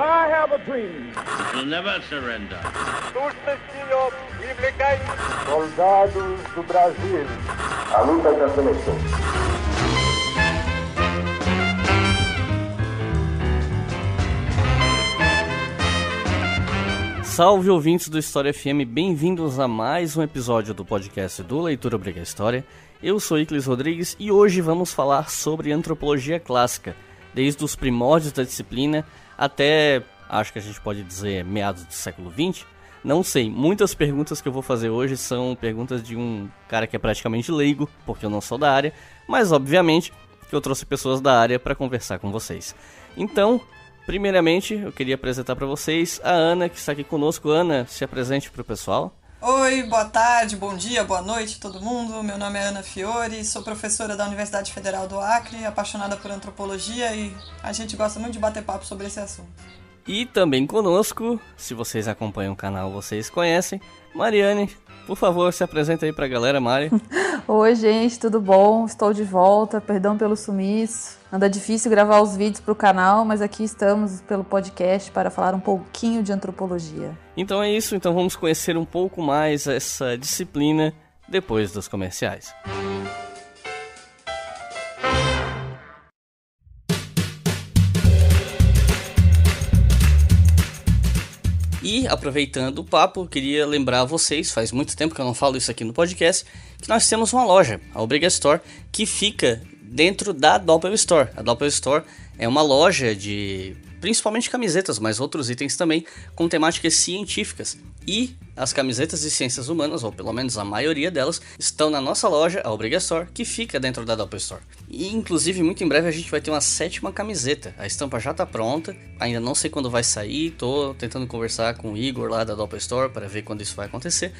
I have a dream. We'll never surrender. Soldados do Brasil. A luta da seleção. Salve ouvintes do História FM, bem-vindos a mais um episódio do podcast do Leitura Obriga História. Eu sou Iclis Rodrigues e hoje vamos falar sobre antropologia clássica, desde os primórdios da disciplina até, acho que a gente pode dizer, meados do século XX. Não sei, muitas perguntas que eu vou fazer hoje são perguntas de um cara que é praticamente leigo, porque eu não sou da área, mas obviamente que eu trouxe pessoas da área para conversar com vocês. Então, Primeiramente, eu queria apresentar para vocês a Ana, que está aqui conosco. Ana, se apresente para o pessoal. Oi, boa tarde, bom dia, boa noite todo mundo. Meu nome é Ana Fiore, sou professora da Universidade Federal do Acre, apaixonada por antropologia e a gente gosta muito de bater papo sobre esse assunto. E também conosco, se vocês acompanham o canal, vocês conhecem, Mariane. Por favor, se apresenta aí para a galera, Mari. Oi, gente, tudo bom? Estou de volta, perdão pelo sumiço. Anda difícil gravar os vídeos para o canal, mas aqui estamos pelo podcast para falar um pouquinho de antropologia. Então é isso, então vamos conhecer um pouco mais essa disciplina depois dos comerciais. E aproveitando o papo, queria lembrar a vocês, faz muito tempo que eu não falo isso aqui no podcast, que nós temos uma loja, a Obriga Store, que fica dentro da Doppel Store. A Doppel Store é uma loja de principalmente camisetas, mas outros itens também com temáticas científicas. E as camisetas de ciências humanas, ou pelo menos a maioria delas, estão na nossa loja, a Obriga que fica dentro da Doppel Store. E inclusive, muito em breve a gente vai ter uma sétima camiseta. A estampa já está pronta, ainda não sei quando vai sair, tô tentando conversar com o Igor lá da Doppel Store para ver quando isso vai acontecer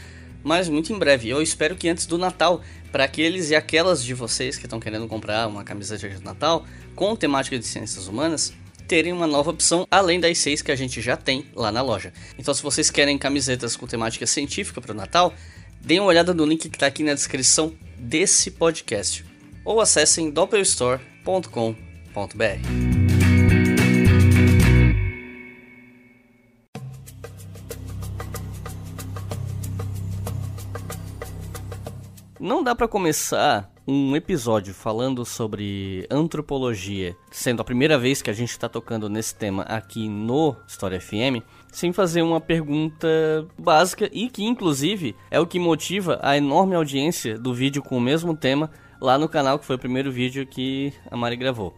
mas muito em breve. Eu espero que antes do Natal, para aqueles e aquelas de vocês que estão querendo comprar uma camiseta de Natal com temática de ciências humanas, terem uma nova opção além das seis que a gente já tem lá na loja. Então, se vocês querem camisetas com temática científica para o Natal, deem uma olhada no link que está aqui na descrição desse podcast ou acessem doppelstore.com.br. Não dá para começar um episódio falando sobre antropologia, sendo a primeira vez que a gente está tocando nesse tema aqui no História FM, sem fazer uma pergunta básica e que, inclusive, é o que motiva a enorme audiência do vídeo com o mesmo tema lá no canal, que foi o primeiro vídeo que a Mari gravou.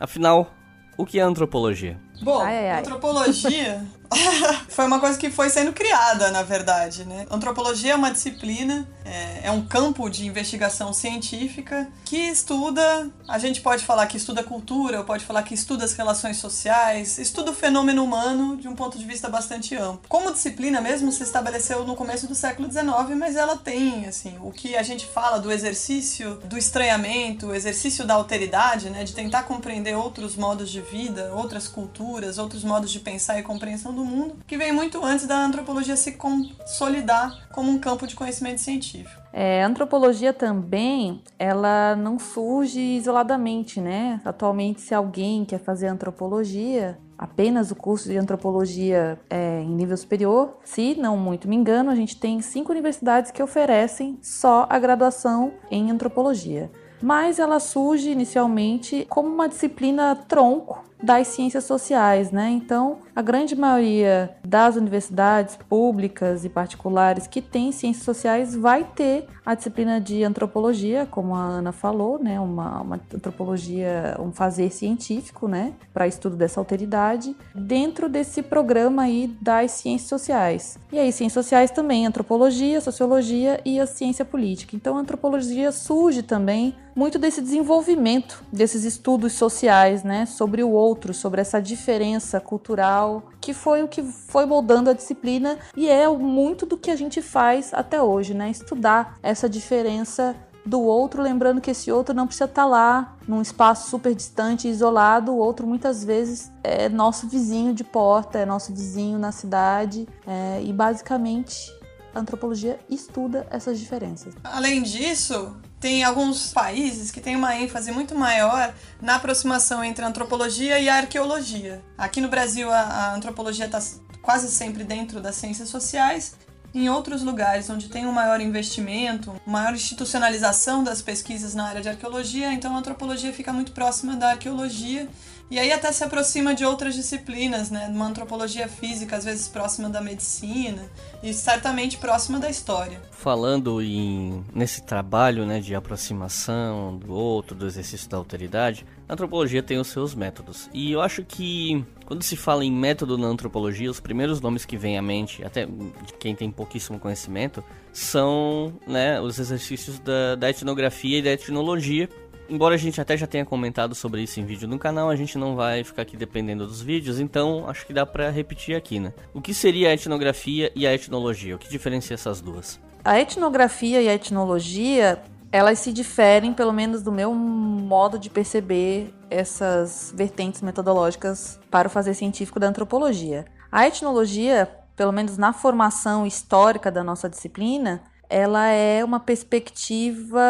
Afinal, o que é antropologia? Bom, ai, ai, ai. antropologia foi uma coisa que foi sendo criada, na verdade, né? Antropologia é uma disciplina, é, é, um campo de investigação científica que estuda, a gente pode falar que estuda cultura, pode falar que estuda as relações sociais, estuda o fenômeno humano de um ponto de vista bastante amplo. Como disciplina mesmo se estabeleceu no começo do século XIX, mas ela tem, assim, o que a gente fala do exercício do estranhamento, o exercício da alteridade, né? De tentar compreender outros modos de vida, outras culturas, outros modos de pensar e compreensão do mundo, que vem muito antes da antropologia se consolidar como um campo de conhecimento científico. É, a antropologia também, ela não surge isoladamente, né? Atualmente, se alguém quer fazer antropologia, apenas o curso de antropologia é, em nível superior, se não muito me engano, a gente tem cinco universidades que oferecem só a graduação em antropologia. Mas ela surge inicialmente como uma disciplina tronco das ciências sociais, né? Então, a grande maioria das universidades públicas e particulares que tem ciências sociais vai ter a disciplina de antropologia, como a Ana falou, né? Uma, uma antropologia, um fazer científico, né? Para estudo dessa alteridade, dentro desse programa aí das ciências sociais. E aí, ciências sociais também, antropologia, sociologia e a ciência política. Então, a antropologia surge também muito desse desenvolvimento desses estudos sociais, né, sobre o outro, sobre essa diferença cultural, que foi o que foi moldando a disciplina e é muito do que a gente faz até hoje, né, estudar essa diferença do outro, lembrando que esse outro não precisa estar lá num espaço super distante, isolado. O outro muitas vezes é nosso vizinho de porta, é nosso vizinho na cidade, é, e basicamente a antropologia estuda essas diferenças. Além disso, tem alguns países que têm uma ênfase muito maior na aproximação entre a antropologia e a arqueologia. Aqui no Brasil, a, a antropologia está quase sempre dentro das ciências sociais. Em outros lugares onde tem um maior investimento, maior institucionalização das pesquisas na área de arqueologia, então a antropologia fica muito próxima da arqueologia e aí até se aproxima de outras disciplinas, né? Uma antropologia física, às vezes próxima da medicina e certamente próxima da história. Falando em nesse trabalho, né, de aproximação do outro, do exercício da autoridade, a antropologia tem os seus métodos. E eu acho que quando se fala em método na antropologia, os primeiros nomes que vêm à mente, até de quem tem pouquíssimo conhecimento, são, né, os exercícios da, da etnografia e da etnologia Embora a gente até já tenha comentado sobre isso em vídeo no canal, a gente não vai ficar aqui dependendo dos vídeos, então acho que dá para repetir aqui, né? O que seria a etnografia e a etnologia? O que diferencia essas duas? A etnografia e a etnologia, elas se diferem, pelo menos do meu modo de perceber essas vertentes metodológicas para o fazer científico da antropologia. A etnologia, pelo menos na formação histórica da nossa disciplina, ela é uma perspectiva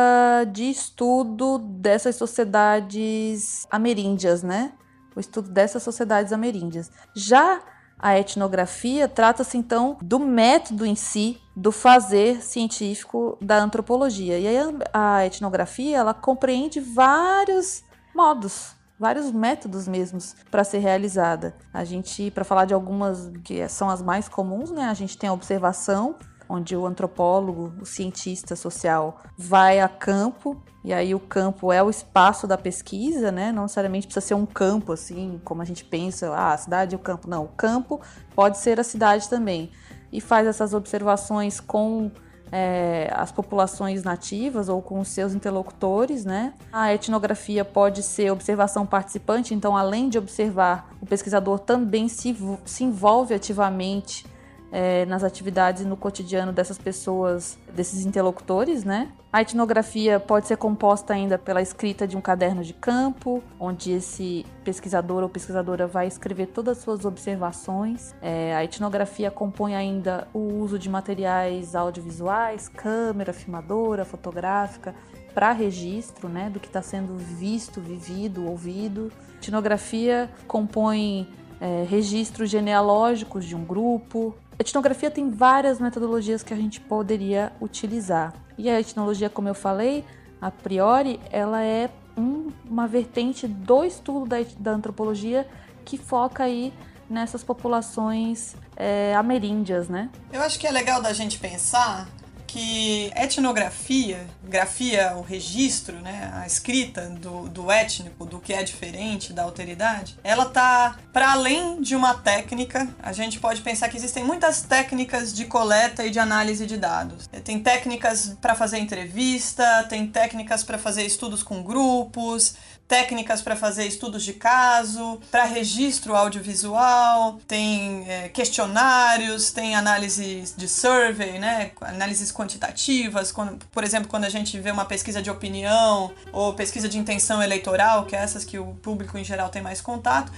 de estudo dessas sociedades ameríndias, né? O estudo dessas sociedades ameríndias. Já a etnografia trata-se então do método em si do fazer científico da antropologia. E aí a etnografia ela compreende vários modos, vários métodos mesmos para ser realizada. A gente, para falar de algumas que são as mais comuns, né? A gente tem a observação, onde o antropólogo, o cientista social, vai a campo e aí o campo é o espaço da pesquisa, né? Não necessariamente precisa ser um campo assim, como a gente pensa, ah, a cidade e o campo. Não, o campo pode ser a cidade também. E faz essas observações com é, as populações nativas ou com os seus interlocutores, né? A etnografia pode ser observação participante, então além de observar, o pesquisador também se, se envolve ativamente é, nas atividades e no cotidiano dessas pessoas, desses interlocutores, né? A etnografia pode ser composta ainda pela escrita de um caderno de campo, onde esse pesquisador ou pesquisadora vai escrever todas as suas observações. É, a etnografia compõe ainda o uso de materiais audiovisuais, câmera, filmadora, fotográfica, para registro né, do que está sendo visto, vivido, ouvido. A etnografia compõe é, registros genealógicos de um grupo, a etnografia tem várias metodologias que a gente poderia utilizar. E a etnologia, como eu falei, a priori, ela é um, uma vertente do estudo da, da, antropologia que foca aí nessas populações é, ameríndias, né? Eu acho que é legal da gente pensar que etnografia, grafia, o registro, né, a escrita do, do étnico, do que é diferente da alteridade, ela tá para além de uma técnica. A gente pode pensar que existem muitas técnicas de coleta e de análise de dados. Tem técnicas para fazer entrevista, tem técnicas para fazer estudos com grupos, técnicas para fazer estudos de caso, para registro audiovisual, tem é, questionários, tem análise de survey, né, análises quantitativas, quando, por exemplo, quando a gente vê uma pesquisa de opinião ou pesquisa de intenção eleitoral, que é essas que o público em geral tem mais contato,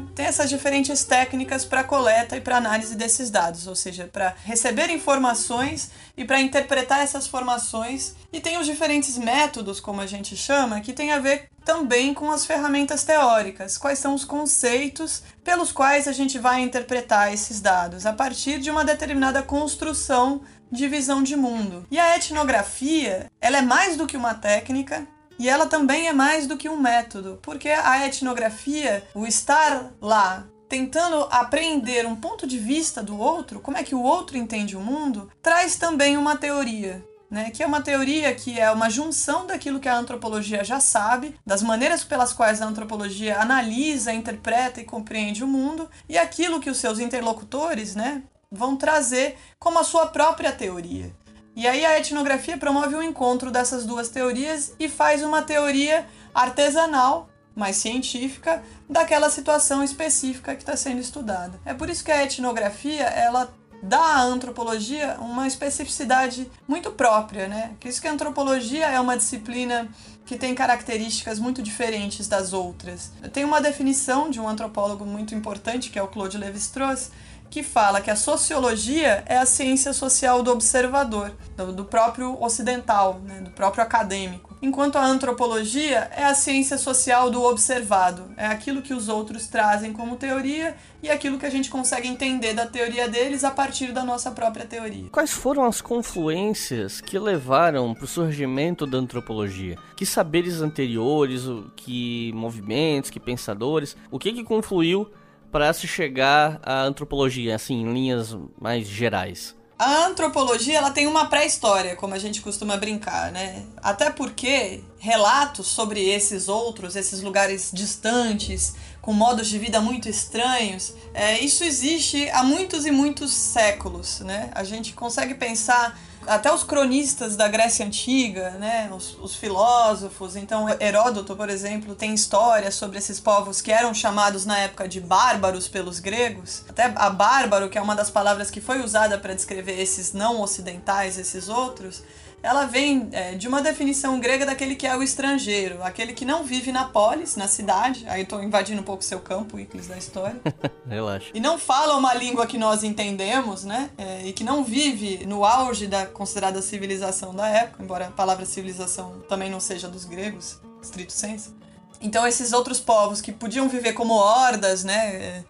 tem, essas diferentes técnicas para coleta e para análise desses dados, ou seja, para receber informações e para interpretar essas formações. E tem os diferentes métodos, como a gente chama, que tem a ver também com as ferramentas teóricas. Quais são os conceitos pelos quais a gente vai interpretar esses dados a partir de uma determinada construção de visão de mundo. E a etnografia, ela é mais do que uma técnica, e ela também é mais do que um método, porque a etnografia, o estar lá tentando aprender um ponto de vista do outro, como é que o outro entende o mundo, traz também uma teoria. Né, que é uma teoria que é uma junção daquilo que a antropologia já sabe, das maneiras pelas quais a antropologia analisa, interpreta e compreende o mundo, e aquilo que os seus interlocutores né, vão trazer como a sua própria teoria. E aí a etnografia promove o um encontro dessas duas teorias e faz uma teoria artesanal, mais científica, daquela situação específica que está sendo estudada. É por isso que a etnografia ela dá à antropologia uma especificidade muito própria, né? Por isso que a antropologia é uma disciplina que tem características muito diferentes das outras. Tem uma definição de um antropólogo muito importante, que é o Claude Lévi-Strauss, que fala que a sociologia é a ciência social do observador, do, do próprio ocidental, né, do próprio acadêmico. Enquanto a antropologia é a ciência social do observado, é aquilo que os outros trazem como teoria e aquilo que a gente consegue entender da teoria deles a partir da nossa própria teoria. Quais foram as confluências que levaram para o surgimento da antropologia? Que saberes anteriores, que movimentos, que pensadores, o que que confluiu para se chegar à antropologia, assim, em linhas mais gerais? A antropologia ela tem uma pré-história, como a gente costuma brincar, né? Até porque relatos sobre esses outros, esses lugares distantes, com modos de vida muito estranhos, é, isso existe há muitos e muitos séculos, né? A gente consegue pensar até os cronistas da Grécia Antiga, né, os, os, filósofos. Então, Heródoto, por exemplo, tem histórias sobre esses povos que eram chamados na época de bárbaros pelos gregos. Até a bárbaro, que é uma das palavras que foi usada para descrever esses não ocidentais, esses outros, ela vem é, de uma definição grega daquele que é o estrangeiro, aquele que não vive na polis, na cidade. Aí estou invadindo um pouco seu campo, Iclis, da história. Relaxa. E não fala uma língua que nós entendemos, né? É, e que não vive no auge da considerada civilização da época, embora a palavra civilização também não seja dos gregos, estrito senso. Então esses outros povos que podiam viver como hordas, né?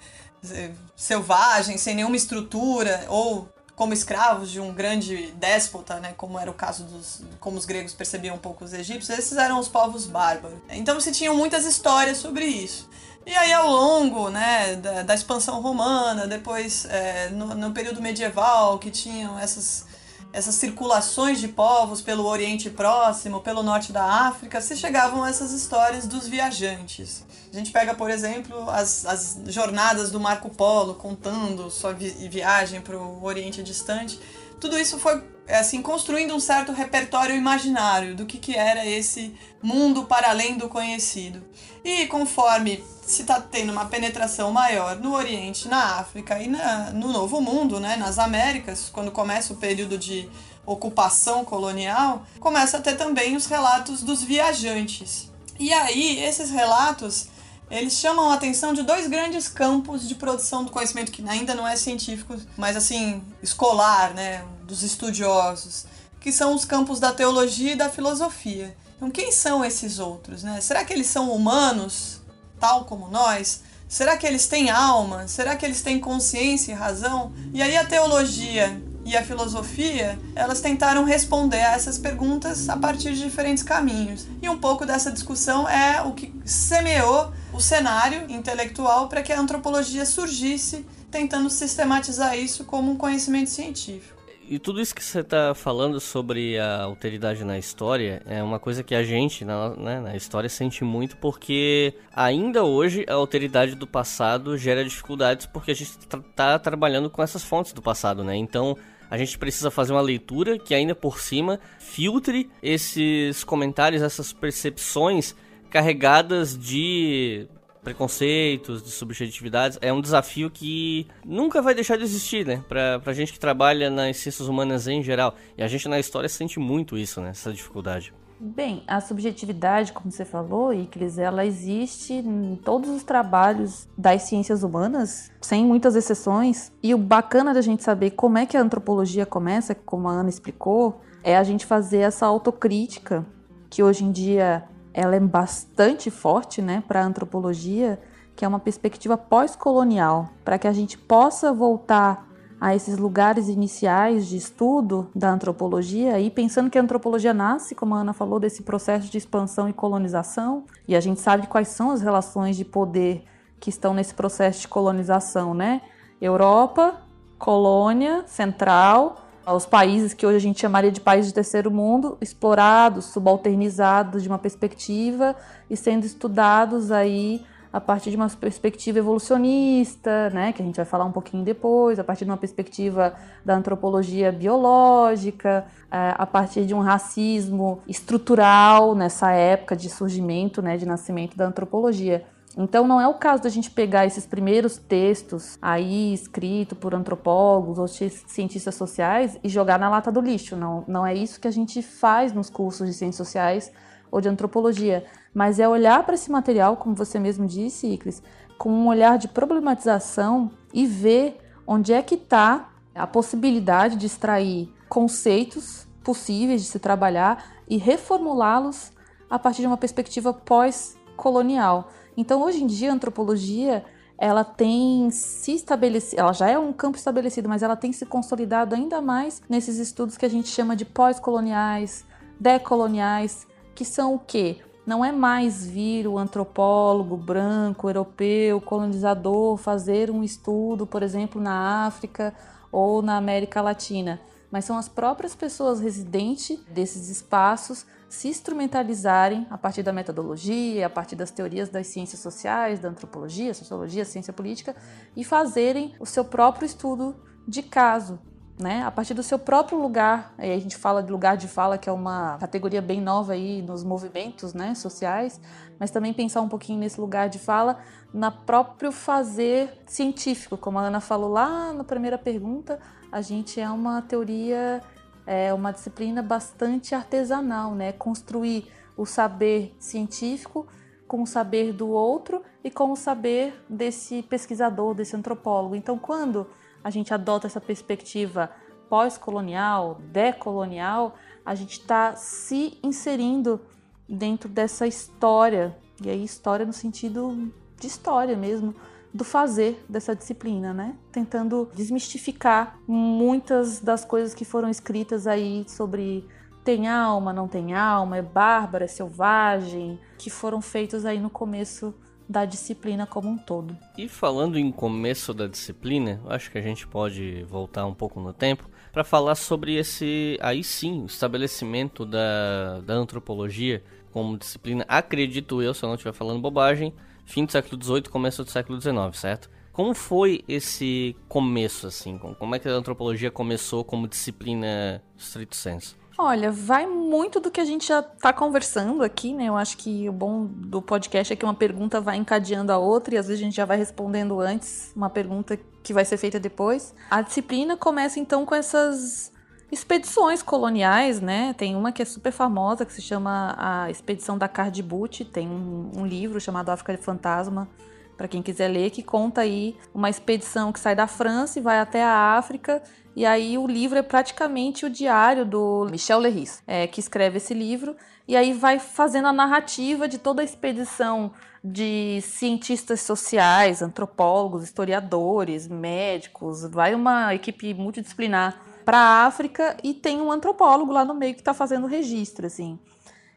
É, selvagens, sem nenhuma estrutura, ou como escravos de um grande déspota, né, como era o caso dos como os gregos percebiam um pouco os egípcios, esses eram os povos bárbaros. Então se tinham muitas histórias sobre isso. E aí ao longo né, da, da expansão romana, depois é, no, no período medieval, que tinham essas essas circulações de povos pelo Oriente Próximo, pelo norte da África, se chegavam a essas histórias dos viajantes. A gente pega, por exemplo, as, as jornadas do Marco Polo, contando sua vi viagem para o Oriente Distante. Tudo isso foi assim construindo um certo repertório imaginário do que, que era esse mundo para além do conhecido. E conforme se está tendo uma penetração maior no Oriente, na África e na, no Novo Mundo, né, nas Américas, quando começa o período de ocupação colonial, começa a ter também os relatos dos viajantes. E aí, esses relatos, eles chamam a atenção de dois grandes campos de produção do conhecimento que ainda não é científico, mas assim, escolar, né, dos estudiosos, que são os campos da teologia e da filosofia. Então, quem são esses outros, né? Será que eles são humanos tal como nós? Será que eles têm alma? Será que eles têm consciência e razão? E aí a teologia e a filosofia, elas tentaram responder a essas perguntas a partir de diferentes caminhos. E um pouco dessa discussão é o que semeou o cenário intelectual para que a antropologia surgisse, tentando sistematizar isso como um conhecimento científico. E tudo isso que você está falando sobre a alteridade na história é uma coisa que a gente, na, né, na história, sente muito porque ainda hoje a alteridade do passado gera dificuldades porque a gente está trabalhando com essas fontes do passado, né? Então a gente precisa fazer uma leitura que ainda por cima filtre esses comentários, essas percepções carregadas de preconceitos, de subjetividades, é um desafio que nunca vai deixar de existir, né? Pra, pra gente que trabalha nas ciências humanas em geral. E a gente na história sente muito isso, né? Essa dificuldade. Bem, a subjetividade, como você falou, Iclis, ela existe em todos os trabalhos das ciências humanas, sem muitas exceções. E o bacana da gente saber como é que a antropologia começa, como a Ana explicou, é a gente fazer essa autocrítica, que hoje em dia ela é bastante forte, né, para a antropologia, que é uma perspectiva pós-colonial, para que a gente possa voltar a esses lugares iniciais de estudo da antropologia e pensando que a antropologia nasce, como a Ana falou, desse processo de expansão e colonização, e a gente sabe quais são as relações de poder que estão nesse processo de colonização, né? Europa, colônia central, os países que hoje a gente chamaria de países de terceiro mundo, explorados, subalternizados de uma perspectiva e sendo estudados aí a partir de uma perspectiva evolucionista, né, que a gente vai falar um pouquinho depois, a partir de uma perspectiva da antropologia biológica, é, a partir de um racismo estrutural nessa época de surgimento, né, de nascimento da antropologia. Então não é o caso da gente pegar esses primeiros textos aí escritos por antropólogos ou cientistas sociais e jogar na lata do lixo. Não, não é isso que a gente faz nos cursos de ciências sociais ou de antropologia, mas é olhar para esse material, como você mesmo disse, Iclis, com um olhar de problematização e ver onde é que está a possibilidade de extrair conceitos possíveis de se trabalhar e reformulá-los a partir de uma perspectiva pós-colonial. Então, hoje em dia, a antropologia ela tem se estabelecido, ela já é um campo estabelecido, mas ela tem se consolidado ainda mais nesses estudos que a gente chama de pós-coloniais, decoloniais, que são o quê? Não é mais vir o antropólogo branco, europeu, colonizador fazer um estudo, por exemplo, na África ou na América Latina mas são as próprias pessoas residentes desses espaços se instrumentalizarem a partir da metodologia, a partir das teorias das ciências sociais, da antropologia, sociologia, ciência política e fazerem o seu próprio estudo de caso, né? A partir do seu próprio lugar, aí a gente fala de lugar de fala, que é uma categoria bem nova aí nos movimentos, né, sociais, mas também pensar um pouquinho nesse lugar de fala na próprio fazer científico, como a Ana falou lá na primeira pergunta, a gente é uma teoria, é uma disciplina bastante artesanal, né? Construir o saber científico com o saber do outro e com o saber desse pesquisador, desse antropólogo. Então, quando a gente adota essa perspectiva pós-colonial, decolonial, a gente está se inserindo dentro dessa história, e aí história no sentido de história mesmo, do fazer dessa disciplina, né? Tentando desmistificar muitas das coisas que foram escritas aí sobre tem alma, não tem alma, é bárbara, é selvagem, que foram feitos aí no começo da disciplina como um todo. E falando em começo da disciplina, acho que a gente pode voltar um pouco no tempo para falar sobre esse, aí sim, estabelecimento da, da antropologia como disciplina, acredito eu, se eu não estiver falando bobagem, fim do século XVIII, começo do século XIX, certo? Como foi esse começo, assim? Como é que a antropologia começou como disciplina stricto senso? Olha, vai muito do que a gente já está conversando aqui, né? Eu acho que o bom do podcast é que uma pergunta vai encadeando a outra e às vezes a gente já vai respondendo antes uma pergunta que vai ser feita depois. A disciplina começa então com essas expedições coloniais, né? Tem uma que é super famosa, que se chama a Expedição da Cardibut. Tem um, um livro chamado África de Fantasma, para quem quiser ler, que conta aí uma expedição que sai da França e vai até a África. E aí o livro é praticamente o diário do Michel Leris, é, que escreve esse livro. E aí vai fazendo a narrativa de toda a expedição de cientistas sociais, antropólogos, historiadores, médicos. Vai uma equipe multidisciplinar para a África e tem um antropólogo lá no meio que está fazendo registro, assim.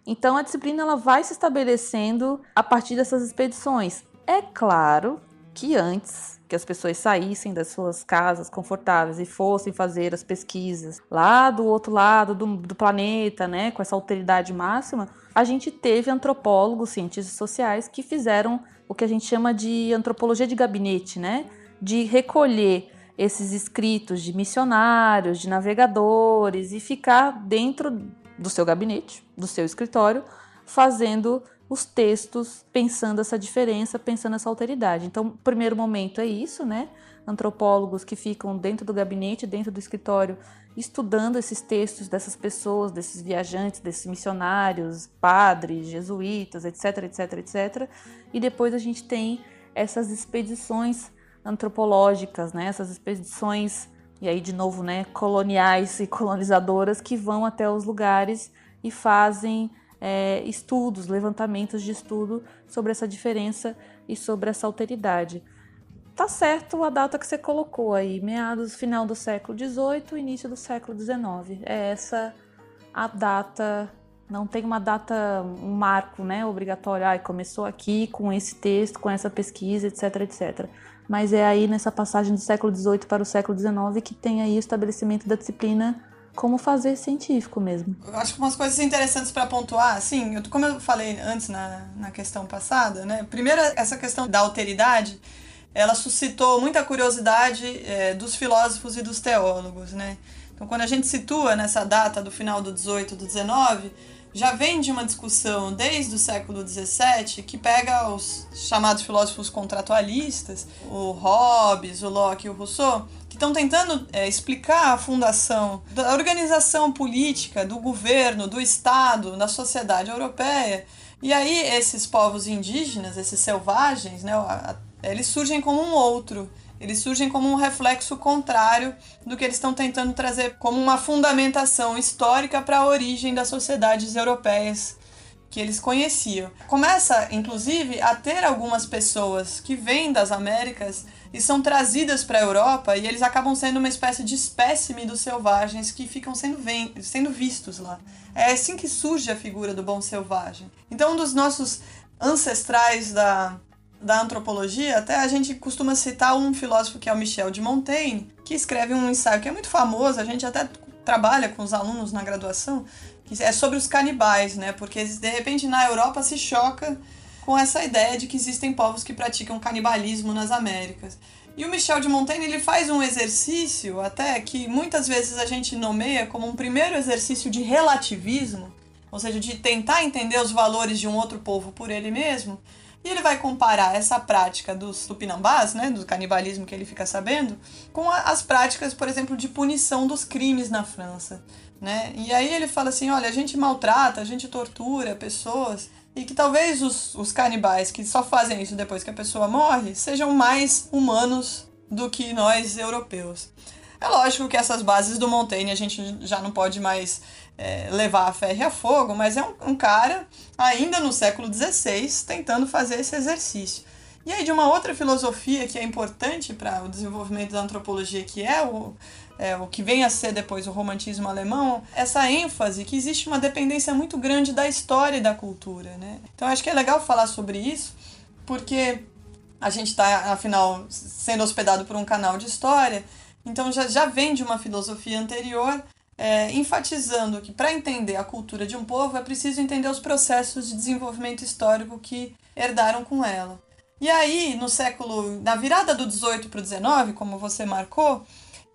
Então a disciplina ela vai se estabelecendo a partir dessas expedições. É claro que antes que as pessoas saíssem das suas casas confortáveis e fossem fazer as pesquisas lá do outro lado do, do planeta, né, com essa alteridade máxima, a gente teve antropólogos, cientistas sociais que fizeram o que a gente chama de antropologia de gabinete, né, de recolher esses escritos de missionários, de navegadores e ficar dentro do seu gabinete, do seu escritório, fazendo os textos, pensando essa diferença, pensando essa alteridade. Então, o primeiro momento é isso, né? Antropólogos que ficam dentro do gabinete, dentro do escritório, estudando esses textos dessas pessoas, desses viajantes, desses missionários, padres, jesuítas, etc, etc, etc. E depois a gente tem essas expedições antropológicas, né? Essas expedições e aí de novo, né, coloniais e colonizadoras que vão até os lugares e fazem é, estudos, levantamentos de estudo sobre essa diferença e sobre essa alteridade. Tá certo a data que você colocou aí, meados, final do século XVIII, início do século XIX. É essa a data não tem uma data, um marco, né, obrigatório, ah, começou aqui com esse texto, com essa pesquisa, etc, etc mas é aí nessa passagem do século XVIII para o século XIX que tem aí o estabelecimento da disciplina como fazer científico mesmo. Eu acho que umas coisas interessantes para pontuar, assim, eu, como eu falei antes na, na questão passada, né? Primeiro, essa questão da alteridade, ela suscitou muita curiosidade é, dos filósofos e dos teólogos, né? Então, quando a gente situa nessa data do final do 18 do 19, já vem de uma discussão desde o século XVII que pega os chamados filósofos contratualistas, o Hobbes, o Locke e o Rousseau, que estão tentando é, explicar a fundação da organização política, do governo, do Estado, da sociedade europeia. E aí esses povos indígenas, esses selvagens, né, eles surgem como um outro. Eles surgem como um reflexo contrário do que eles estão tentando trazer como uma fundamentação histórica para a origem das sociedades europeias que eles conheciam. Começa, inclusive, a ter algumas pessoas que vêm das Américas e são trazidas para a Europa e eles acabam sendo uma espécie de espécime dos selvagens que ficam sendo, sendo vistos lá. É assim que surge a figura do bom selvagem. Então, um dos nossos ancestrais da, da antropologia, até a gente costuma citar um filósofo que é o Michel de Montaigne, que escreve um ensaio que é muito famoso, a gente até trabalha com os alunos na graduação, que é sobre os canibais, né? Porque de repente na Europa se choca com essa ideia de que existem povos que praticam canibalismo nas Américas. E o Michel de Montaigne ele faz um exercício até que muitas vezes a gente nomeia como um primeiro exercício de relativismo, ou seja, de tentar entender os valores de um outro povo por ele mesmo. E ele vai comparar essa prática dos tupinambás, né, do canibalismo que ele fica sabendo, com as práticas, por exemplo, de punição dos crimes na França. Né? E aí ele fala assim: olha, a gente maltrata, a gente tortura pessoas, e que talvez os, os canibais que só fazem isso depois que a pessoa morre sejam mais humanos do que nós europeus. É lógico que essas bases do Montaigne a gente já não pode mais é, levar a ferro a fogo, mas é um, um cara, ainda no século XVI, tentando fazer esse exercício. E aí, de uma outra filosofia que é importante para o desenvolvimento da antropologia, que é o, é, o que vem a ser depois o romantismo alemão, essa ênfase que existe uma dependência muito grande da história e da cultura. Né? Então, acho que é legal falar sobre isso, porque a gente está, afinal, sendo hospedado por um canal de história, então já, já vem de uma filosofia anterior é, enfatizando que para entender a cultura de um povo é preciso entender os processos de desenvolvimento histórico que herdaram com ela. E aí, no século, na virada do 18 para o 19, como você marcou,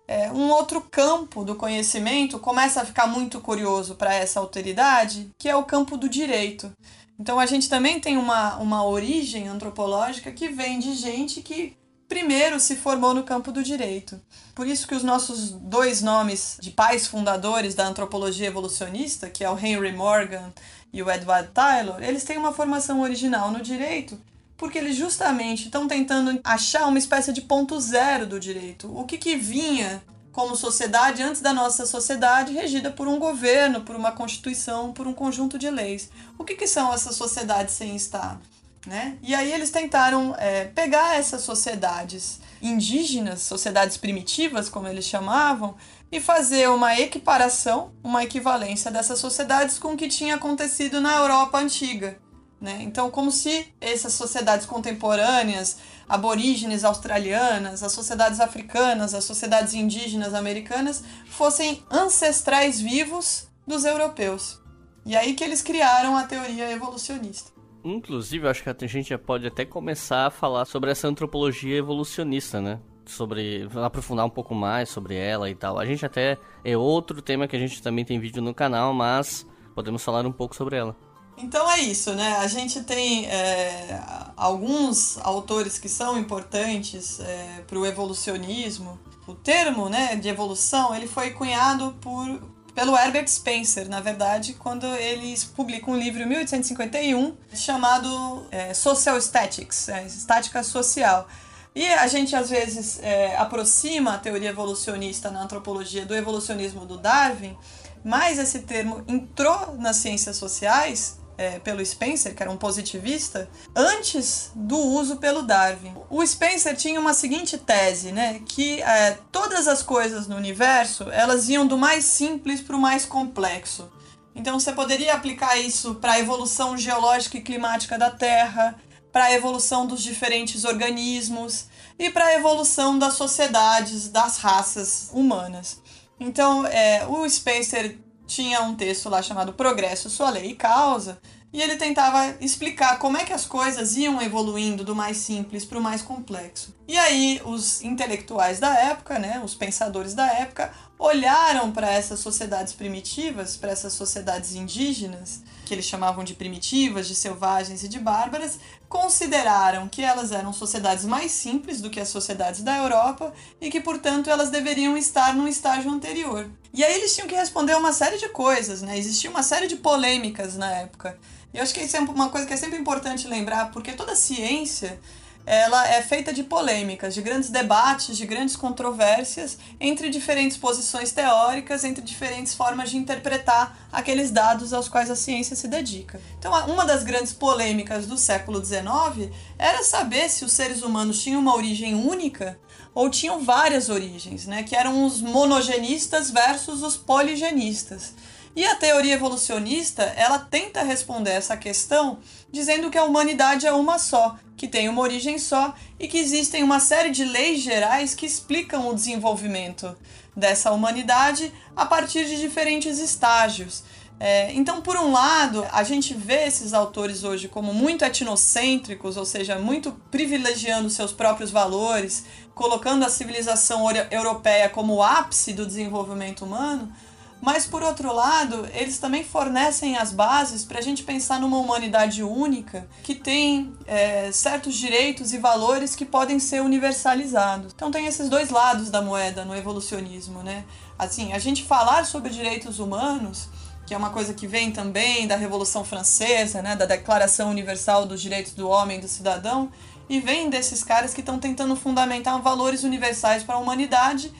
é, um outro campo do conhecimento começa a ficar muito curioso para essa autoridade, que é o campo do direito. Então a gente também tem uma, uma origem antropológica que vem de gente que primeiro se formou no campo do direito. Por isso que os nossos dois nomes de pais fundadores da antropologia evolucionista, que é o Henry Morgan e o Edward Taylor, eles têm uma formação original no direito, porque eles justamente estão tentando achar uma espécie de ponto zero do direito. O que, que vinha como sociedade antes da nossa sociedade regida por um governo, por uma constituição, por um conjunto de leis. O que, que são essas sociedades sem Estado? Né? E aí eles tentaram é, pegar essas sociedades indígenas, sociedades primitivas, como eles chamavam, e fazer uma equiparação, uma equivalência dessas sociedades com o que tinha acontecido na Europa antiga. Né? Então, como se essas sociedades contemporâneas, aborígenes australianas, as sociedades africanas, as sociedades indígenas americanas, fossem ancestrais vivos dos europeus. E aí que eles criaram a teoria evolucionista. Inclusive, acho que a gente já pode até começar a falar sobre essa antropologia evolucionista, né? Sobre. aprofundar um pouco mais sobre ela e tal. A gente até. É outro tema que a gente também tem vídeo no canal, mas podemos falar um pouco sobre ela. Então é isso, né? A gente tem é, alguns autores que são importantes é, para o evolucionismo. O termo né, de evolução ele foi cunhado por pelo Herbert Spencer, na verdade, quando eles publicam um livro em 1851 chamado é, Social Statics, é, Estática Social. E a gente às vezes é, aproxima a teoria evolucionista na antropologia do evolucionismo do Darwin, mas esse termo entrou nas ciências sociais é, pelo Spencer, que era um positivista, antes do uso pelo Darwin. O Spencer tinha uma seguinte tese, né, que é, todas as coisas no universo elas iam do mais simples para o mais complexo. Então você poderia aplicar isso para a evolução geológica e climática da Terra, para a evolução dos diferentes organismos e para a evolução das sociedades, das raças humanas. Então, é, o Spencer tinha um texto lá chamado Progresso, Sua Lei e Causa, e ele tentava explicar como é que as coisas iam evoluindo do mais simples para o mais complexo. E aí os intelectuais da época, né, os pensadores da época, olharam para essas sociedades primitivas, para essas sociedades indígenas, que eles chamavam de primitivas, de selvagens e de bárbaras, consideraram que elas eram sociedades mais simples do que as sociedades da Europa e que, portanto, elas deveriam estar num estágio anterior. E aí eles tinham que responder uma série de coisas, né? Existia uma série de polêmicas na época. E eu acho que isso é uma coisa que é sempre importante lembrar, porque toda ciência ela é feita de polêmicas, de grandes debates, de grandes controvérsias entre diferentes posições teóricas, entre diferentes formas de interpretar aqueles dados aos quais a ciência se dedica. Então, uma das grandes polêmicas do século XIX era saber se os seres humanos tinham uma origem única ou tinham várias origens, né? que eram os monogenistas versus os poligenistas. E a teoria evolucionista, ela tenta responder essa questão dizendo que a humanidade é uma só, que tem uma origem só e que existem uma série de leis gerais que explicam o desenvolvimento dessa humanidade a partir de diferentes estágios. É, então, por um lado, a gente vê esses autores hoje como muito etnocêntricos, ou seja, muito privilegiando seus próprios valores, colocando a civilização europeia como o ápice do desenvolvimento humano, mas, por outro lado, eles também fornecem as bases para a gente pensar numa humanidade única que tem é, certos direitos e valores que podem ser universalizados. Então, tem esses dois lados da moeda no evolucionismo, né? Assim, a gente falar sobre direitos humanos que é uma coisa que vem também da Revolução Francesa, né, da Declaração Universal dos Direitos do Homem e do Cidadão, e vem desses caras que estão tentando fundamentar valores universais para a humanidade,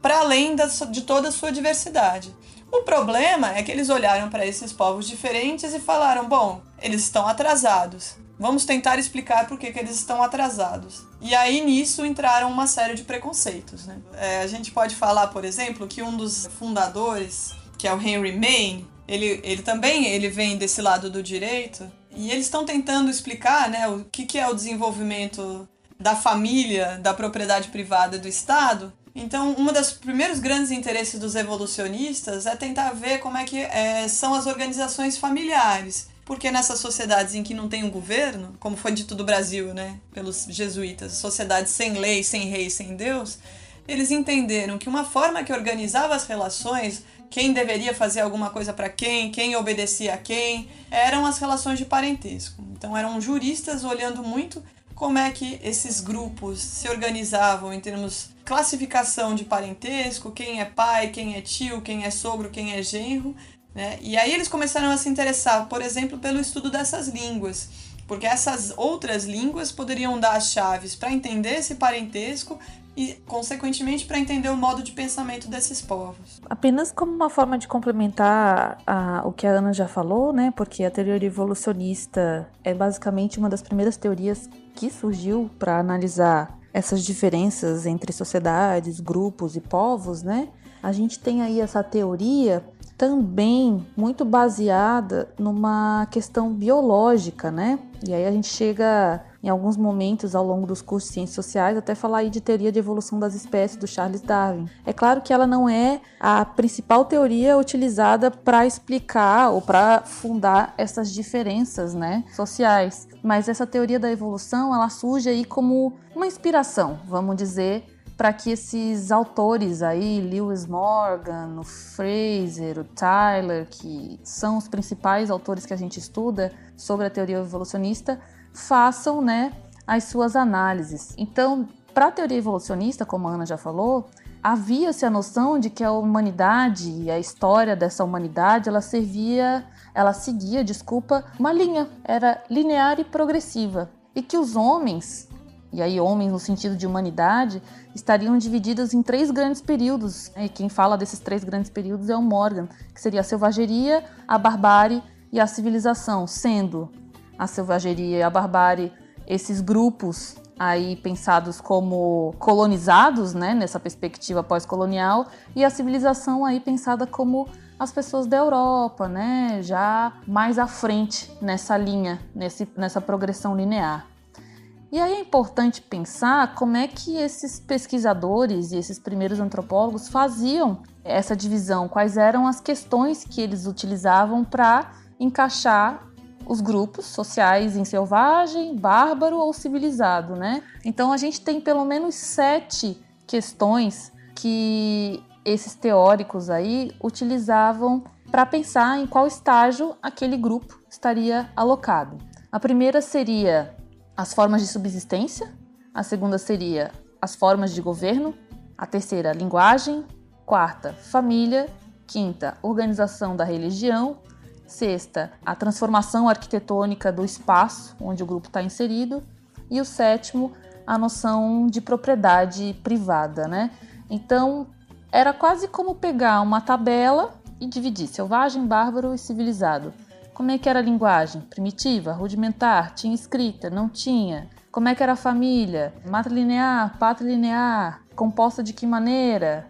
para além de toda a sua diversidade. O problema é que eles olharam para esses povos diferentes e falaram: bom, eles estão atrasados. Vamos tentar explicar por que, que eles estão atrasados. E aí nisso entraram uma série de preconceitos. Né? É, a gente pode falar, por exemplo, que um dos fundadores, que é o Henry Maine, ele, ele também ele vem desse lado do direito e eles estão tentando explicar né, o que, que é o desenvolvimento da família, da propriedade privada do Estado então, um dos primeiros grandes interesses dos evolucionistas é tentar ver como é que é, são as organizações familiares. Porque nessas sociedades em que não tem um governo, como foi dito do Brasil, né, pelos jesuítas, sociedades sem lei, sem rei, sem Deus, eles entenderam que uma forma que organizava as relações, quem deveria fazer alguma coisa para quem, quem obedecia a quem, eram as relações de parentesco. Então eram juristas olhando muito como é que esses grupos se organizavam em termos classificação de parentesco, quem é pai, quem é tio, quem é sogro, quem é genro, né? E aí eles começaram a se interessar, por exemplo, pelo estudo dessas línguas, porque essas outras línguas poderiam dar as chaves para entender esse parentesco e, consequentemente, para entender o modo de pensamento desses povos. Apenas como uma forma de complementar a, o que a Ana já falou, né? Porque a teoria evolucionista é basicamente uma das primeiras teorias que surgiu para analisar essas diferenças entre sociedades, grupos e povos, né? A gente tem aí essa teoria também muito baseada numa questão biológica, né? E aí a gente chega em alguns momentos ao longo dos cursos de ciências sociais até falar aí de teoria de evolução das espécies do Charles Darwin. É claro que ela não é a principal teoria utilizada para explicar ou para fundar essas diferenças, né, sociais, mas essa teoria da evolução, ela surge aí como uma inspiração, vamos dizer, para que esses autores aí, Lewis Morgan, o Fraser, o Tyler, que são os principais autores que a gente estuda sobre a teoria evolucionista, façam, né, as suas análises. Então, para a teoria evolucionista, como a Ana já falou, havia-se a noção de que a humanidade e a história dessa humanidade, ela servia, ela seguia, desculpa, uma linha, era linear e progressiva, e que os homens e aí homens no sentido de humanidade, estariam divididas em três grandes períodos. E quem fala desses três grandes períodos é o Morgan, que seria a selvageria, a barbárie e a civilização, sendo a selvageria e a barbárie esses grupos aí pensados como colonizados, né, nessa perspectiva pós-colonial, e a civilização aí pensada como as pessoas da Europa, né, já mais à frente nessa linha, nesse, nessa progressão linear. E aí é importante pensar como é que esses pesquisadores e esses primeiros antropólogos faziam essa divisão, quais eram as questões que eles utilizavam para encaixar os grupos sociais em selvagem, bárbaro ou civilizado, né? Então a gente tem pelo menos sete questões que esses teóricos aí utilizavam para pensar em qual estágio aquele grupo estaria alocado. A primeira seria as formas de subsistência, a segunda seria as formas de governo, a terceira, linguagem, quarta, família, quinta, organização da religião, sexta, a transformação arquitetônica do espaço onde o grupo está inserido, e o sétimo, a noção de propriedade privada, né? Então, era quase como pegar uma tabela e dividir selvagem, bárbaro e civilizado. Como é que era a linguagem? Primitiva, rudimentar, tinha escrita, não tinha. Como é que era a família? Matrilinear, patrilinear, composta de que maneira?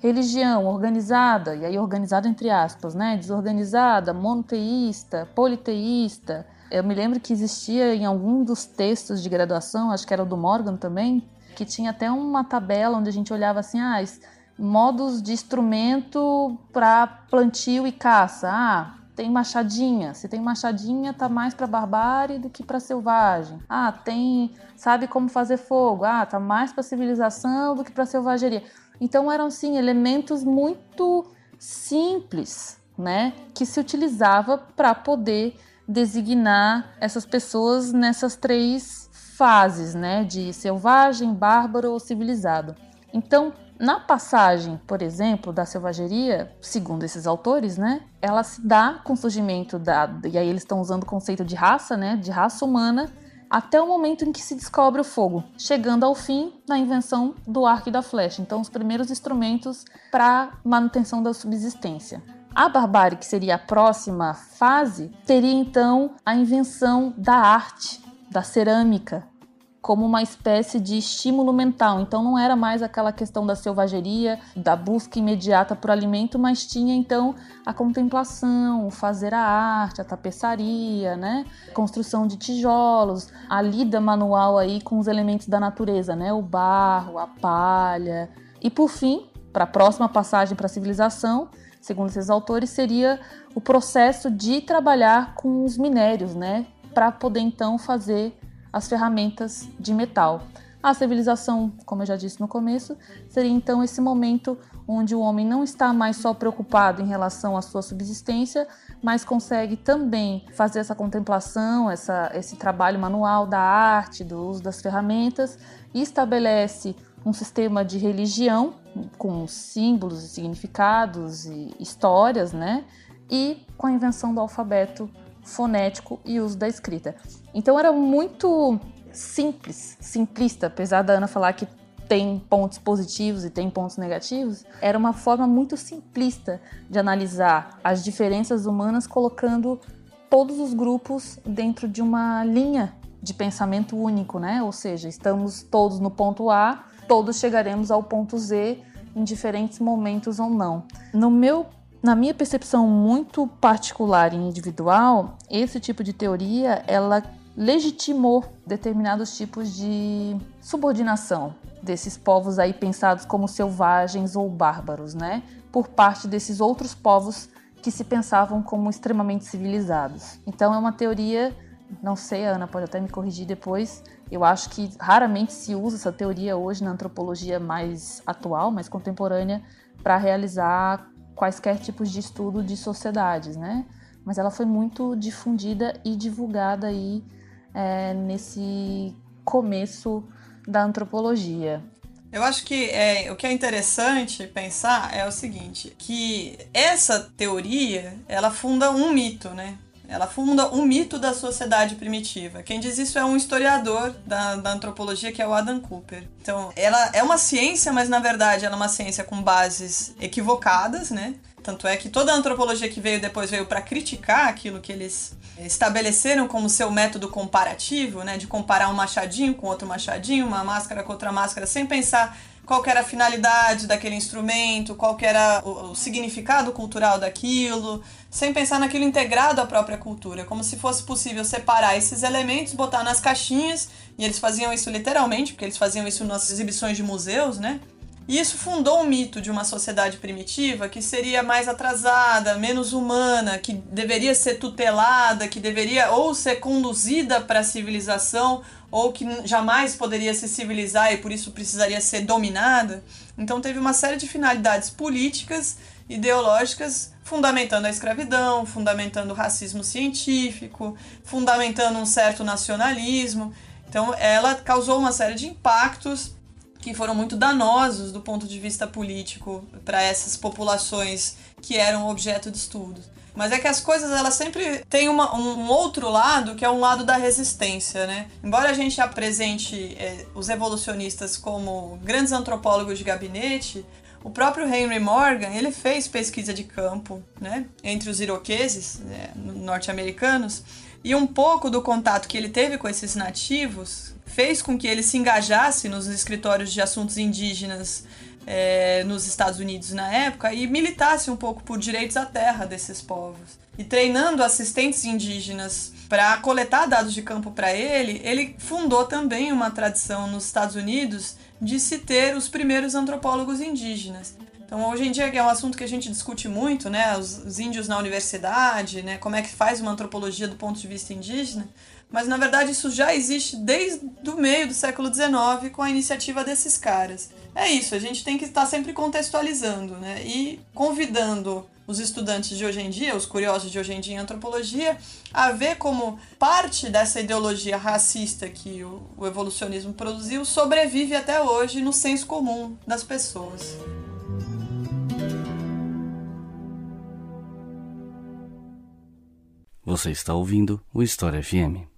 Religião, organizada, e aí organizada entre aspas, né? Desorganizada, monoteísta, politeísta, eu me lembro que existia em algum dos textos de graduação, acho que era o do Morgan também, que tinha até uma tabela onde a gente olhava assim, ah, modos de instrumento para plantio e caça. Ah, tem machadinha. Se tem machadinha, tá mais para barbárie do que para selvagem. Ah, tem, sabe como fazer fogo. Ah, tá mais para civilização do que para selvageria. Então eram sim elementos muito simples, né, que se utilizava para poder designar essas pessoas nessas três fases, né, de selvagem, bárbaro ou civilizado. Então, na passagem, por exemplo, da selvageria, segundo esses autores, né, ela se dá com o surgimento da, e aí eles estão usando o conceito de raça, né, de raça humana, até o momento em que se descobre o fogo, chegando ao fim na invenção do arco e da flecha. Então, os primeiros instrumentos para manutenção da subsistência. A barbárie, que seria a próxima fase, teria então a invenção da arte, da cerâmica, como uma espécie de estímulo mental. Então não era mais aquela questão da selvageria, da busca imediata por alimento, mas tinha então a contemplação, o fazer a arte, a tapeçaria, né? Construção de tijolos, a lida manual aí com os elementos da natureza, né? O barro, a palha. E por fim, para a próxima passagem para a civilização, segundo esses autores, seria o processo de trabalhar com os minérios, né, para poder então fazer as ferramentas de metal. A civilização, como eu já disse no começo, seria então esse momento onde o homem não está mais só preocupado em relação à sua subsistência, mas consegue também fazer essa contemplação, essa, esse trabalho manual da arte, do uso das ferramentas, e estabelece um sistema de religião com símbolos e significados e histórias, né? E com a invenção do alfabeto fonético e uso da escrita. Então era muito simples, simplista, apesar da Ana falar que tem pontos positivos e tem pontos negativos, era uma forma muito simplista de analisar as diferenças humanas colocando todos os grupos dentro de uma linha de pensamento único, né? Ou seja, estamos todos no ponto A, todos chegaremos ao ponto Z em diferentes momentos ou não. No meu na minha percepção muito particular e individual, esse tipo de teoria ela legitimou determinados tipos de subordinação desses povos aí pensados como selvagens ou bárbaros, né? Por parte desses outros povos que se pensavam como extremamente civilizados. Então é uma teoria, não sei, a Ana pode até me corrigir depois, eu acho que raramente se usa essa teoria hoje na antropologia mais atual, mais contemporânea, para realizar quaisquer tipos de estudo de sociedades, né? Mas ela foi muito difundida e divulgada aí é, nesse começo da antropologia. Eu acho que é, o que é interessante pensar é o seguinte, que essa teoria, ela funda um mito, né? Ela funda um mito da sociedade primitiva. Quem diz isso é um historiador da, da antropologia, que é o Adam Cooper. Então, ela é uma ciência, mas na verdade ela é uma ciência com bases equivocadas, né? Tanto é que toda a antropologia que veio depois veio para criticar aquilo que eles estabeleceram como seu método comparativo, né, de comparar um machadinho com outro machadinho, uma máscara com outra máscara, sem pensar qual era a finalidade daquele instrumento, qual era o, o, significado cultural daquilo, sem pensar naquilo integrado à própria cultura, como se fosse possível separar esses elementos, botar nas caixinhas, e eles faziam isso literalmente, porque eles faziam isso nas exibições de museus, né? E isso fundou o mito de uma sociedade primitiva que seria mais atrasada, menos humana, que deveria ser tutelada, que deveria ou ser conduzida para a civilização, ou que jamais poderia se civilizar e por isso precisaria ser dominada. Então teve uma série de finalidades políticas, ideológicas, fundamentando a escravidão, fundamentando o racismo científico, fundamentando um certo nacionalismo. Então ela causou uma série de impactos que foram muito danosos do ponto de vista político para essas populações que eram objeto de estudo. Mas é que as coisas elas sempre têm uma, um outro lado que é um lado da resistência, né? Embora a gente apresente é, os evolucionistas como grandes antropólogos de gabinete, o próprio Henry Morgan ele fez pesquisa de campo, né, entre os iroqueses né, norte-americanos e um pouco do contato que ele teve com esses nativos fez com que ele se engajasse nos escritórios de assuntos indígenas é, nos Estados Unidos na época e militasse um pouco por direitos à terra desses povos. E treinando assistentes indígenas para coletar dados de campo para ele, ele fundou também uma tradição nos Estados Unidos de se ter os primeiros antropólogos indígenas. Então, hoje em dia, é um assunto que a gente discute muito, né? Os, os, índios na universidade, né? Como é que faz uma antropologia do ponto de vista indígena. Mas, na verdade, isso já existe desde o meio do século XIX com a iniciativa desses caras. É isso, a gente tem que estar sempre contextualizando, né? E convidando os estudantes de hoje em dia, os curiosos de hoje em dia em antropologia, a ver como parte dessa ideologia racista que o, o evolucionismo produziu sobrevive até hoje no senso comum das pessoas. Você está ouvindo o História FM.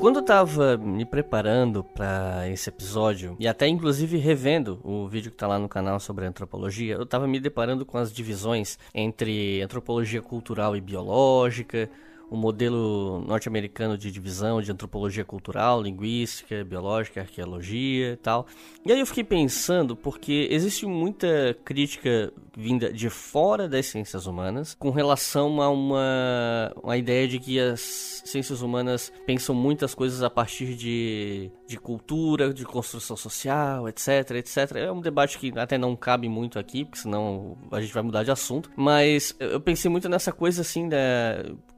Quando eu tava me preparando para esse episódio, e até inclusive revendo o vídeo que tá lá no canal sobre antropologia, eu tava me deparando com as divisões entre antropologia cultural e biológica, o modelo norte-americano de divisão de antropologia cultural, linguística, biológica, arqueologia e tal. E aí eu fiquei pensando, porque existe muita crítica vinda de fora das ciências humanas com relação a uma, uma ideia de que as ciências humanas pensam muitas coisas a partir de, de cultura, de construção social, etc, etc. É um debate que até não cabe muito aqui, porque senão a gente vai mudar de assunto. Mas eu pensei muito nessa coisa assim, da,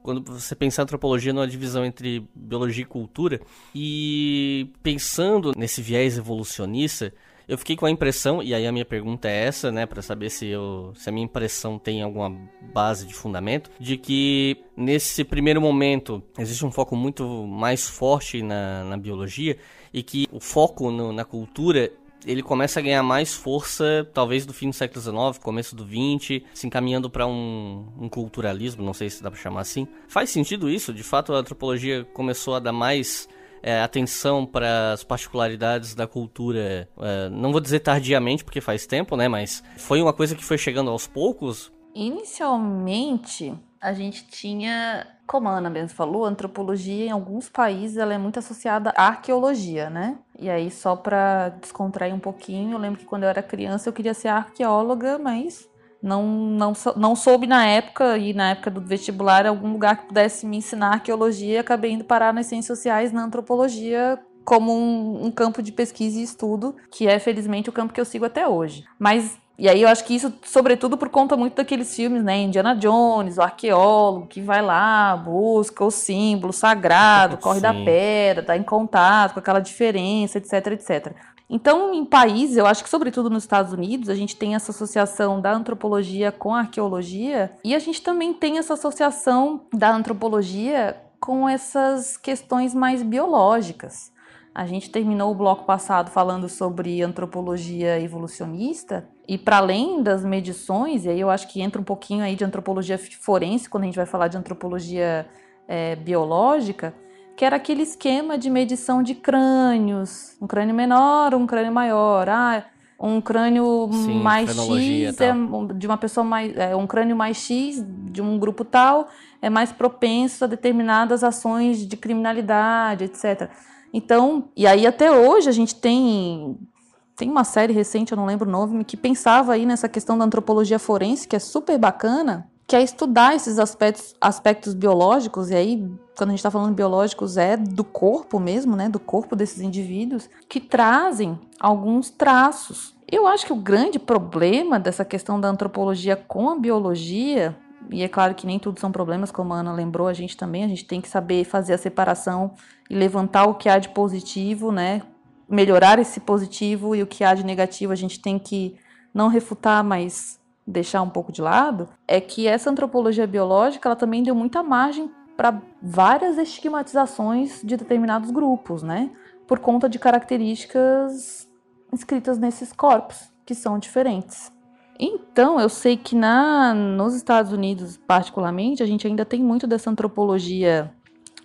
quando você pensa em antropologia numa divisão entre biologia e cultura, e pensando nesse viés evolucionista, eu fiquei com a impressão, e aí a minha pergunta é essa, né, para saber se, eu, se a minha impressão tem alguma base de fundamento, de que nesse primeiro momento existe um foco muito mais forte na, na biologia e que o foco no, na cultura ele começa a ganhar mais força, talvez do fim do século XIX, começo do XX, se encaminhando para um, um, culturalismo, não sei se dá para chamar assim. Faz sentido isso? De fato, a antropologia começou a dar mais é, atenção para as particularidades da cultura, é, não vou dizer tardiamente, porque faz tempo, né? Mas foi uma coisa que foi chegando aos poucos? Inicialmente, a gente tinha, como a Ana mesmo falou, a antropologia em alguns países ela é muito associada à arqueologia, né? E aí, só para descontrair um pouquinho, eu lembro que quando eu era criança eu queria ser arqueóloga, mas não, não, não soube na época, e na época do vestibular, algum lugar que pudesse me ensinar arqueologia, acabei indo parar nas ciências sociais, na antropologia, como um, um, campo de pesquisa e estudo, que é felizmente o campo que eu sigo até hoje. Mas e aí eu acho que isso, sobretudo, por conta muito daqueles filmes, né? Indiana Jones, o arqueólogo que vai lá, busca o símbolo sagrado, corre da pedra, tá em contato com aquela diferença, etc, etc. Então, em países, eu acho que sobretudo nos Estados Unidos, a gente tem essa associação da antropologia com a arqueologia e a gente também tem essa associação da antropologia com essas questões mais biológicas. A gente terminou o bloco passado falando sobre antropologia evolucionista e para além das medições, e aí eu acho que entra um pouquinho aí de antropologia forense quando a gente vai falar de antropologia é, biológica, que era aquele esquema de medição de crânios, um crânio menor, um crânio maior, ah, um crânio Sim, mais X é de uma pessoa mais, é, um crânio mais X de um grupo tal é mais propenso a determinadas ações de criminalidade, etc. Então, e aí até hoje a gente tem tem uma série recente, eu não lembro o nome, que pensava aí nessa questão da antropologia forense, que é super bacana, que é estudar esses aspectos, aspectos biológicos, e aí, quando a gente está falando biológicos, é do corpo mesmo, né? Do corpo desses indivíduos, que trazem alguns traços. Eu acho que o grande problema dessa questão da antropologia com a biologia, e é claro que nem tudo são problemas, como a Ana lembrou, a gente também, a gente tem que saber fazer a separação e levantar o que há de positivo, né? Melhorar esse positivo e o que há de negativo a gente tem que não refutar, mas deixar um pouco de lado, é que essa antropologia biológica ela também deu muita margem para várias estigmatizações de determinados grupos, né? por conta de características inscritas nesses corpos, que são diferentes. Então, eu sei que na, nos Estados Unidos, particularmente, a gente ainda tem muito dessa antropologia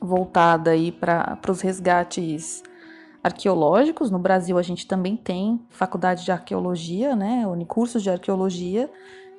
voltada aí para os resgates arqueológicos. No Brasil, a gente também tem faculdade de arqueologia, né, cursos de arqueologia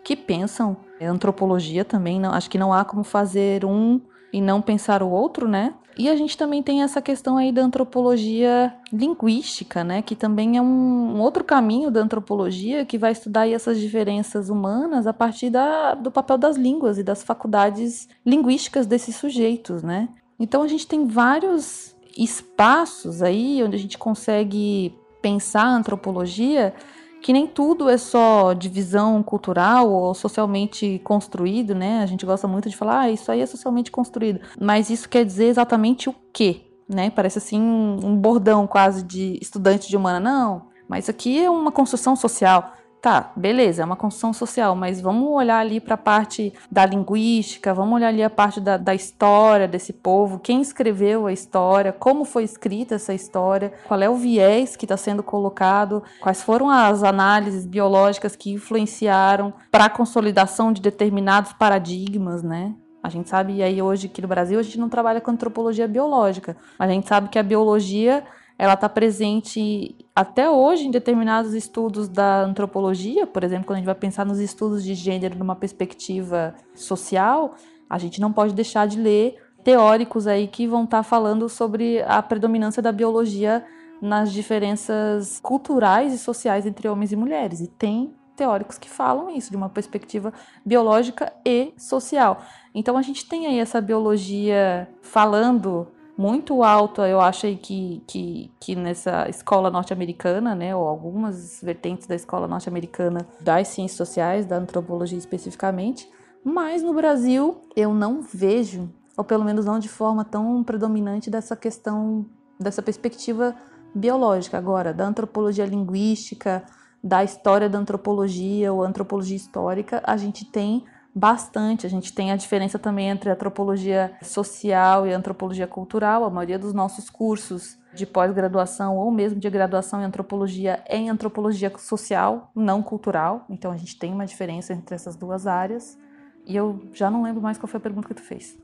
que pensam antropologia também. Não, acho que não há como fazer um e não pensar o outro, né? E a gente também tem essa questão aí da antropologia linguística, né? Que também é um, um outro caminho da antropologia que vai estudar essas diferenças humanas a partir da, do papel das línguas e das faculdades linguísticas desses sujeitos, né? Então a gente tem vários espaços aí onde a gente consegue pensar a antropologia que nem tudo é só divisão cultural ou socialmente construído, né? A gente gosta muito de falar, ah, isso aí é socialmente construído. Mas isso quer dizer exatamente o quê? Né? Parece assim um bordão quase de estudante de humana. Não, mas isso aqui é uma construção social. Tá, beleza, é uma construção social, mas vamos olhar ali para a parte da linguística, vamos olhar ali a parte da, da história desse povo, quem escreveu a história, como foi escrita essa história, qual é o viés que está sendo colocado, quais foram as análises biológicas que influenciaram para a consolidação de determinados paradigmas, né? A gente sabe, e aí hoje aqui no Brasil a gente não trabalha com antropologia biológica, mas a gente sabe que a biologia ela está presente até hoje em determinados estudos da antropologia, por exemplo, quando a gente vai pensar nos estudos de gênero numa perspectiva social, a gente não pode deixar de ler teóricos aí que vão estar tá falando sobre a predominância da biologia nas diferenças culturais e sociais entre homens e mulheres. E tem teóricos que falam isso de uma perspectiva biológica e social. Então a gente tem aí essa biologia falando muito alto, eu acho que, que, que nessa escola norte-americana, né, ou algumas vertentes da escola norte-americana das ciências sociais, da antropologia especificamente, mas no Brasil eu não vejo, ou pelo menos não de forma tão predominante dessa questão, dessa perspectiva biológica. Agora, da antropologia linguística, da história da antropologia ou antropologia histórica, a gente tem bastante. A gente tem a diferença também entre antropologia social e antropologia cultural. A maioria dos nossos cursos de pós-graduação ou mesmo de graduação em antropologia é em antropologia social, não cultural. Então a gente tem uma diferença entre essas duas áreas. E eu já não lembro mais qual foi a pergunta que tu fez.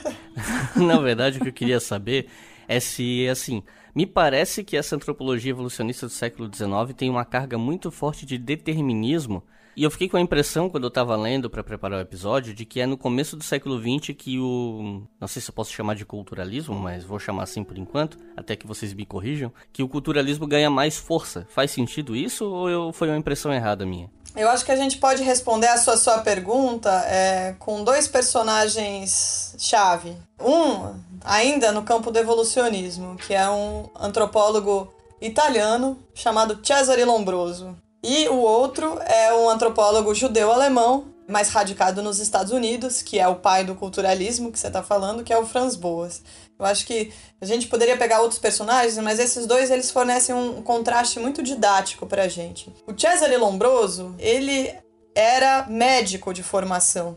Na verdade, o que eu queria saber é se, assim, me parece que essa antropologia evolucionista do século XIX tem uma carga muito forte de determinismo e eu fiquei com a impressão, quando eu estava lendo para preparar o episódio, de que é no começo do século XX que o. Não sei se eu posso chamar de culturalismo, mas vou chamar assim por enquanto, até que vocês me corrijam. Que o culturalismo ganha mais força. Faz sentido isso ou eu, foi uma impressão errada minha? Eu acho que a gente pode responder a sua, sua pergunta é, com dois personagens-chave. Um, ainda no campo do evolucionismo, que é um antropólogo italiano chamado Cesare Lombroso. E o outro é um antropólogo judeu-alemão, mais radicado nos Estados Unidos, que é o pai do culturalismo que você está falando, que é o Franz Boas. Eu acho que a gente poderia pegar outros personagens, mas esses dois eles fornecem um contraste muito didático para a gente. O Cesare Lombroso, ele era médico de formação.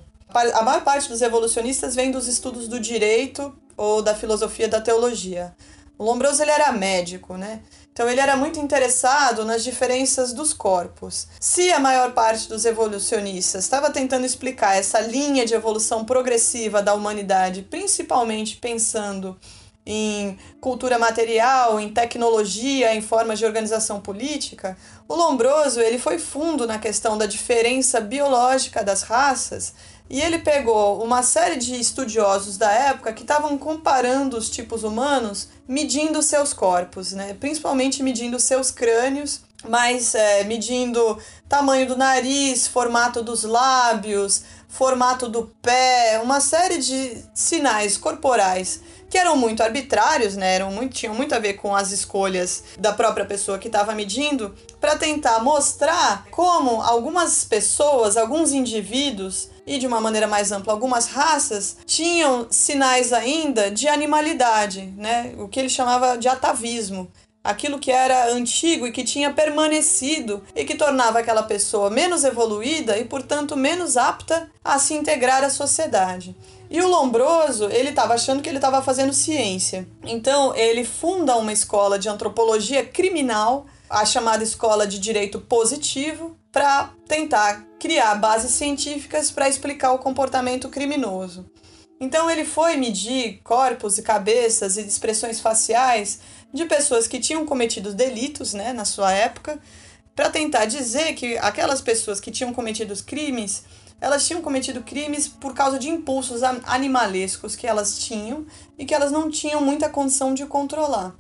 A maior parte dos evolucionistas vem dos estudos do direito ou da filosofia da teologia. O Lombroso ele era médico, né? Então ele era muito interessado nas diferenças dos corpos. Se a maior parte dos evolucionistas estava tentando explicar essa linha de evolução progressiva da humanidade, principalmente pensando em cultura material, em tecnologia, em formas de organização política, o Lombroso ele foi fundo na questão da diferença biológica das raças e ele pegou uma série de estudiosos da época que estavam comparando os tipos humanos, medindo seus corpos, né? principalmente medindo seus crânios, mas é, medindo tamanho do nariz, formato dos lábios, formato do pé, uma série de sinais corporais que eram muito arbitrários, né? Eram muito, tinham muito a ver com as escolhas da própria pessoa que estava medindo, para tentar mostrar como algumas pessoas, alguns indivíduos e de uma maneira mais ampla algumas raças tinham sinais ainda de animalidade, né? O que ele chamava de atavismo aquilo que era antigo e que tinha permanecido e que tornava aquela pessoa menos evoluída e, portanto, menos apta a se integrar à sociedade. E o Lombroso, ele estava achando que ele estava fazendo ciência. Então, ele funda uma escola de antropologia criminal, a chamada Escola de Direito Positivo, para tentar criar bases científicas para explicar o comportamento criminoso. Então, ele foi medir corpos e cabeças e expressões faciais de pessoas que tinham cometido delitos né, na sua época, para tentar dizer que aquelas pessoas que tinham cometido crimes elas tinham cometido crimes por causa de impulsos animalescos que elas tinham e que elas não tinham muita condição de controlar.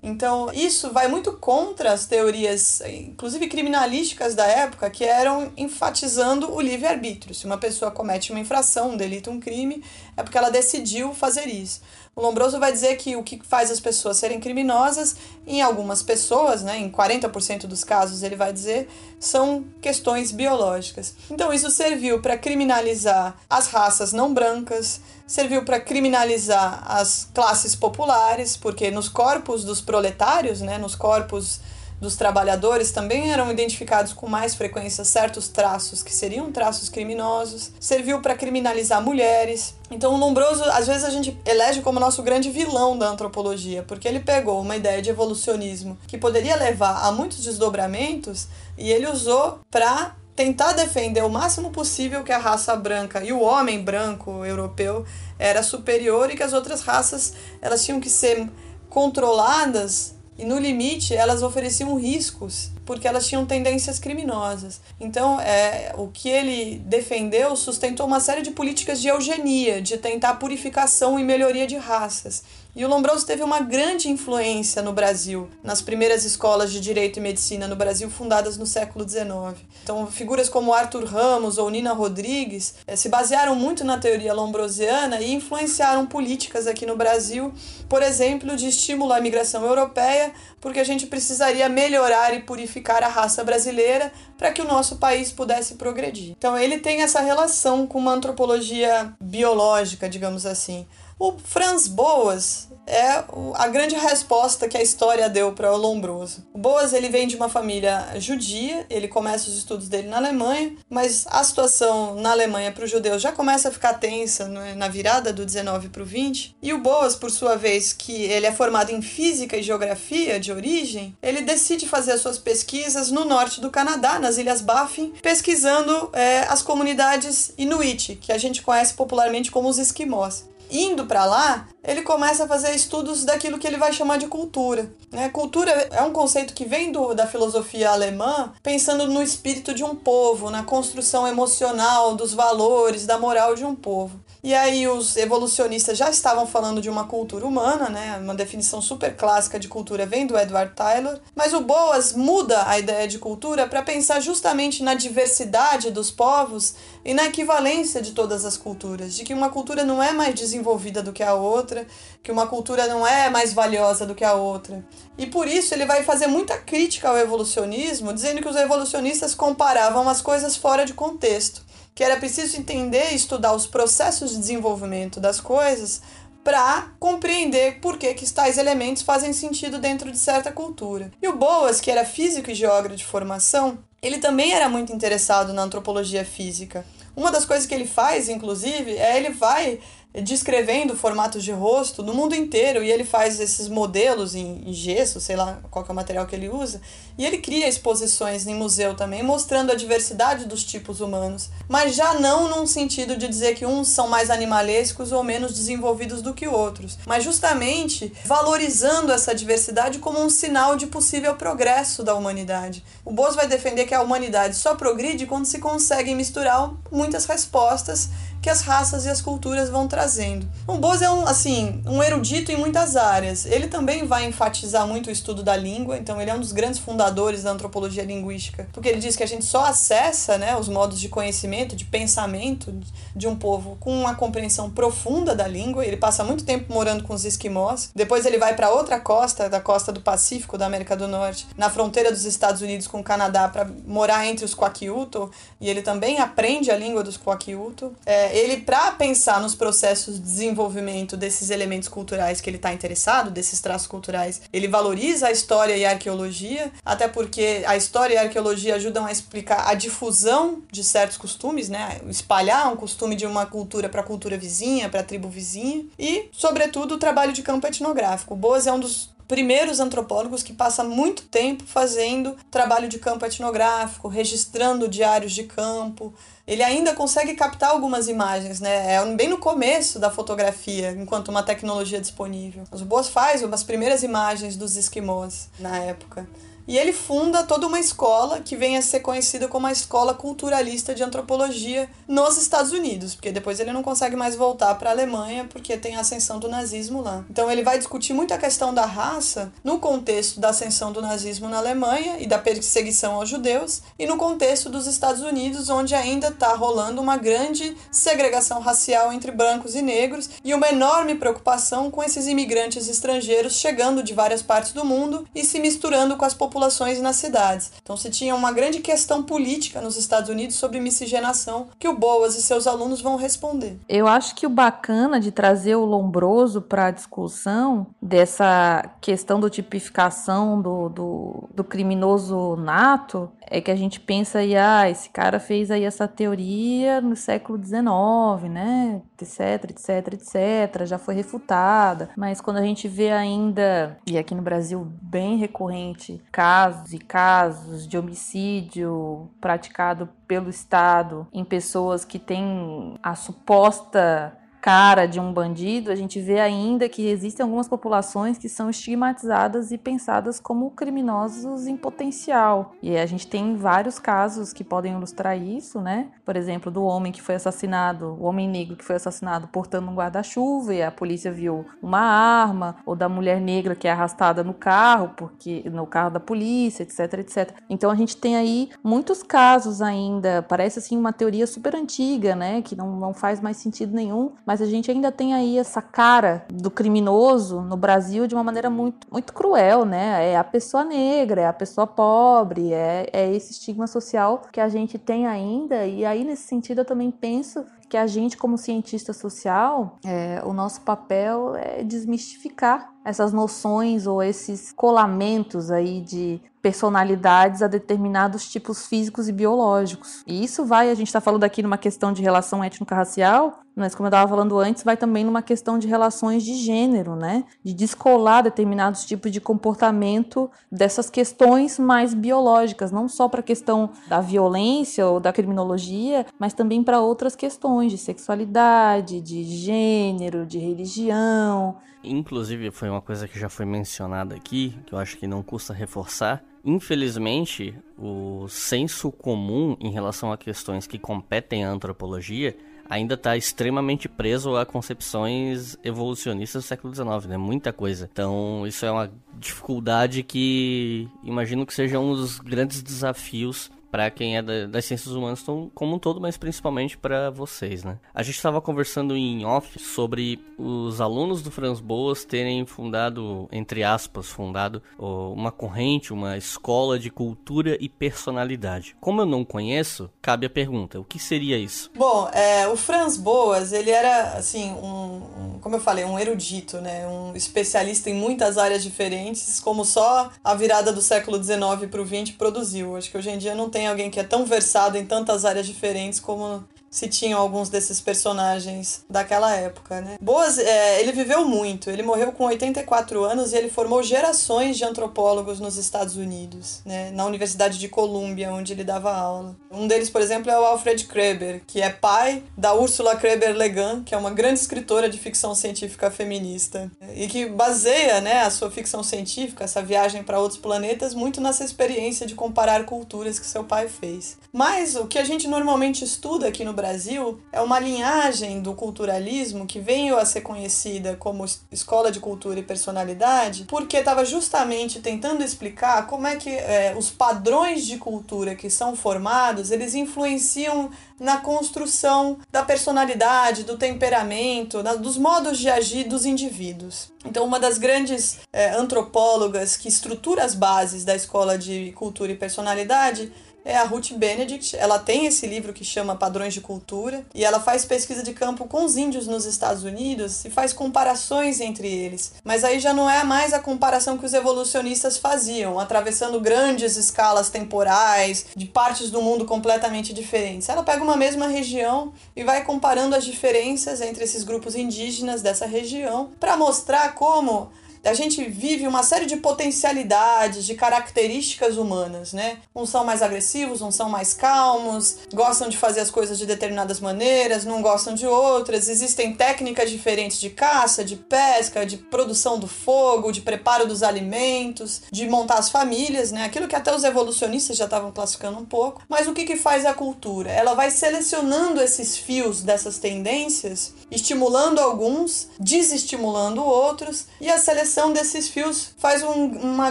Então, isso vai muito contra as teorias, inclusive criminalísticas da época, que eram enfatizando o livre-arbítrio. Se uma pessoa comete uma infração, um delito, um crime, é porque ela decidiu fazer isso. O Lombroso vai dizer que o que faz as pessoas serem criminosas, em algumas pessoas, né, em 40% dos casos, ele vai dizer, são questões biológicas. Então, isso serviu para criminalizar as raças não brancas, serviu para criminalizar as classes populares, porque nos corpos dos proletários, né, nos corpos dos trabalhadores também eram identificados com mais frequência certos traços que seriam traços criminosos, serviu para criminalizar mulheres. Então, o Lombroso, às vezes, a gente elege como nosso grande vilão da antropologia, porque ele pegou uma ideia de evolucionismo que poderia levar a muitos desdobramentos e ele usou para tentar defender o máximo possível que a raça branca e o homem branco europeu era superior e que as outras raças elas tinham que ser controladas e no limite elas ofereciam riscos porque elas tinham tendências criminosas. Então, é, o que ele defendeu sustentou uma série de políticas de eugenia, de tentar purificação e melhoria de raças. E o Lombroso teve uma grande influência no Brasil, nas primeiras escolas de direito e medicina no Brasil fundadas no século XIX. Então, figuras como Arthur Ramos ou Nina Rodrigues eh, se basearam muito na teoria lombrosiana e influenciaram políticas aqui no Brasil, por exemplo, de estímulo à migração europeia, porque a gente precisaria melhorar e purificar a raça brasileira para que o nosso país pudesse progredir. Então, ele tem essa relação com uma antropologia biológica, digamos assim. O Franz Boas é a grande resposta que a história deu para o Lombroso. O Boas ele vem de uma família judia, ele começa os estudos dele na Alemanha, mas a situação na Alemanha para os judeus já começa a ficar tensa né, na virada do 19 para o 20. E o Boas, por sua vez, que ele é formado em física e geografia de origem, ele decide fazer as suas pesquisas no norte do Canadá, nas Ilhas Baffin, pesquisando é, as comunidades Inuit, que a gente conhece popularmente como os esquimós indo para lá, ele começa a fazer estudos daquilo que ele vai chamar de cultura. Né? Cultura é um conceito que vem do, da filosofia alemã, pensando no espírito de um povo, na construção emocional dos valores, da moral de um povo. E aí os evolucionistas já estavam falando de uma cultura humana, né? Uma definição super clássica de cultura vem do Edward Tyler, mas o Boas muda a ideia de cultura para pensar justamente na diversidade dos povos e na equivalência de todas as culturas, de que uma cultura não é mais desenvolvida do que a outra, que uma cultura não é mais valiosa do que a outra. E por isso ele vai fazer muita crítica ao evolucionismo, dizendo que os evolucionistas comparavam as coisas fora de contexto que era preciso entender e estudar os processos de desenvolvimento das coisas para compreender por que, que tais elementos fazem sentido dentro de certa cultura. E o Boas, que era físico e geógrafo de formação, ele também era muito interessado na antropologia física. Uma das coisas que ele faz, inclusive, é ele vai descrevendo formatos de rosto no mundo inteiro e ele faz esses modelos em, gesso, sei lá qual é o material que ele usa, e ele cria exposições em museu também, mostrando a diversidade dos tipos humanos, mas já não num sentido de dizer que uns são mais animalescos ou menos desenvolvidos do que outros, mas justamente valorizando essa diversidade como um sinal de possível progresso da humanidade. O Boas vai defender que a humanidade só progride quando se conseguem misturar muitas respostas que as raças e as culturas vão trazendo. O Boas é um, assim, um erudito em muitas áreas. Ele também vai enfatizar muito o estudo da língua, então ele é um dos grandes fundadores da antropologia linguística, porque ele diz que a gente só acessa, né, os modos de conhecimento, de pensamento de um povo com uma compreensão profunda da língua. Ele passa muito tempo morando com os esquimós. Depois ele vai para outra costa, da costa do Pacífico, da América do Norte, na fronteira dos Estados Unidos com o Canadá para morar entre os Kwakiutl, e ele também aprende a língua dos Kwakiutl. É, ele, para pensar nos processos de desenvolvimento desses elementos culturais que ele está interessado, desses traços culturais, ele valoriza a história e a arqueologia, até porque a história e a arqueologia ajudam a explicar a difusão de certos costumes, né? Espalhar um costume de uma cultura para a cultura vizinha, para a tribo vizinha, e, sobretudo, o trabalho de campo etnográfico. Boas é um dos primeiros antropólogos que passa muito tempo fazendo trabalho de campo etnográfico, registrando diários de campo. Ele ainda consegue captar algumas imagens, né? É bem no começo da fotografia, enquanto uma tecnologia disponível. Os Boas faz umas primeiras imagens dos esquimós na época. E ele funda toda uma escola que vem a ser conhecida como a Escola Culturalista de Antropologia nos Estados Unidos, porque depois ele não consegue mais voltar para a Alemanha porque tem a ascensão do nazismo lá. Então ele vai discutir muito a questão da raça no contexto da ascensão do nazismo na Alemanha e da perseguição aos judeus, e no contexto dos Estados Unidos, onde ainda está rolando uma grande segregação racial entre brancos e negros e uma enorme preocupação com esses imigrantes estrangeiros chegando de várias partes do mundo e se misturando com as populações populações nas cidades. Então se tinha uma grande questão política nos Estados Unidos sobre miscigenação que o Boas e seus alunos vão responder. Eu acho que o bacana de trazer o Lombroso para a discussão dessa questão do tipificação do, do, do criminoso nato é que a gente pensa aí, ah, esse cara fez aí essa teoria no século XIX, né, etc, etc, etc, já foi refutada, mas quando a gente vê ainda, e aqui no Brasil bem recorrente, casos e casos de homicídio praticado pelo Estado em pessoas que têm a suposta cara de um bandido, a gente vê ainda que existem algumas populações que são estigmatizadas e pensadas como criminosos em potencial. E a gente tem vários casos que podem ilustrar isso, né? Por exemplo, do homem que foi assassinado, o homem negro que foi assassinado portando um guarda-chuva e a polícia viu uma arma, ou da mulher negra que é arrastada no carro, porque no carro da polícia, etc, etc. Então a gente tem aí muitos casos ainda, parece assim uma teoria super antiga, né, que não, não faz mais sentido nenhum, mas a gente ainda tem aí essa cara do criminoso no Brasil de uma maneira muito, muito cruel, né? É a pessoa negra, é a pessoa pobre, é, é esse estigma social que a gente tem ainda. E aí, nesse sentido, eu também penso que a gente, como cientista social, é, o nosso papel é desmistificar essas noções ou esses colamentos aí de personalidades a determinados tipos físicos e biológicos. E isso vai, a gente está falando aqui numa questão de relação étnico-racial, mas como eu estava falando antes, vai também numa questão de relações de gênero, né? De descolar determinados tipos de comportamento dessas questões mais biológicas, não só para a questão da violência ou da criminologia, mas também para outras questões de sexualidade, de gênero, de religião. Inclusive, foi uma coisa que já foi mencionada aqui, que eu acho que não custa reforçar. Infelizmente, o senso comum em relação a questões que competem à antropologia ainda está extremamente preso a concepções evolucionistas do século XIX, né? Muita coisa. Então, isso é uma dificuldade que imagino que seja um dos grandes desafios para quem é da, das ciências humanas como um todo, mas principalmente para vocês, né? A gente estava conversando em off sobre os alunos do Franz Boas terem fundado, entre aspas, fundado uma corrente, uma escola de cultura e personalidade. Como eu não conheço, cabe a pergunta: o que seria isso? Bom, é, o Franz Boas, ele era assim um, um, como eu falei, um erudito, né? Um especialista em muitas áreas diferentes, como só a virada do século XIX para o XX produziu. Acho que hoje em dia não tem tem alguém que é tão versado em tantas áreas diferentes como se tinham alguns desses personagens daquela época, né? Boas, é, ele viveu muito, ele morreu com 84 anos e ele formou gerações de antropólogos nos Estados Unidos, né? Na Universidade de Columbia, onde ele dava aula. Um deles, por exemplo, é o Alfred Kreber, que é pai da Ursula Kreber Legan, que é uma grande escritora de ficção científica feminista e que baseia, né, a sua ficção científica, essa viagem para outros planetas, muito nessa experiência de comparar culturas que seu pai fez. Mas o que a gente normalmente estuda aqui no Brasil é uma linhagem do culturalismo que veio a ser conhecida como Escola de Cultura e Personalidade, porque estava justamente tentando explicar como é que é, os padrões de cultura que são formados eles influenciam na construção da personalidade, do temperamento, dos modos de agir dos indivíduos. Então, uma das grandes é, antropólogas que estrutura as bases da escola de cultura e personalidade é a Ruth Benedict. Ela tem esse livro que chama Padrões de Cultura e ela faz pesquisa de campo com os índios nos Estados Unidos e faz comparações entre eles. Mas aí já não é mais a comparação que os evolucionistas faziam, atravessando grandes escalas temporais de partes do mundo completamente diferentes. Ela pega uma mesma região e vai comparando as diferenças entre esses grupos indígenas dessa região para mostrar como a gente vive uma série de potencialidades, de características humanas, né? Uns são mais agressivos, uns são mais calmos, gostam de fazer as coisas de determinadas maneiras, não gostam de outras. Existem técnicas diferentes de caça, de pesca, de produção do fogo, de preparo dos alimentos, de montar as famílias, né? Aquilo que até os evolucionistas já estavam classificando um pouco. Mas o que, que faz a cultura? Ela vai selecionando esses fios dessas tendências, estimulando alguns, desestimulando outros, e a seleção seleção desses fios faz um, uma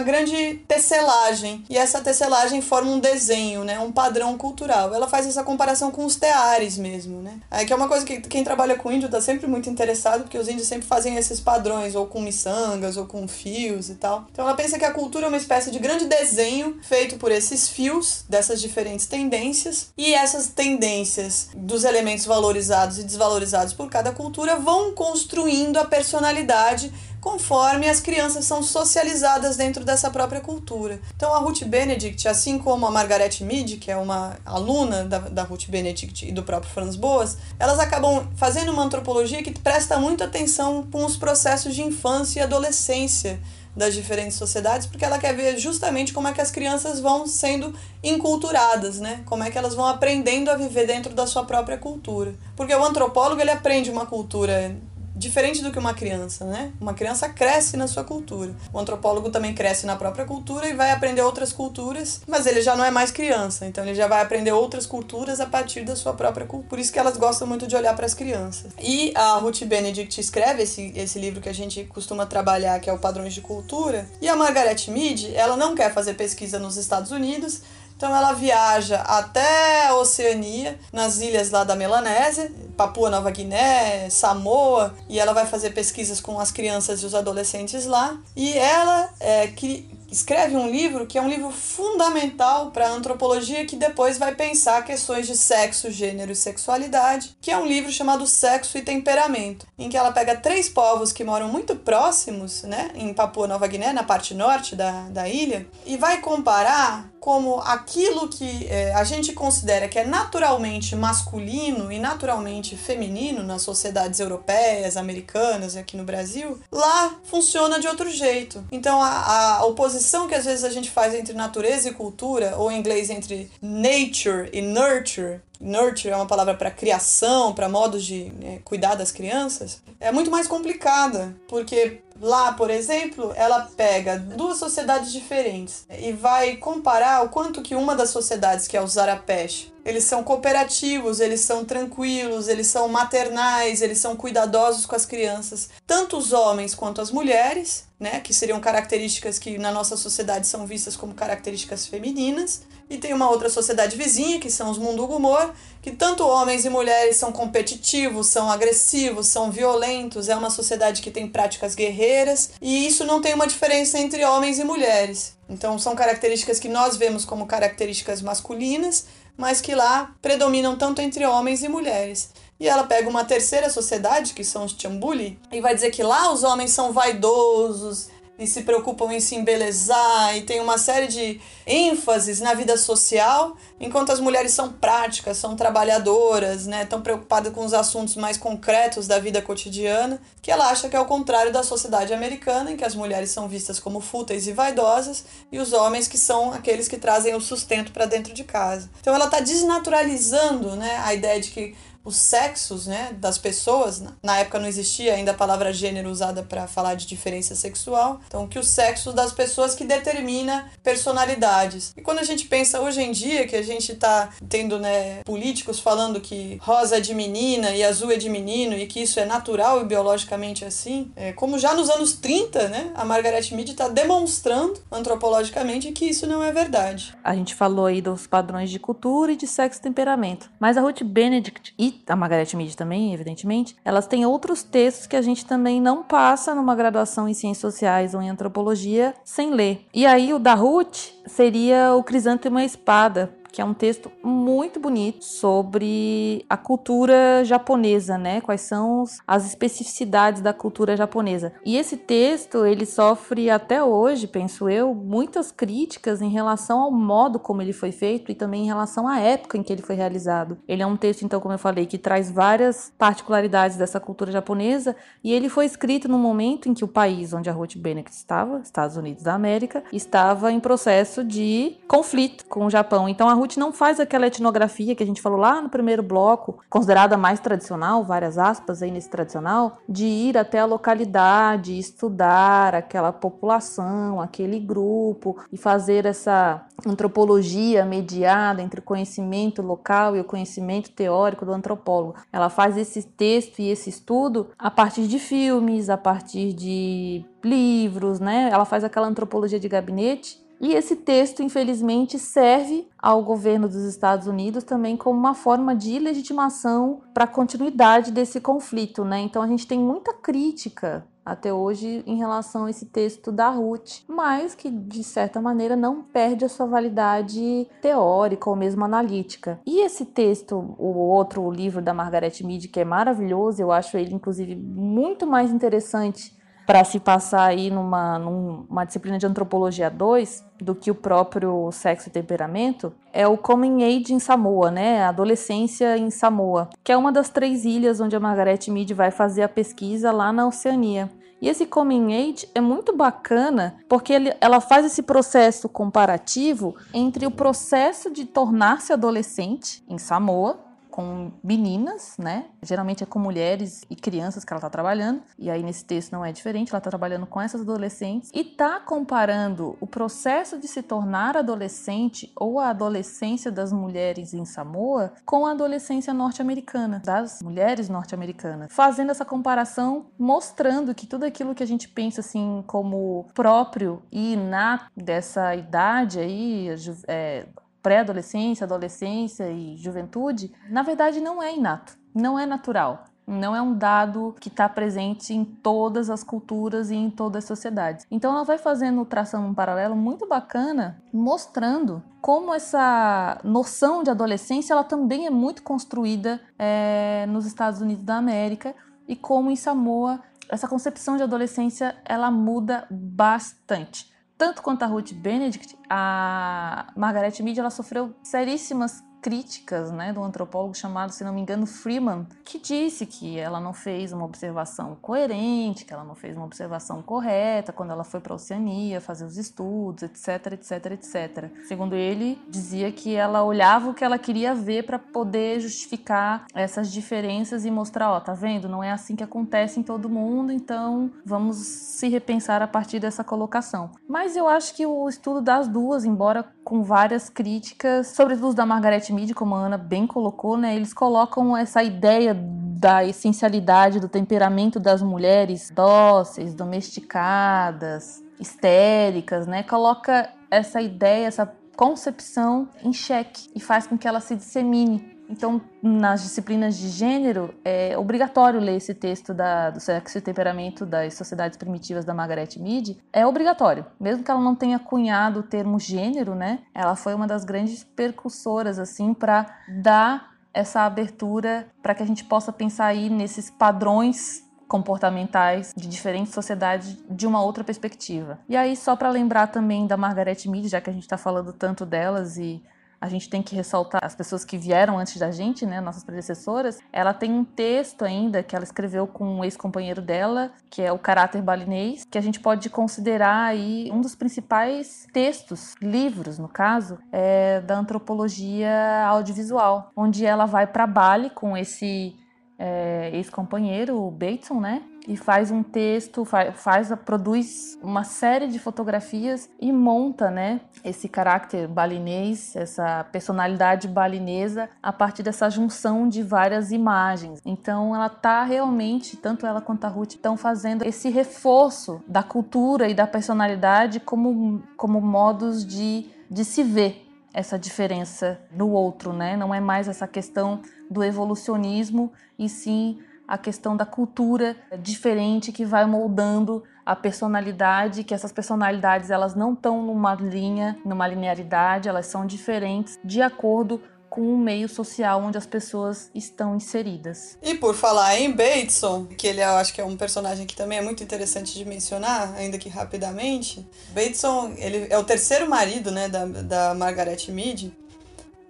grande tecelagem e essa tecelagem forma um desenho, né, um padrão cultural. Ela faz essa comparação com os teares mesmo, né? É que é uma coisa que quem trabalha com índio tá sempre muito interessado, porque os índios sempre fazem esses padrões, ou com miçangas, ou com fios e tal. Então ela pensa que a cultura é uma espécie de grande desenho feito por esses fios dessas diferentes tendências e essas tendências dos elementos valorizados e desvalorizados por cada cultura vão construindo a personalidade conforme as crianças são socializadas dentro dessa própria cultura. Então a Ruth Benedict, assim como a Margaret Mead, que é uma aluna da, da Ruth Benedict e do próprio Franz Boas, elas acabam fazendo uma antropologia que presta muita atenção com os processos de infância e adolescência das diferentes sociedades, porque ela quer ver justamente como é que as crianças vão sendo enculturadas, né? Como é que elas vão aprendendo a viver dentro da sua própria cultura. Porque o antropólogo ele aprende uma cultura diferente do que uma criança, né? Uma criança cresce na sua cultura. O antropólogo também cresce na própria cultura e vai aprender outras culturas, mas ele já não é mais criança, então ele já vai aprender outras culturas a partir da sua própria cultura. Por isso que elas gostam muito de olhar para as crianças. E a Ruth Benedict escreve esse, esse livro que a gente costuma trabalhar, que é o Padrões de Cultura. E a Margaret Mead, ela não quer fazer pesquisa nos Estados Unidos, então ela viaja até a Oceania, nas ilhas lá da Melanésia, Papua Nova Guiné, Samoa, e ela vai fazer pesquisas com as crianças e os adolescentes lá. E ela é, que escreve um livro que é um livro fundamental para a antropologia que depois vai pensar questões de sexo, gênero e sexualidade, que é um livro chamado Sexo e Temperamento, em que ela pega três povos que moram muito próximos, né, em Papua Nova Guiné, na parte norte da, da ilha, e vai comparar como aquilo que é, a gente considera que é naturalmente masculino e naturalmente feminino nas sociedades europeias, americanas e aqui no Brasil, lá funciona de outro jeito. Então a, a oposição que às vezes a gente faz entre natureza e cultura, ou em inglês entre nature e nurture, nurture é uma palavra para criação, para modos de né, cuidar das crianças, é muito mais complicada, porque lá, por exemplo, ela pega duas sociedades diferentes e vai comparar o quanto que uma das sociedades, que é o Zarapesh, eles são cooperativos, eles são tranquilos, eles são maternais, eles são cuidadosos com as crianças, tanto os homens quanto as mulheres, né, que seriam características que na nossa sociedade são vistas como características femininas. E tem uma outra sociedade vizinha, que são os Mundugumor, que tanto homens e mulheres são competitivos, são agressivos, são violentos, é uma sociedade que tem práticas guerreiras, e isso não tem uma diferença entre homens e mulheres. Então são características que nós vemos como características masculinas, mas que lá predominam tanto entre homens e mulheres. E ela pega uma terceira sociedade, que são os Chambuli, e vai dizer que lá os homens são vaidosos, e se preocupam em se embelezar e tem uma série de ênfases na vida social, enquanto as mulheres são práticas, são trabalhadoras, né, estão preocupadas com os assuntos mais concretos da vida cotidiana, que ela acha que é o contrário da sociedade americana, em que as mulheres são vistas como fúteis e vaidosas e os homens que são aqueles que trazem o sustento para dentro de casa. Então ela está desnaturalizando, né, a ideia de que os sexos né, das pessoas. Na época não existia ainda a palavra gênero usada para falar de diferença sexual. Então, que os sexos das pessoas que determina personalidades. E quando a gente pensa hoje em dia, que a gente está tendo né, políticos falando que rosa é de menina e azul é de menino e que isso é natural e biologicamente assim, é, como já nos anos 30, né, a Margaret Mead está demonstrando antropologicamente que isso não é verdade. A gente falou aí dos padrões de cultura e de sexo e temperamento. Mas a Ruth Benedict a Margaret Mead também, evidentemente, elas têm outros textos que a gente também não passa numa graduação em ciências sociais ou em antropologia sem ler. E aí o da Ruth seria o Crisântemo e a Espada, que é um texto muito bonito sobre a cultura japonesa, né? Quais são as especificidades da cultura japonesa. E esse texto, ele sofre até hoje, penso eu, muitas críticas em relação ao modo como ele foi feito e também em relação à época em que ele foi realizado. Ele é um texto, então, como eu falei, que traz várias particularidades dessa cultura japonesa e ele foi escrito no momento em que o país onde a Ruth Bennett estava, Estados Unidos da América, estava em processo de conflito com o Japão. Então a Ruth não faz aquela etnografia que a gente falou lá no primeiro bloco, considerada mais tradicional, várias aspas aí nesse tradicional, de ir até a localidade, estudar aquela população, aquele grupo e fazer essa antropologia mediada entre o conhecimento local e o conhecimento teórico do antropólogo. Ela faz esse texto e esse estudo a partir de filmes, a partir de livros, né? Ela faz aquela antropologia de gabinete e esse texto, infelizmente, serve ao governo dos Estados Unidos também como uma forma de legitimação para a continuidade desse conflito, né? Então a gente tem muita crítica até hoje em relação a esse texto da Ruth, mas que de certa maneira não perde a sua validade teórica ou mesmo analítica. E esse texto, o outro livro da Margaret Mead, que é maravilhoso, eu acho ele inclusive muito mais interessante para se passar aí numa, numa disciplina de antropologia 2 do que o próprio sexo e temperamento é o Coming Age em Samoa, né? A adolescência em Samoa, que é uma das três ilhas onde a Margaret Mead vai fazer a pesquisa lá na Oceania. E esse coming age é muito bacana porque ele, ela faz esse processo comparativo entre o processo de tornar-se adolescente em Samoa com meninas, né? Geralmente é com mulheres e crianças que ela está trabalhando. E aí nesse texto não é diferente, ela está trabalhando com essas adolescentes e está comparando o processo de se tornar adolescente ou a adolescência das mulheres em Samoa com a adolescência norte-americana, das mulheres norte-americanas. Fazendo essa comparação, mostrando que tudo aquilo que a gente pensa assim como próprio e inato dessa idade aí, é, pré-adolescência, adolescência e juventude, na verdade não é inato, não é natural. Não é um dado que está presente em todas as culturas e em todas as sociedades. Então ela vai fazendo, traçando um paralelo muito bacana, mostrando como essa noção de adolescência ela também é muito construída é, nos Estados Unidos da América e como em Samoa essa concepção de adolescência ela muda bastante tanto quanto a Ruth Benedict, a Margaret Mead ela sofreu seríssimas críticas né, do antropólogo chamado, se não me engano, Freeman, que disse que ela não fez uma observação coerente, que ela não fez uma observação correta quando ela foi para a Oceania fazer os estudos, etc, etc, etc. Segundo ele, dizia que ela olhava o que ela queria ver para poder justificar essas diferenças e mostrar, ó, tá vendo? Não é assim que acontece em todo mundo, então vamos se repensar a partir dessa colocação. Mas eu acho que o estudo das duas, embora com várias críticas, sobretudo da Margaret Mead, como a Ana bem colocou, né? Eles colocam essa ideia da essencialidade do temperamento das mulheres dóceis, domesticadas, histéricas, né? Coloca essa ideia, essa concepção em xeque e faz com que ela se dissemine então, nas disciplinas de gênero, é obrigatório ler esse texto da, do sexo e temperamento das sociedades primitivas da Margaret Mead. É obrigatório. Mesmo que ela não tenha cunhado o termo gênero, né? Ela foi uma das grandes percussoras, assim, para dar essa abertura para que a gente possa pensar aí nesses padrões comportamentais de diferentes sociedades de uma outra perspectiva. E aí, só para lembrar também da Margaret Mead, já que a gente está falando tanto delas e a gente tem que ressaltar as pessoas que vieram antes da gente, né, nossas predecessoras. Ela tem um texto ainda que ela escreveu com um ex-companheiro dela, que é o Caráter Balinês, que a gente pode considerar aí um dos principais textos, livros no caso, é, da antropologia audiovisual, onde ela vai para Bali com esse é, ex-companheiro, o Bateson, né? E faz um texto, faz, produz uma série de fotografias e monta, né? Esse caráter balinês, essa personalidade balinesa a partir dessa junção de várias imagens. Então, ela tá realmente, tanto ela quanto a Ruth, estão fazendo esse reforço da cultura e da personalidade como, como modos de, de se ver essa diferença no outro, né? Não é mais essa questão do evolucionismo e sim a questão da cultura diferente que vai moldando a personalidade, que essas personalidades elas não estão numa linha, numa linearidade, elas são diferentes de acordo com o meio social onde as pessoas estão inseridas. E por falar em Bateson, que ele eu acho que é um personagem que também é muito interessante de mencionar, ainda que rapidamente, Bateson ele é o terceiro marido né, da, da Margaret Mead,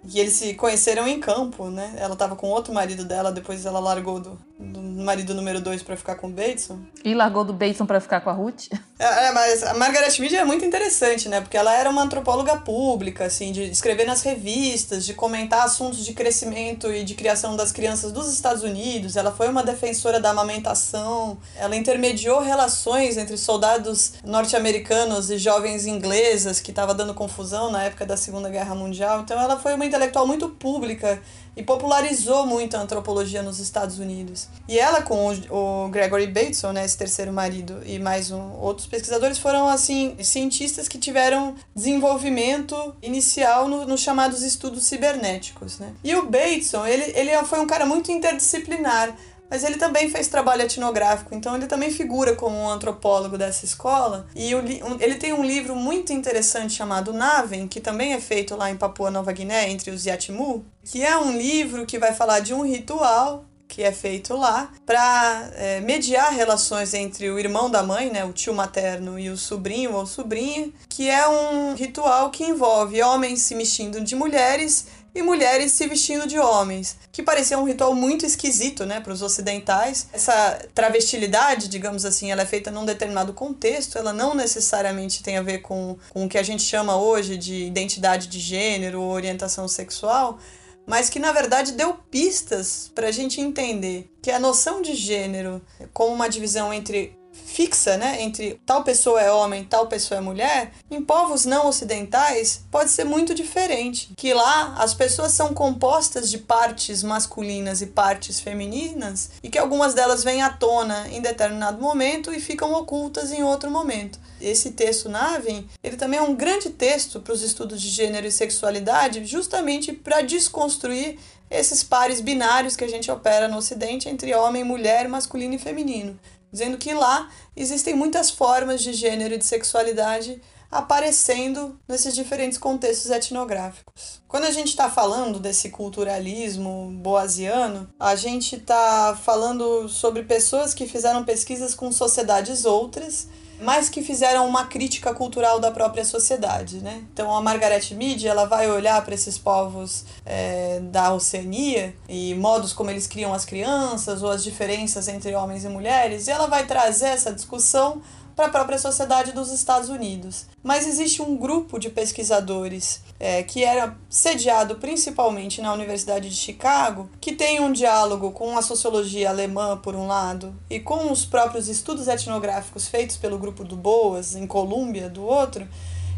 e eles se conheceram em campo, né? Ela tava com outro marido dela, depois ela largou do, do marido número 2 para ficar com o Bateson. E largou do Bateson para ficar com a Ruth? É, é, mas a Margaret Mead é muito interessante, né? Porque ela era uma antropóloga pública, assim, de escrever nas revistas, de comentar assuntos de crescimento e de criação das crianças dos Estados Unidos. Ela foi uma defensora da amamentação. Ela intermediou relações entre soldados norte-americanos e jovens inglesas que estava dando confusão na época da Segunda Guerra Mundial. Então ela foi uma intelectual muito pública e popularizou muito a antropologia nos Estados Unidos. E ela com o, Gregory Bateson, né, esse terceiro marido, e mais um, outros pesquisadores foram assim cientistas que tiveram desenvolvimento inicial nos no chamados estudos cibernéticos, né? E o Bateson, ele, ele foi um cara muito interdisciplinar mas ele também fez trabalho etnográfico, então ele também figura como um antropólogo dessa escola. E ele tem um livro muito interessante chamado Naven, que também é feito lá em Papua Nova Guiné, entre os Yatimu, que é um livro que vai falar de um ritual que é feito lá para é, mediar relações entre o irmão da mãe, né, o tio materno e o sobrinho ou sobrinha, que é um ritual que envolve homens se vestindo de mulheres e mulheres se vestindo de homens, que parecia um ritual muito esquisito, né, para os ocidentais. Essa travestilidade, digamos assim, ela é feita num determinado contexto, ela não necessariamente tem a ver com, com o que a gente chama hoje de identidade de gênero ou orientação sexual, mas que na verdade deu pistas para a gente entender que a noção de gênero como uma divisão entre fixa, né, entre tal pessoa é homem, tal pessoa é mulher, em povos não ocidentais pode ser muito diferente. Que lá as pessoas são compostas de partes masculinas e partes femininas e que algumas delas vêm à tona em determinado momento e ficam ocultas em outro momento. Esse texto Navin, ele também é um grande texto para os estudos de gênero e sexualidade, justamente para desconstruir esses pares binários que a gente opera no Ocidente entre homem, mulher, masculino e feminino dizendo que lá existem muitas formas de gênero e de sexualidade aparecendo nesses diferentes contextos etnográficos. Quando a gente está falando desse culturalismo boasiano, a gente está falando sobre pessoas que fizeram pesquisas com sociedades outras mas que fizeram uma crítica cultural da própria sociedade, né? Então a Margaret Mead ela vai olhar para esses povos é, da Oceania e modos como eles criam as crianças ou as diferenças entre homens e mulheres e ela vai trazer essa discussão para a própria sociedade dos Estados Unidos. Mas existe um grupo de pesquisadores é, que era sediado principalmente na Universidade de Chicago, que tem um diálogo com a sociologia alemã, por um lado, e com os próprios estudos etnográficos feitos pelo grupo do Boas, em Colômbia, do outro,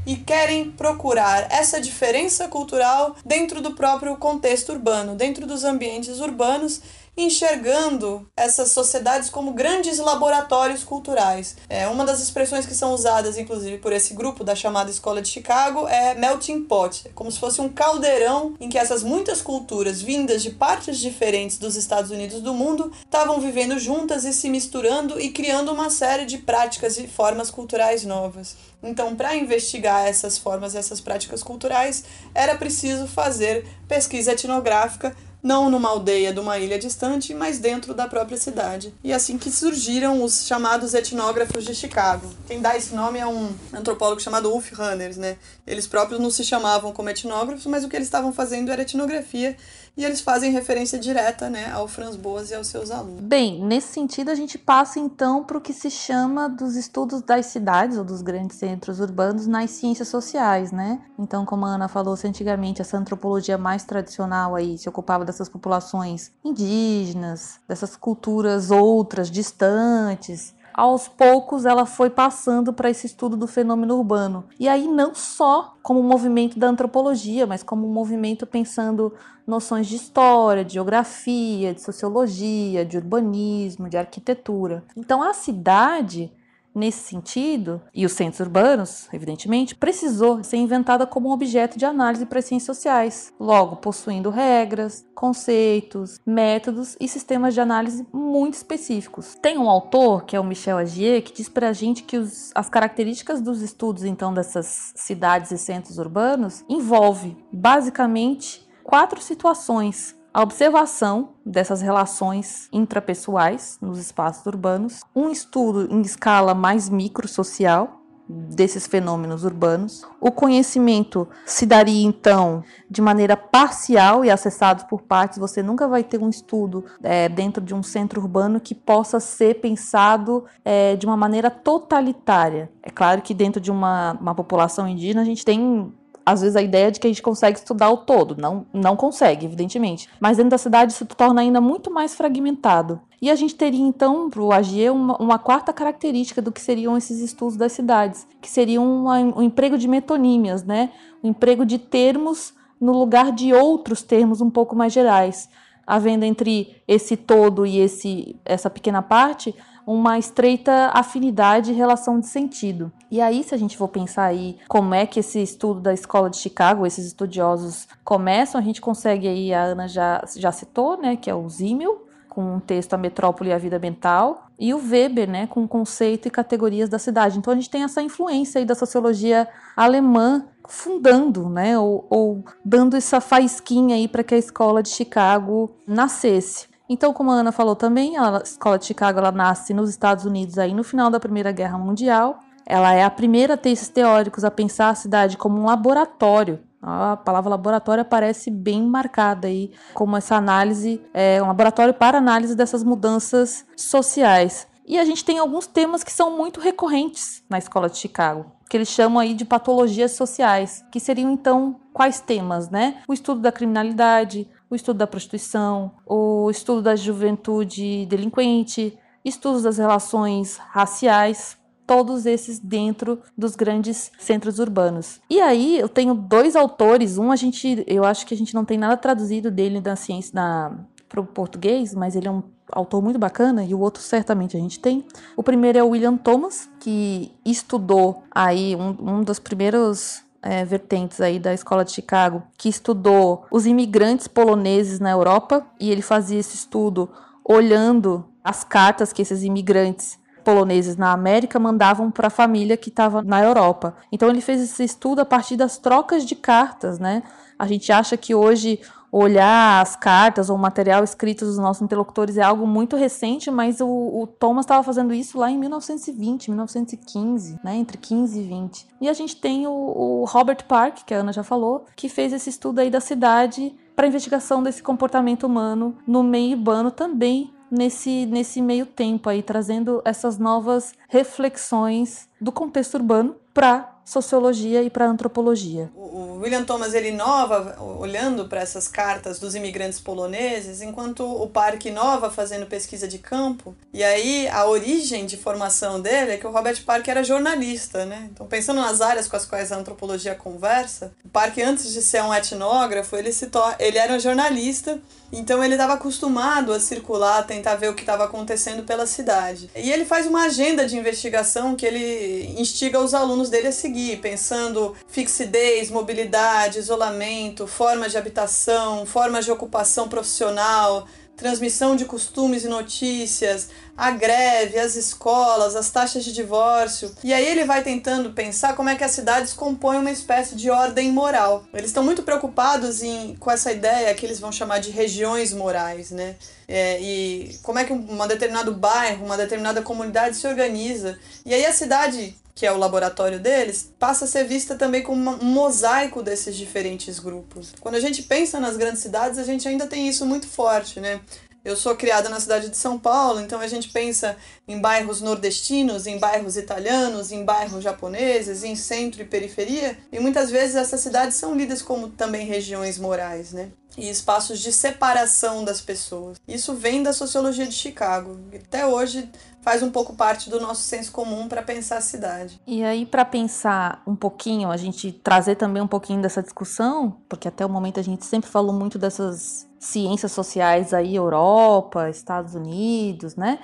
e querem procurar essa diferença cultural dentro do próprio contexto urbano, dentro dos ambientes urbanos enxergando essas sociedades como grandes laboratórios culturais. É, uma das expressões que são usadas, inclusive, por esse grupo da chamada Escola de Chicago é melting pot, é como se fosse um caldeirão em que essas muitas culturas vindas de partes diferentes dos Estados Unidos do mundo estavam vivendo juntas e se misturando e criando uma série de práticas e formas culturais novas. Então, para investigar essas formas, essas práticas culturais, era preciso fazer pesquisa etnográfica não numa aldeia de uma ilha distante, mas dentro da própria cidade. E assim que surgiram os chamados etnógrafos de Chicago. Quem dá esse nome é um antropólogo chamado Ulf Runners, né? Eles próprios não se chamavam como etnógrafos, mas o que eles estavam fazendo era etnografia e eles fazem referência direta né, ao Franz Boas e aos seus alunos. Bem, nesse sentido, a gente passa então para o que se chama dos estudos das cidades ou dos grandes centros urbanos nas ciências sociais, né? Então, como a Ana falou, se antigamente essa antropologia mais tradicional aí se ocupava dessas populações indígenas, dessas culturas outras, distantes, aos poucos ela foi passando para esse estudo do fenômeno urbano. E aí não só como um movimento da antropologia, mas como um movimento pensando noções de história, de geografia, de sociologia, de urbanismo, de arquitetura. Então a cidade nesse sentido, e os centros urbanos, evidentemente, precisou ser inventada como um objeto de análise para as ciências sociais, logo possuindo regras, conceitos, métodos e sistemas de análise muito específicos. Tem um autor, que é o Michel Agier, que diz para a gente que os, as características dos estudos então dessas cidades e centros urbanos envolve basicamente quatro situações a observação dessas relações intrapessoais nos espaços urbanos, um estudo em escala mais microsocial desses fenômenos urbanos. O conhecimento se daria então de maneira parcial e acessado por partes. Você nunca vai ter um estudo é, dentro de um centro urbano que possa ser pensado é, de uma maneira totalitária. É claro que dentro de uma, uma população indígena a gente tem às vezes a ideia de que a gente consegue estudar o todo. Não, não consegue, evidentemente. Mas dentro da cidade isso torna ainda muito mais fragmentado. E a gente teria então para o AGE uma, uma, quarta característica do que seriam esses estudos das cidades, que seria uma, um emprego de metonímias, né? Um emprego de termos no lugar de outros termos um pouco mais gerais, havendo entre esse todo e esse essa pequena parte uma estreita afinidade e relação de sentido. E aí, se a gente for pensar aí como é que esse estudo da escola de Chicago, esses estudiosos começam, a gente consegue aí, a Ana já, já citou, né, que é o Zimmel, com um texto A Metrópole e a Vida Mental, e o Weber, né, com o conceito e categorias da cidade. Então a gente tem essa influência aí da sociologia alemã fundando, né, ou, ou dando essa faísquinha aí para que a escola de Chicago nascesse. Então, como a Ana falou também, a escola de Chicago ela nasce nos Estados Unidos aí no final da Primeira Guerra Mundial. Ela é a primeira a ter esses teóricos a pensar a cidade como um laboratório. A palavra laboratório aparece bem marcada aí, como essa análise, é um laboratório para análise dessas mudanças sociais. E a gente tem alguns temas que são muito recorrentes na escola de Chicago, que eles chamam aí de patologias sociais, que seriam então quais temas, né? O estudo da criminalidade, o estudo da prostituição, o estudo da juventude delinquente, estudos das relações raciais, todos esses dentro dos grandes centros urbanos. E aí eu tenho dois autores, um a gente, eu acho que a gente não tem nada traduzido dele da ciência na para o português, mas ele é um autor muito bacana e o outro certamente a gente tem. O primeiro é o William Thomas, que estudou aí um, um dos primeiros é, vertentes aí da escola de Chicago, que estudou os imigrantes poloneses na Europa e ele fazia esse estudo olhando as cartas que esses imigrantes poloneses na América mandavam para a família que estava na Europa. Então ele fez esse estudo a partir das trocas de cartas, né? A gente acha que hoje olhar as cartas ou o material escrito dos nossos interlocutores é algo muito recente, mas o, o Thomas estava fazendo isso lá em 1920, 1915, né, entre 15 e 20. E a gente tem o, o Robert Park, que a Ana já falou, que fez esse estudo aí da cidade para investigação desse comportamento humano no meio urbano também nesse, nesse meio tempo aí, trazendo essas novas reflexões do contexto urbano para sociologia e para antropologia. O William Thomas ele inova olhando para essas cartas dos imigrantes poloneses, enquanto o Parque inova fazendo pesquisa de campo. E aí a origem de formação dele é que o Robert Park era jornalista, né? Então pensando nas áreas com as quais a antropologia conversa, o Park antes de ser um etnógrafo, ele se ele era um jornalista então ele estava acostumado a circular, tentar ver o que estava acontecendo pela cidade. E ele faz uma agenda de investigação que ele instiga os alunos dele a seguir, pensando fixidez, mobilidade, isolamento, formas de habitação, formas de ocupação profissional, transmissão de costumes e notícias, a greve, as escolas, as taxas de divórcio. E aí ele vai tentando pensar como é que as cidades compõem uma espécie de ordem moral. Eles estão muito preocupados em, com essa ideia que eles vão chamar de regiões morais, né? É, e como é que um determinado bairro, uma determinada comunidade se organiza. E aí a cidade que é o laboratório deles, passa a ser vista também como um mosaico desses diferentes grupos. Quando a gente pensa nas grandes cidades, a gente ainda tem isso muito forte, né? Eu sou criada na cidade de São Paulo, então a gente pensa em bairros nordestinos, em bairros italianos, em bairros japoneses, em centro e periferia, e muitas vezes essas cidades são lidas como também regiões morais, né? E espaços de separação das pessoas. Isso vem da sociologia de Chicago. Até hoje faz um pouco parte do nosso senso comum para pensar a cidade. E aí, para pensar um pouquinho, a gente trazer também um pouquinho dessa discussão, porque até o momento a gente sempre falou muito dessas ciências sociais aí, Europa, Estados Unidos, né?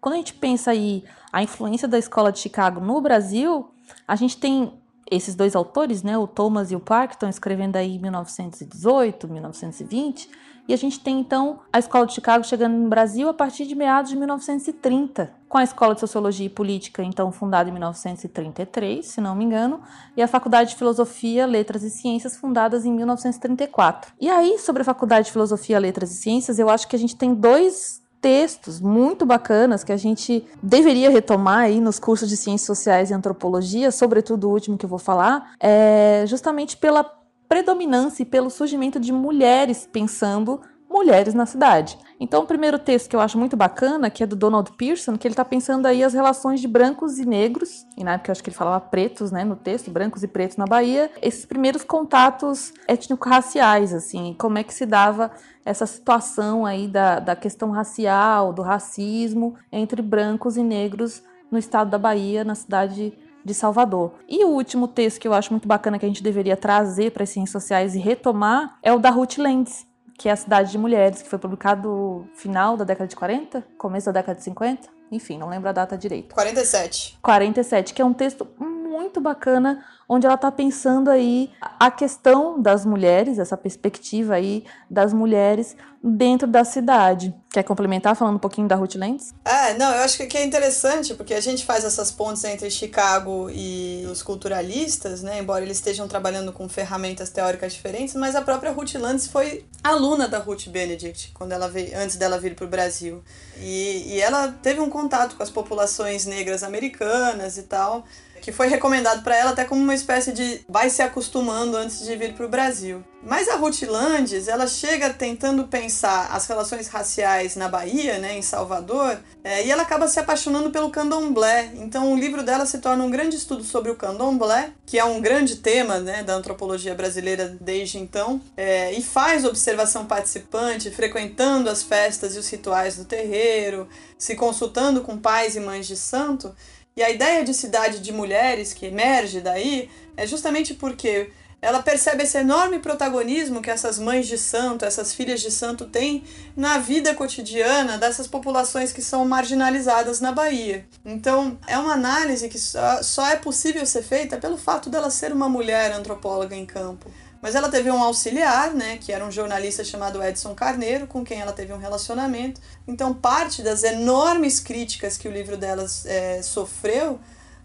quando a gente pensa aí a influência da escola de Chicago no Brasil, a gente tem esses dois autores, né, o Thomas e o Park, estão escrevendo aí em 1918, 1920, e a gente tem então a Escola de Chicago chegando no Brasil a partir de meados de 1930, com a Escola de Sociologia e Política, então fundada em 1933, se não me engano, e a Faculdade de Filosofia, Letras e Ciências, fundadas em 1934. E aí, sobre a Faculdade de Filosofia, Letras e Ciências, eu acho que a gente tem dois textos muito bacanas que a gente deveria retomar aí nos cursos de ciências sociais e antropologia, sobretudo o último que eu vou falar, é justamente pela predominância e pelo surgimento de mulheres pensando mulheres na cidade. Então, o primeiro texto que eu acho muito bacana, que é do Donald Pearson, que ele está pensando aí as relações de brancos e negros, e na época eu acho que ele falava pretos, né, no texto, brancos e pretos na Bahia, esses primeiros contatos étnico-raciais, assim, como é que se dava essa situação aí da, da questão racial, do racismo entre brancos e negros no estado da Bahia, na cidade de Salvador. E o último texto que eu acho muito bacana que a gente deveria trazer para as ciências sociais e retomar é o da Ruth Lenz, que é a Cidade de Mulheres, que foi publicado final da década de 40, começo da década de 50, enfim, não lembro a data direito. 47. 47, que é um texto muito bacana, onde ela está pensando aí a questão das mulheres, essa perspectiva aí das mulheres dentro da cidade. Quer complementar falando um pouquinho da Ruth Lentz? É, não, eu acho que é interessante, porque a gente faz essas pontes entre Chicago e os culturalistas, né, embora eles estejam trabalhando com ferramentas teóricas diferentes, mas a própria Ruth Lentz foi aluna da Ruth Benedict, quando ela veio, antes dela vir para o Brasil. E, e ela teve um contato com as populações negras americanas e tal, que foi recomendado para ela até como uma espécie de vai se acostumando antes de vir para o Brasil. Mas a Ruth Landes, ela chega tentando pensar as relações raciais na Bahia, né, em Salvador, é, e ela acaba se apaixonando pelo candomblé. Então o livro dela se torna um grande estudo sobre o candomblé, que é um grande tema né, da antropologia brasileira desde então, é, e faz observação participante, frequentando as festas e os rituais do terreiro, se consultando com pais e mães de santo. E a ideia de cidade de mulheres que emerge daí é justamente porque ela percebe esse enorme protagonismo que essas mães de santo, essas filhas de santo têm na vida cotidiana dessas populações que são marginalizadas na Bahia. Então, é uma análise que só é possível ser feita pelo fato dela ser uma mulher antropóloga em campo. Mas ela teve um auxiliar, né, que era um jornalista chamado Edson Carneiro, com quem ela teve um relacionamento. Então, parte das enormes críticas que o livro delas é, sofreu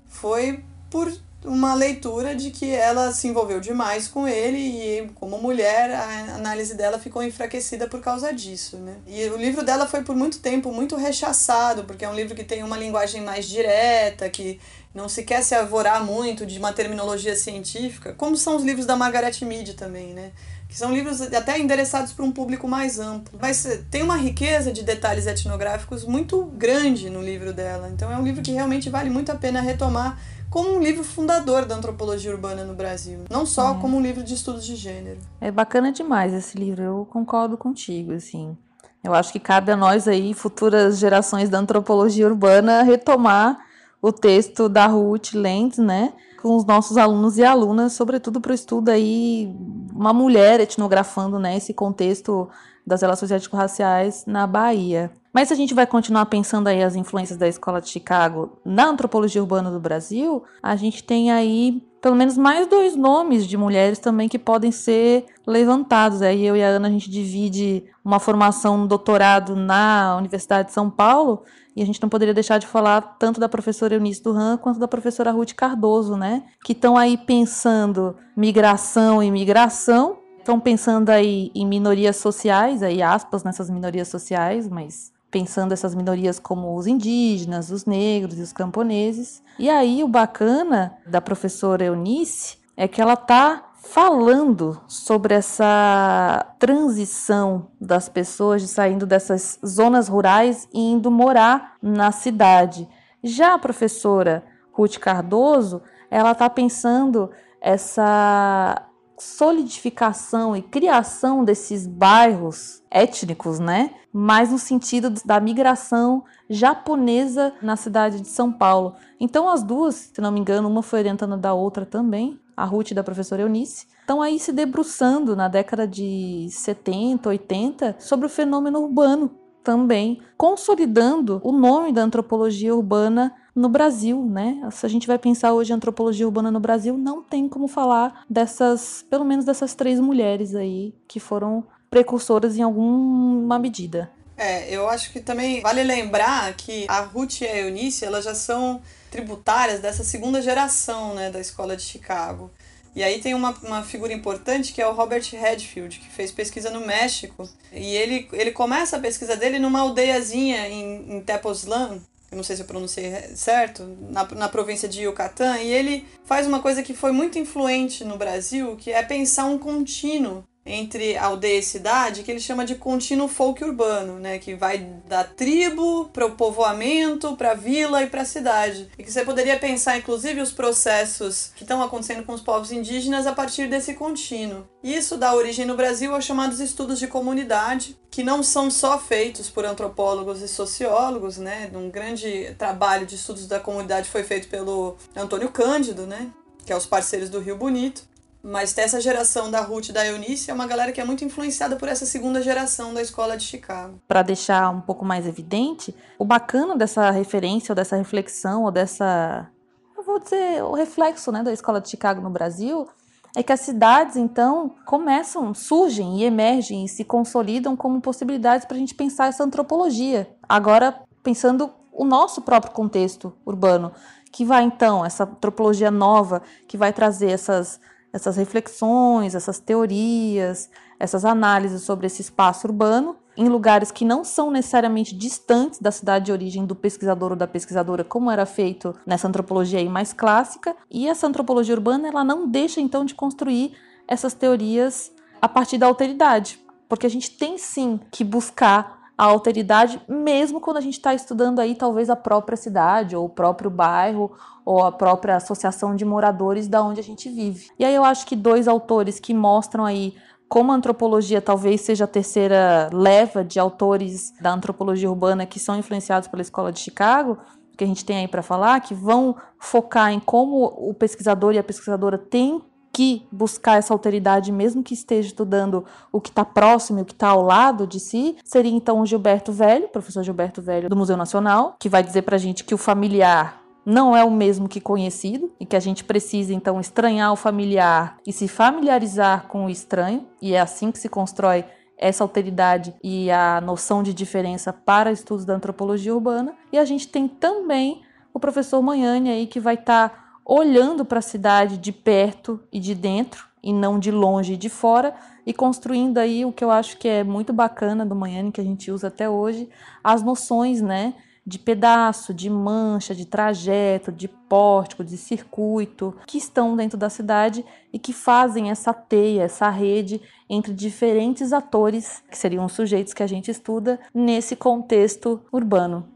foi por uma leitura de que ela se envolveu demais com ele e, como mulher, a análise dela ficou enfraquecida por causa disso. Né? E o livro dela foi por muito tempo muito rechaçado, porque é um livro que tem uma linguagem mais direta, que não se quer se avorar muito de uma terminologia científica, como são os livros da Margaret Mead também, né? Que são livros até endereçados para um público mais amplo. Mas tem uma riqueza de detalhes etnográficos muito grande no livro dela. Então é um livro que realmente vale muito a pena retomar como um livro fundador da antropologia urbana no Brasil, não só é. como um livro de estudos de gênero. É bacana demais esse livro, eu concordo contigo, assim. Eu acho que cabe a nós aí, futuras gerações da antropologia urbana, retomar o texto da Ruth Lentz, né? Com os nossos alunos e alunas, sobretudo para o estudo aí, uma mulher etnografando, né? Esse contexto das relações étnico-raciais na Bahia. Mas se a gente vai continuar pensando aí as influências da escola de Chicago na antropologia urbana do Brasil, a gente tem aí pelo menos mais dois nomes de mulheres também que podem ser levantados. Aí eu e a Ana a gente divide uma formação no doutorado na Universidade de São Paulo e a gente não poderia deixar de falar tanto da professora Eunice Duran quanto da professora Ruth Cardoso, né? Que estão aí pensando migração e migração, estão pensando aí em minorias sociais, aí aspas nessas minorias sociais, mas pensando essas minorias como os indígenas, os negros e os camponeses. E aí o bacana da professora Eunice é que ela tá falando sobre essa transição das pessoas de saindo dessas zonas rurais e indo morar na cidade. Já a professora Ruth Cardoso, ela está pensando essa solidificação e criação desses bairros étnicos, né? Mais no sentido da migração japonesa na cidade de São Paulo. Então as duas, se não me engano, uma foi orientando da outra também, a Ruth da professora Eunice, estão aí se debruçando na década de 70, 80 sobre o fenômeno urbano também consolidando o nome da antropologia urbana no Brasil, né? Se a gente vai pensar hoje antropologia urbana no Brasil, não tem como falar dessas, pelo menos dessas três mulheres aí que foram precursoras em alguma medida. É, eu acho que também vale lembrar que a Ruth e a Eunice, elas já são tributárias dessa segunda geração, né, da escola de Chicago. E aí tem uma, uma figura importante que é o Robert Redfield, que fez pesquisa no México. E ele, ele começa a pesquisa dele numa aldeiazinha em, em Tepoztlán, eu não sei se eu pronunciei certo, na, na província de Yucatán, e ele faz uma coisa que foi muito influente no Brasil, que é pensar um contínuo entre aldeia e cidade, que ele chama de contínuo folk urbano, né, que vai da tribo para o povoamento, para a vila e para a cidade. E que você poderia pensar inclusive os processos que estão acontecendo com os povos indígenas a partir desse contínuo. Isso dá origem no Brasil aos chamados estudos de comunidade, que não são só feitos por antropólogos e sociólogos, né? Um grande trabalho de estudos da comunidade foi feito pelo Antônio Cândido, né? Que é os parceiros do Rio Bonito. Mas essa geração da Ruth e da Eunice é uma galera que é muito influenciada por essa segunda geração da escola de Chicago. Para deixar um pouco mais evidente, o bacana dessa referência, ou dessa reflexão, ou dessa. Eu vou dizer, o reflexo né, da escola de Chicago no Brasil é que as cidades, então, começam, surgem e emergem e se consolidam como possibilidades para a gente pensar essa antropologia. Agora, pensando o nosso próprio contexto urbano, que vai, então, essa antropologia nova, que vai trazer essas essas reflexões, essas teorias, essas análises sobre esse espaço urbano em lugares que não são necessariamente distantes da cidade de origem do pesquisador ou da pesquisadora, como era feito nessa antropologia aí mais clássica. E essa antropologia urbana ela não deixa então de construir essas teorias a partir da alteridade, porque a gente tem sim que buscar a alteridade, mesmo quando a gente está estudando aí talvez a própria cidade, ou o próprio bairro, ou a própria associação de moradores da onde a gente vive. E aí eu acho que dois autores que mostram aí como a antropologia talvez seja a terceira leva de autores da antropologia urbana que são influenciados pela escola de Chicago, que a gente tem aí para falar, que vão focar em como o pesquisador e a pesquisadora têm que buscar essa alteridade, mesmo que esteja estudando o que está próximo e o que está ao lado de si, seria então o Gilberto Velho, professor Gilberto Velho do Museu Nacional, que vai dizer para a gente que o familiar não é o mesmo que conhecido e que a gente precisa então estranhar o familiar e se familiarizar com o estranho, e é assim que se constrói essa alteridade e a noção de diferença para estudos da antropologia urbana. E a gente tem também o professor Manhane aí que vai estar tá olhando para a cidade de perto e de dentro, e não de longe e de fora, e construindo aí o que eu acho que é muito bacana do Manhane, que a gente usa até hoje, as noções, né? De pedaço, de mancha, de trajeto, de pórtico, de circuito, que estão dentro da cidade e que fazem essa teia, essa rede entre diferentes atores, que seriam os sujeitos que a gente estuda nesse contexto urbano.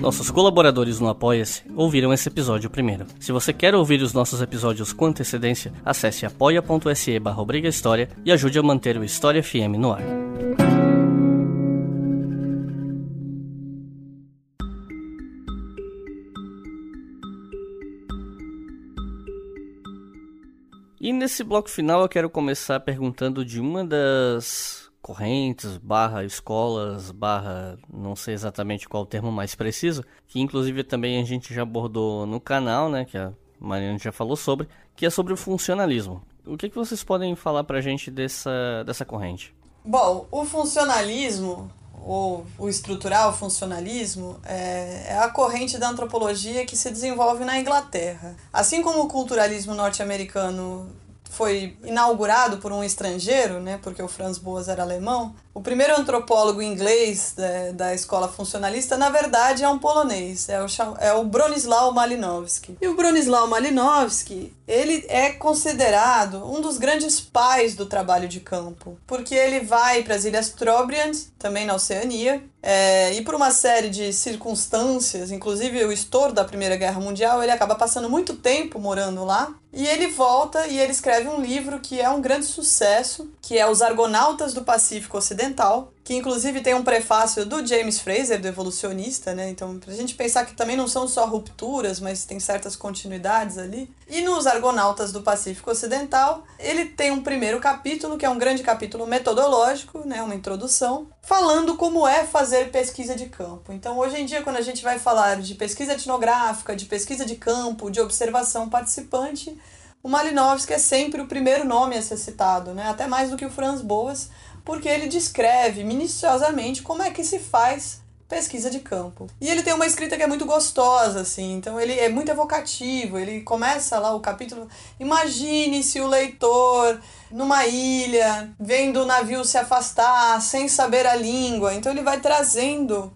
Nossos colaboradores no Apoia-se ouviram esse episódio primeiro. Se você quer ouvir os nossos episódios com antecedência, acesse apoia.se barra e ajude a manter o História FM no ar. E nesse bloco final eu quero começar perguntando de uma das correntes, barra escolas, barra não sei exatamente qual o termo mais preciso, que inclusive também a gente já abordou no canal, né, que a Mariana já falou sobre, que é sobre o funcionalismo. O que, que vocês podem falar pra gente dessa, dessa corrente? Bom, o funcionalismo, ou o estrutural funcionalismo, é, é a corrente da antropologia que se desenvolve na Inglaterra. Assim como o culturalismo norte-americano foi inaugurado por um estrangeiro, né, porque o Franz Boas era alemão, o primeiro antropólogo inglês da, da escola funcionalista, na verdade, é um polonês, é o, é o Bronisław Malinowski. E o Bronisław Malinowski, ele é considerado um dos grandes pais do trabalho de campo, porque ele vai para as Ilhas Trobriand, também na Oceania, é, e por uma série de circunstâncias, inclusive o estouro da Primeira Guerra Mundial, ele acaba passando muito tempo morando lá. E ele volta e ele escreve um livro que é um grande sucesso, que é Os Argonautas do Pacífico Ocidental, que inclusive tem um prefácio do James Fraser, do evolucionista, né? Então, pra gente pensar que também não são só rupturas, mas tem certas continuidades ali. E nos Argonautas do Pacífico Ocidental, ele tem um primeiro capítulo, que é um grande capítulo metodológico, né? Uma introdução, falando como é fazer pesquisa de campo. Então, hoje em dia, quando a gente vai falar de pesquisa etnográfica, de pesquisa de campo, de observação participante, o Malinowski é sempre o primeiro nome a ser citado, né? Até mais do que o Franz Boas, porque ele descreve minuciosamente como é que se faz pesquisa de campo. E ele tem uma escrita que é muito gostosa, assim, então ele é muito evocativo. Ele começa lá o capítulo. Imagine se o leitor numa ilha, vendo o navio se afastar, sem saber a língua. Então ele vai trazendo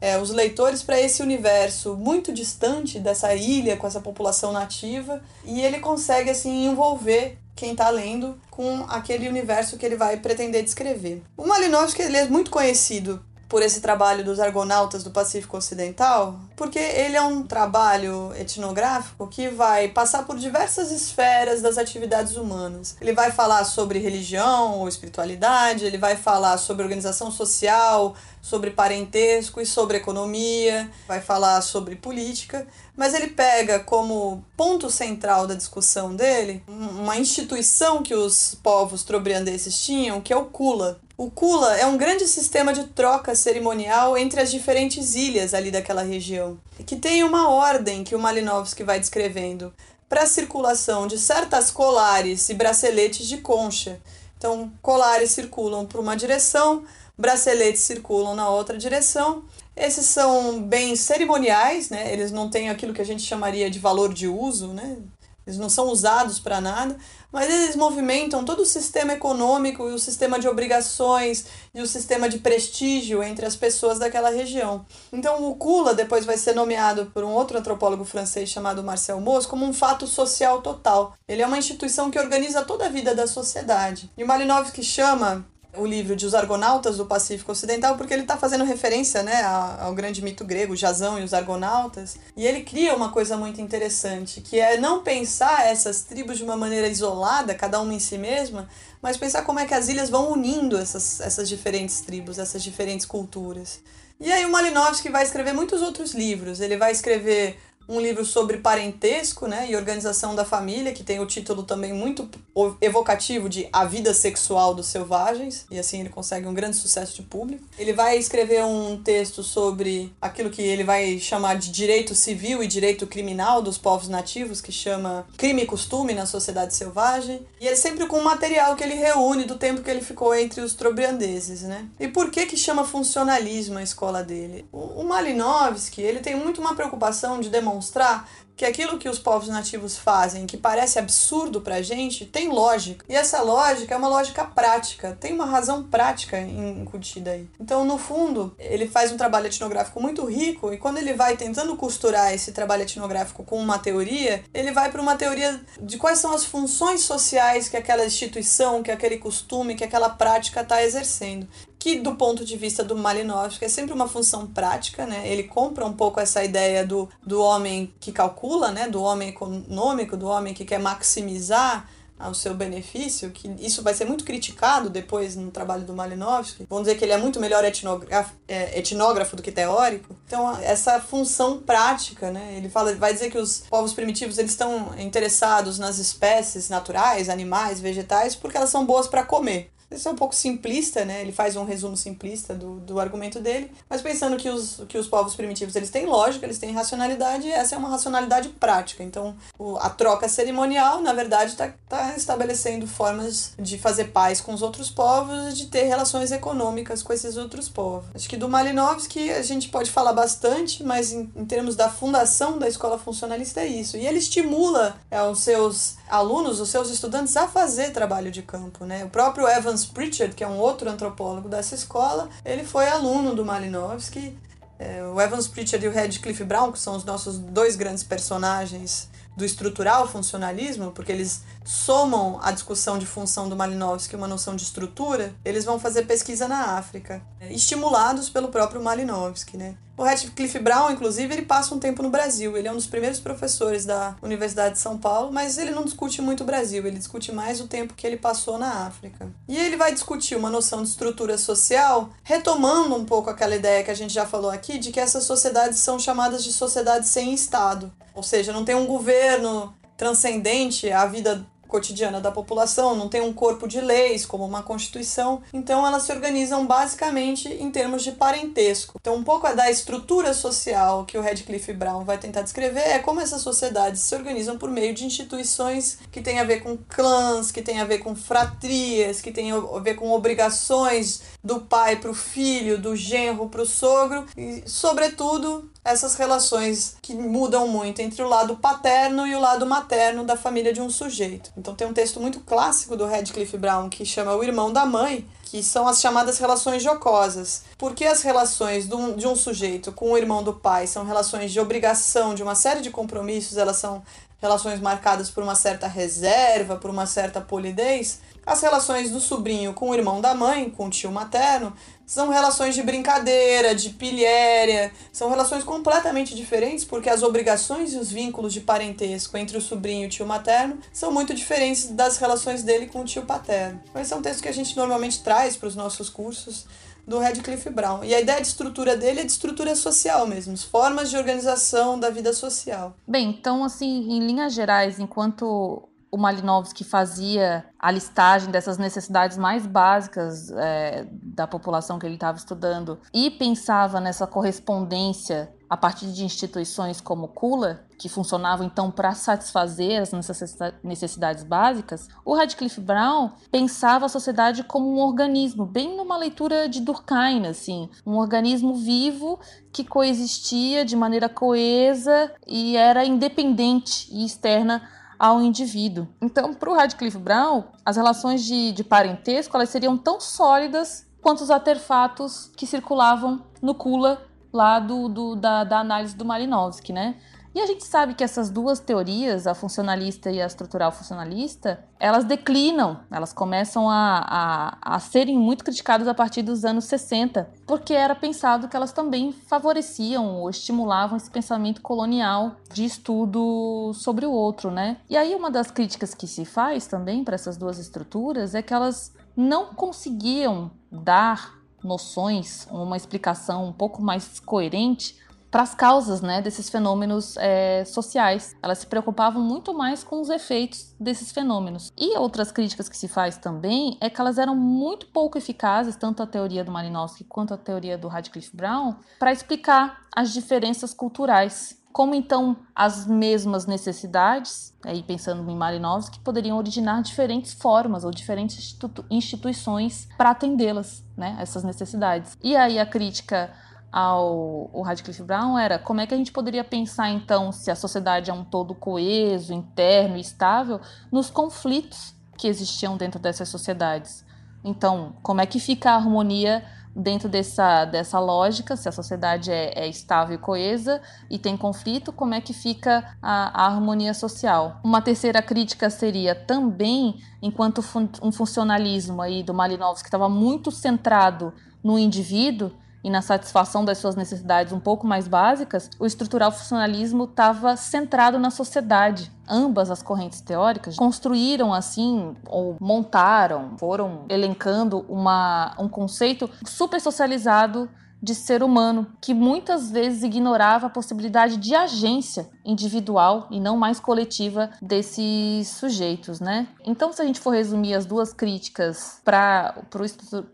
é, os leitores para esse universo muito distante dessa ilha com essa população nativa e ele consegue assim envolver quem está lendo com aquele universo que ele vai pretender descrever. O Malinowski ele é muito conhecido por esse trabalho dos argonautas do Pacífico Ocidental, porque ele é um trabalho etnográfico que vai passar por diversas esferas das atividades humanas. Ele vai falar sobre religião ou espiritualidade, ele vai falar sobre organização social, sobre parentesco e sobre economia, vai falar sobre política, mas ele pega como ponto central da discussão dele uma instituição que os povos trobriandeses tinham, que é o Kula. O Kula é um grande sistema de troca cerimonial entre as diferentes ilhas ali daquela região, que tem uma ordem que o Malinowski vai descrevendo para a circulação de certas colares e braceletes de concha. Então, colares circulam para uma direção, braceletes circulam na outra direção. Esses são bens cerimoniais, né? Eles não têm aquilo que a gente chamaria de valor de uso, né? Eles não são usados para nada, mas eles movimentam todo o sistema econômico e o sistema de obrigações e o sistema de prestígio entre as pessoas daquela região. Então, o Kula depois vai ser nomeado por um outro antropólogo francês chamado Marcel Mauss como um fato social total. Ele é uma instituição que organiza toda a vida da sociedade. E o Malinowski chama o livro de Os Argonautas do Pacífico Ocidental, porque ele está fazendo referência né, ao grande mito grego, Jasão e os Argonautas. E ele cria uma coisa muito interessante, que é não pensar essas tribos de uma maneira isolada, cada uma em si mesma, mas pensar como é que as ilhas vão unindo essas, essas diferentes tribos, essas diferentes culturas. E aí o Malinowski vai escrever muitos outros livros. Ele vai escrever um livro sobre parentesco né, e organização da família, que tem o título também muito evocativo de A Vida Sexual dos Selvagens, e assim ele consegue um grande sucesso de público. Ele vai escrever um texto sobre aquilo que ele vai chamar de direito civil e direito criminal dos povos nativos, que chama Crime e Costume na Sociedade Selvagem, e ele sempre com material que ele reúne do tempo que ele ficou entre os trobriandeses. Né? E por que que chama funcionalismo a escola dele? O, o Malinowski ele tem muito uma preocupação de demonstrar demonstrar que aquilo que os povos nativos fazem, que parece absurdo pra gente, tem lógica. E essa lógica é uma lógica prática, tem uma razão prática incutida aí. Então, no fundo, ele faz um trabalho etnográfico muito rico e quando ele vai tentando costurar esse trabalho etnográfico com uma teoria, ele vai para uma teoria de quais são as funções sociais que aquela instituição, que aquele costume, que aquela prática está exercendo que do ponto de vista do Malinowski é sempre uma função prática, né? Ele compra um pouco essa ideia do, do homem que calcula, né? Do homem econômico, do homem que quer maximizar ao seu benefício, que isso vai ser muito criticado depois no trabalho do Malinowski. Vão dizer que ele é muito melhor etnógrafo, é, etnógrafo do que teórico. Então, essa função prática, né? Ele fala, vai dizer que os povos primitivos eles estão interessados nas espécies naturais, animais, vegetais, porque elas são boas para comer. Isso é um pouco simplista, né? Ele faz um resumo simplista do, do argumento dele, mas pensando que os, que os povos primitivos eles têm lógica, eles têm racionalidade, essa é uma racionalidade prática. Então, o, a troca cerimonial, na verdade, está tá estabelecendo formas de fazer paz com os outros povos e de ter relações econômicas com esses outros povos. Acho que do Malinowski a gente pode falar bastante, mas em, em termos da fundação da escola funcionalista é isso. E ele estimula é, os seus alunos, os seus estudantes, a fazer trabalho de campo. Né? O próprio Evan Evans Pritchard, que é um outro antropólogo dessa escola, ele foi aluno do Malinowski. É, o Evans Pritchard e o Radcliffe Brown, que são os nossos dois grandes personagens do estrutural funcionalismo, porque eles somam a discussão de função do Malinowski uma noção de estrutura, eles vão fazer pesquisa na África, estimulados pelo próprio Malinowski, né? O Radcliffe Brown, inclusive, ele passa um tempo no Brasil. Ele é um dos primeiros professores da Universidade de São Paulo, mas ele não discute muito o Brasil, ele discute mais o tempo que ele passou na África. E ele vai discutir uma noção de estrutura social, retomando um pouco aquela ideia que a gente já falou aqui, de que essas sociedades são chamadas de sociedades sem Estado. Ou seja, não tem um governo transcendente à vida cotidiana da população, não tem um corpo de leis como uma constituição, então elas se organizam basicamente em termos de parentesco. Então, um pouco da estrutura social que o Radcliffe Brown vai tentar descrever é como essas sociedades se organizam por meio de instituições que têm a ver com clãs, que têm a ver com fratrias, que têm a ver com obrigações do pai para o filho, do genro para o sogro e, sobretudo, essas relações que mudam muito entre o lado paterno e o lado materno da família de um sujeito. Então tem um texto muito clássico do Radcliffe Brown que chama O Irmão da Mãe, que são as chamadas relações jocosas. Porque as relações de um sujeito com o irmão do pai são relações de obrigação, de uma série de compromissos, elas são relações marcadas por uma certa reserva, por uma certa polidez. As relações do sobrinho com o irmão da mãe, com o tio materno, são relações de brincadeira, de pilhéria, são relações completamente diferentes porque as obrigações e os vínculos de parentesco entre o sobrinho e o tio materno são muito diferentes das relações dele com o tio paterno. Esse é um texto que a gente normalmente traz para os nossos cursos do Radcliffe Brown. E a ideia de estrutura dele é de estrutura social mesmo, formas de organização da vida social. Bem, então assim, em linhas gerais, enquanto o Malinowski fazia a listagem dessas necessidades mais básicas é, da população que ele estava estudando e pensava nessa correspondência a partir de instituições como Kula, que funcionavam então para satisfazer as necessidades básicas, o Radcliffe Brown pensava a sociedade como um organismo, bem numa leitura de Durkheim, assim, um organismo vivo que coexistia de maneira coesa e era independente e externa ao indivíduo. Então, para o Radcliffe Brown, as relações de, de parentesco elas seriam tão sólidas quanto os artefatos que circulavam no Kula lá do, do da, da, análise do Malinowski, né? E a gente sabe que essas duas teorias, a funcionalista e a estrutural funcionalista, elas declinam, elas começam a, a, a serem muito criticadas a partir dos anos 60, porque era pensado que elas também favoreciam ou estimulavam esse pensamento colonial de estudo sobre o outro, né? E aí uma das críticas que se faz também para essas duas estruturas é que elas não conseguiam dar noções, uma explicação um pouco mais coerente para as causas né, desses fenômenos é, sociais. Elas se preocupavam muito mais com os efeitos desses fenômenos. E outras críticas que se faz também é que elas eram muito pouco eficazes, tanto a teoria do Malinowski quanto a teoria do Radcliffe Brown, para explicar as diferenças culturais. Como então as mesmas necessidades, aí pensando em Malinowski, poderiam originar diferentes formas ou diferentes institu instituições para atendê-las, né, essas necessidades. E aí a crítica ao, ao Radcliffe Brown era como é que a gente poderia pensar então se a sociedade é um todo coeso, interno e estável nos conflitos que existiam dentro dessas sociedades. Então, como é que fica a harmonia dentro dessa, dessa lógica, se a sociedade é, é, estável e coesa e tem conflito, como é que fica a, a harmonia social? Uma terceira crítica seria também, enquanto fun um funcionalismo aí do Malinowski estava muito centrado no indivíduo, e na satisfação das suas necessidades um pouco mais básicas, o estrutural funcionalismo estava centrado na sociedade. Ambas as correntes teóricas construíram assim ou montaram, foram elencando uma, um conceito super socializado de ser humano, que muitas vezes ignorava a possibilidade de agência individual e não mais coletiva desses sujeitos, né? Então, se a gente for resumir as duas críticas para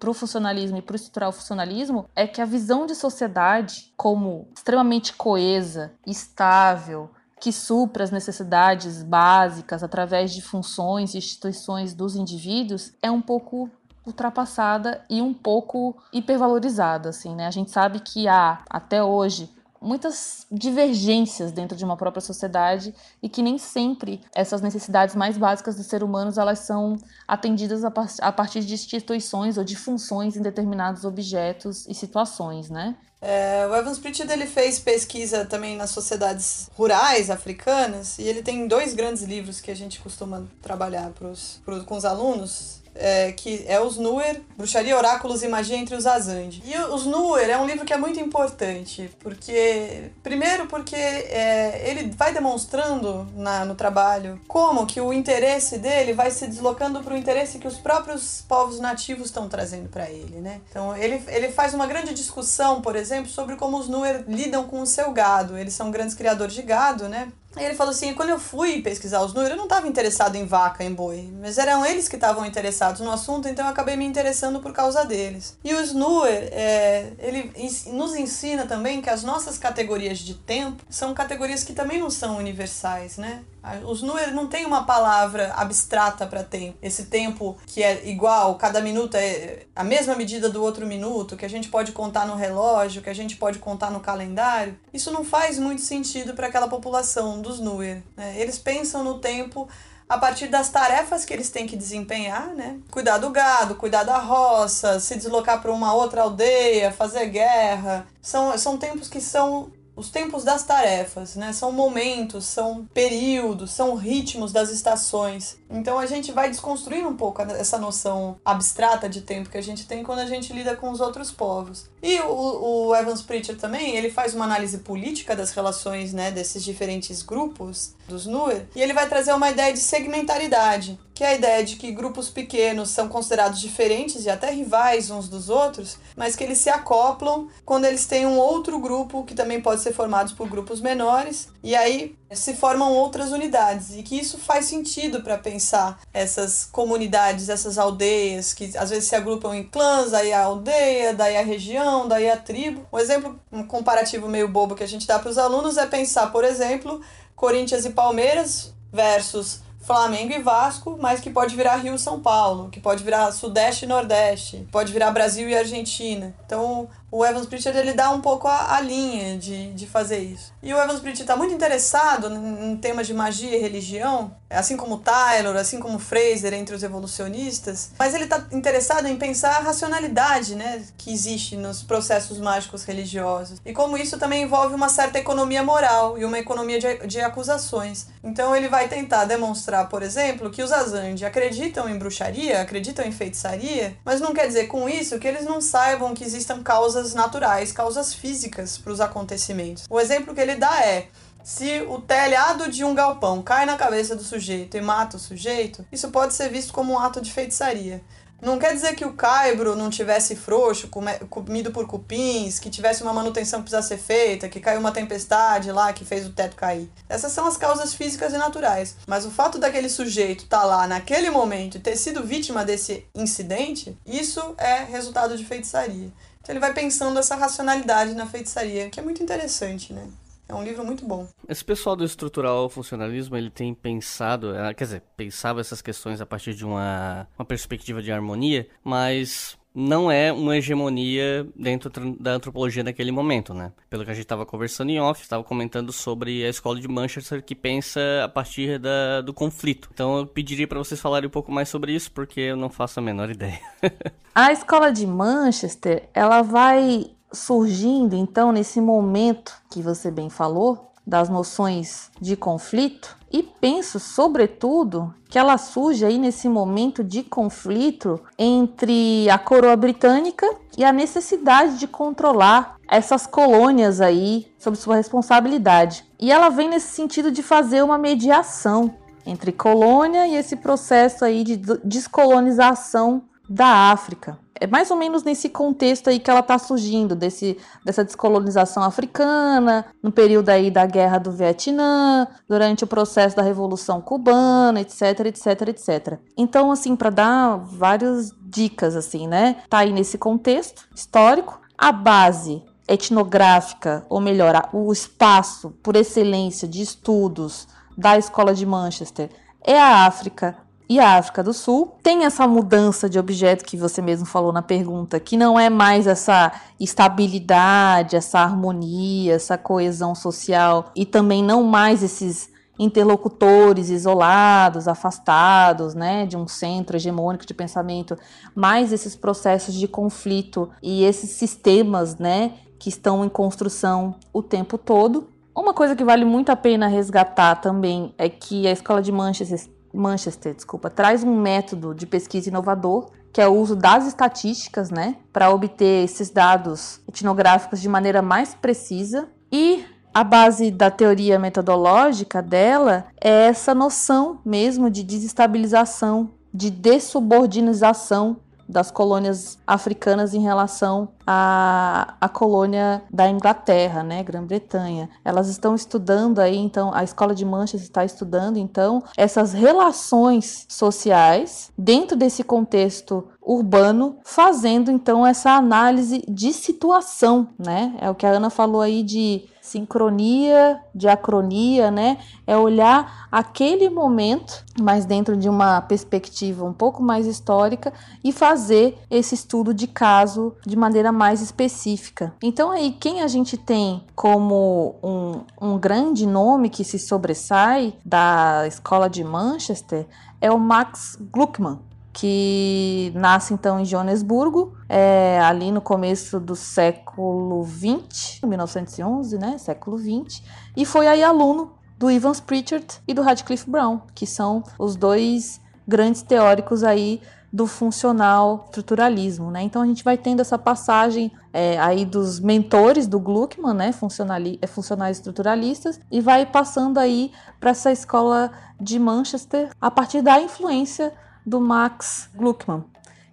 o funcionalismo e para o estrutural funcionalismo, é que a visão de sociedade como extremamente coesa, estável, que supra as necessidades básicas através de funções e instituições dos indivíduos é um pouco ultrapassada e um pouco hipervalorizada, assim, né? A gente sabe que há até hoje muitas divergências dentro de uma própria sociedade e que nem sempre essas necessidades mais básicas dos seres humanos elas são atendidas a, partir de instituições ou de funções em determinados objetos e situações, né? É, o Evans Pritchard ele fez pesquisa também nas sociedades rurais africanas e ele tem dois grandes livros que a gente costuma trabalhar pros, pros, com os alunos é, que é os Nuer, Bruxaria, Oráculos e Magia entre os Azandi. E os Nuer é um livro que é muito importante, porque, primeiro porque é, ele vai demonstrando na, no trabalho como que o interesse dele vai se deslocando para o interesse que os próprios povos nativos estão trazendo para ele, né? Então ele, ele faz uma grande discussão, por exemplo, sobre como os Nuer lidam com o seu gado. Eles são grandes criadores de gado, né? Aí ele falou assim: quando eu fui pesquisar os números, eu não estava interessado em vaca, em boi, mas eram eles que estavam interessados no assunto, então eu acabei me interessando por causa deles. E o Snuer, é, ele nos ensina também que as nossas categorias de tempo são categorias que também não são universais, né? Os números não tem uma palavra abstrata para tempo. Esse tempo que é igual, cada minuto é a mesma medida do outro minuto, que a gente pode contar no relógio, que a gente pode contar no calendário. Isso não faz muito sentido para aquela população dos Nuer. Né? Eles pensam no tempo a partir das tarefas que eles têm que desempenhar, né? Cuidar do gado, cuidar da roça, se deslocar para uma outra aldeia, fazer guerra. São, são tempos que são os tempos das tarefas, né? São momentos, são períodos, são ritmos das estações. Então a gente vai desconstruindo um pouco essa noção abstrata de tempo que a gente tem quando a gente lida com os outros povos. E o, o Evans Pritchard também, ele faz uma análise política das relações, né, desses diferentes grupos dos Nuer, e ele vai trazer uma ideia de segmentaridade, que é a ideia de que grupos pequenos são considerados diferentes e até rivais uns dos outros, mas que eles se acoplam quando eles têm um outro grupo que também pode ser formado por grupos menores, e aí se formam outras unidades e que isso faz sentido para pensar essas comunidades, essas aldeias que às vezes se agrupam em clãs, aí a aldeia, daí a região, daí a tribo. Um exemplo um comparativo meio bobo que a gente dá para os alunos é pensar, por exemplo, Corinthians e Palmeiras versus Flamengo e Vasco, mas que pode virar Rio São Paulo, que pode virar Sudeste e Nordeste, pode virar Brasil e Argentina. Então, o Evans Pritchard ele dá um pouco a, a linha de, de fazer isso. E o Evans Pritchard está muito interessado em, em temas de magia e religião, assim como Taylor, assim como Fraser entre os evolucionistas, mas ele está interessado em pensar a racionalidade né, que existe nos processos mágicos religiosos e como isso também envolve uma certa economia moral e uma economia de, de acusações. Então ele vai tentar demonstrar, por exemplo, que os Azandi acreditam em bruxaria, acreditam em feitiçaria, mas não quer dizer com isso que eles não saibam que existam causas causas naturais, causas físicas para os acontecimentos. O exemplo que ele dá é: se o telhado de um galpão cai na cabeça do sujeito e mata o sujeito, isso pode ser visto como um ato de feitiçaria. Não quer dizer que o caibro não tivesse frouxo, comido por cupins, que tivesse uma manutenção que precisa ser feita, que caiu uma tempestade lá que fez o teto cair. Essas são as causas físicas e naturais. Mas o fato daquele sujeito estar tá lá naquele momento e ter sido vítima desse incidente, isso é resultado de feitiçaria. Então ele vai pensando essa racionalidade na feitiçaria, que é muito interessante, né? É um livro muito bom. Esse pessoal do estrutural funcionalismo, ele tem pensado, eh, quer dizer, pensava essas questões a partir de uma, uma perspectiva de harmonia, mas não é uma hegemonia dentro da antropologia naquele momento, né? Pelo que a gente estava conversando em off, estava comentando sobre a escola de Manchester que pensa a partir da, do conflito. Então eu pediria para vocês falarem um pouco mais sobre isso, porque eu não faço a menor ideia. a escola de Manchester, ela vai surgindo então nesse momento que você bem falou, das noções de conflito, e penso, sobretudo, que ela surge aí nesse momento de conflito entre a coroa britânica e a necessidade de controlar essas colônias aí sob sua responsabilidade. E ela vem nesse sentido de fazer uma mediação entre colônia e esse processo aí de descolonização da África é mais ou menos nesse contexto aí que ela está surgindo, desse, dessa descolonização africana, no período aí da Guerra do Vietnã, durante o processo da Revolução Cubana, etc, etc, etc. Então, assim, para dar várias dicas, assim, né? Tá aí nesse contexto histórico. A base etnográfica, ou melhor, o espaço por excelência de estudos da Escola de Manchester é a África e a África do Sul. Tem essa mudança de objeto que você mesmo falou na pergunta, que não é mais essa estabilidade, essa harmonia, essa coesão social e também não mais esses interlocutores isolados, afastados, né, de um centro hegemônico de pensamento, mais esses processos de conflito e esses sistemas, né, que estão em construção o tempo todo. Uma coisa que vale muito a pena resgatar também é que a Escola de Manchester, Manchester desculpa, traz um método de pesquisa inovador que é o uso das estatísticas, né, para obter esses dados etnográficos de maneira mais precisa. E a base da teoria metodológica dela é essa noção mesmo de desestabilização, de dessubordinização das colônias africanas em relação à, à colônia da Inglaterra, né, Grã-Bretanha. Elas estão estudando aí, então, a escola de Manchester está estudando, então, essas relações sociais dentro desse contexto urbano, fazendo então essa análise de situação, né? É o que a Ana falou aí de sincronia, diacronia, né? É olhar aquele momento, mas dentro de uma perspectiva um pouco mais histórica e fazer esse estudo de caso de maneira mais específica. Então aí quem a gente tem como um, um grande nome que se sobressai da escola de Manchester é o Max Gluckman, que nasce então em Joanesburgo, é, ali no começo do século 20, 1911, né, século 20, e foi aí aluno do Evans Pritchard e do Radcliffe Brown, que são os dois grandes teóricos aí do funcional estruturalismo, né? Então a gente vai tendo essa passagem é, aí dos mentores do Gluckman, né, funcionali é, funcionais estruturalistas, e vai passando aí para essa escola de Manchester a partir da influência do Max Gluckman.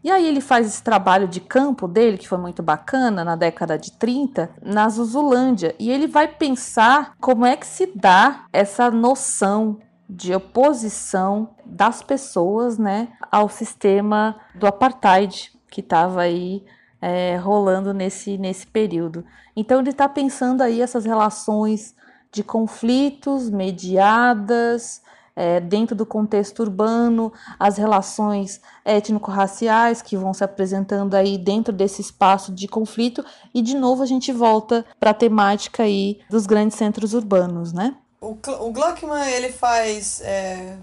E aí ele faz esse trabalho de campo dele, que foi muito bacana, na década de 30, na Zuzulândia. E ele vai pensar como é que se dá essa noção de oposição das pessoas né, ao sistema do apartheid que estava aí é, rolando nesse, nesse período. Então ele está pensando aí essas relações de conflitos mediadas, é, dentro do contexto urbano, as relações étnico-raciais que vão se apresentando aí dentro desse espaço de conflito e de novo a gente volta para a temática aí dos grandes centros urbanos, né? O, o Gluckman ele faz é,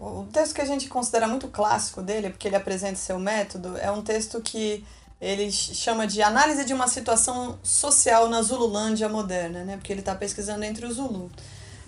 o texto que a gente considera muito clássico dele, porque ele apresenta seu método, é um texto que ele chama de análise de uma situação social na Zululândia moderna, né? Porque ele está pesquisando entre os Zulu.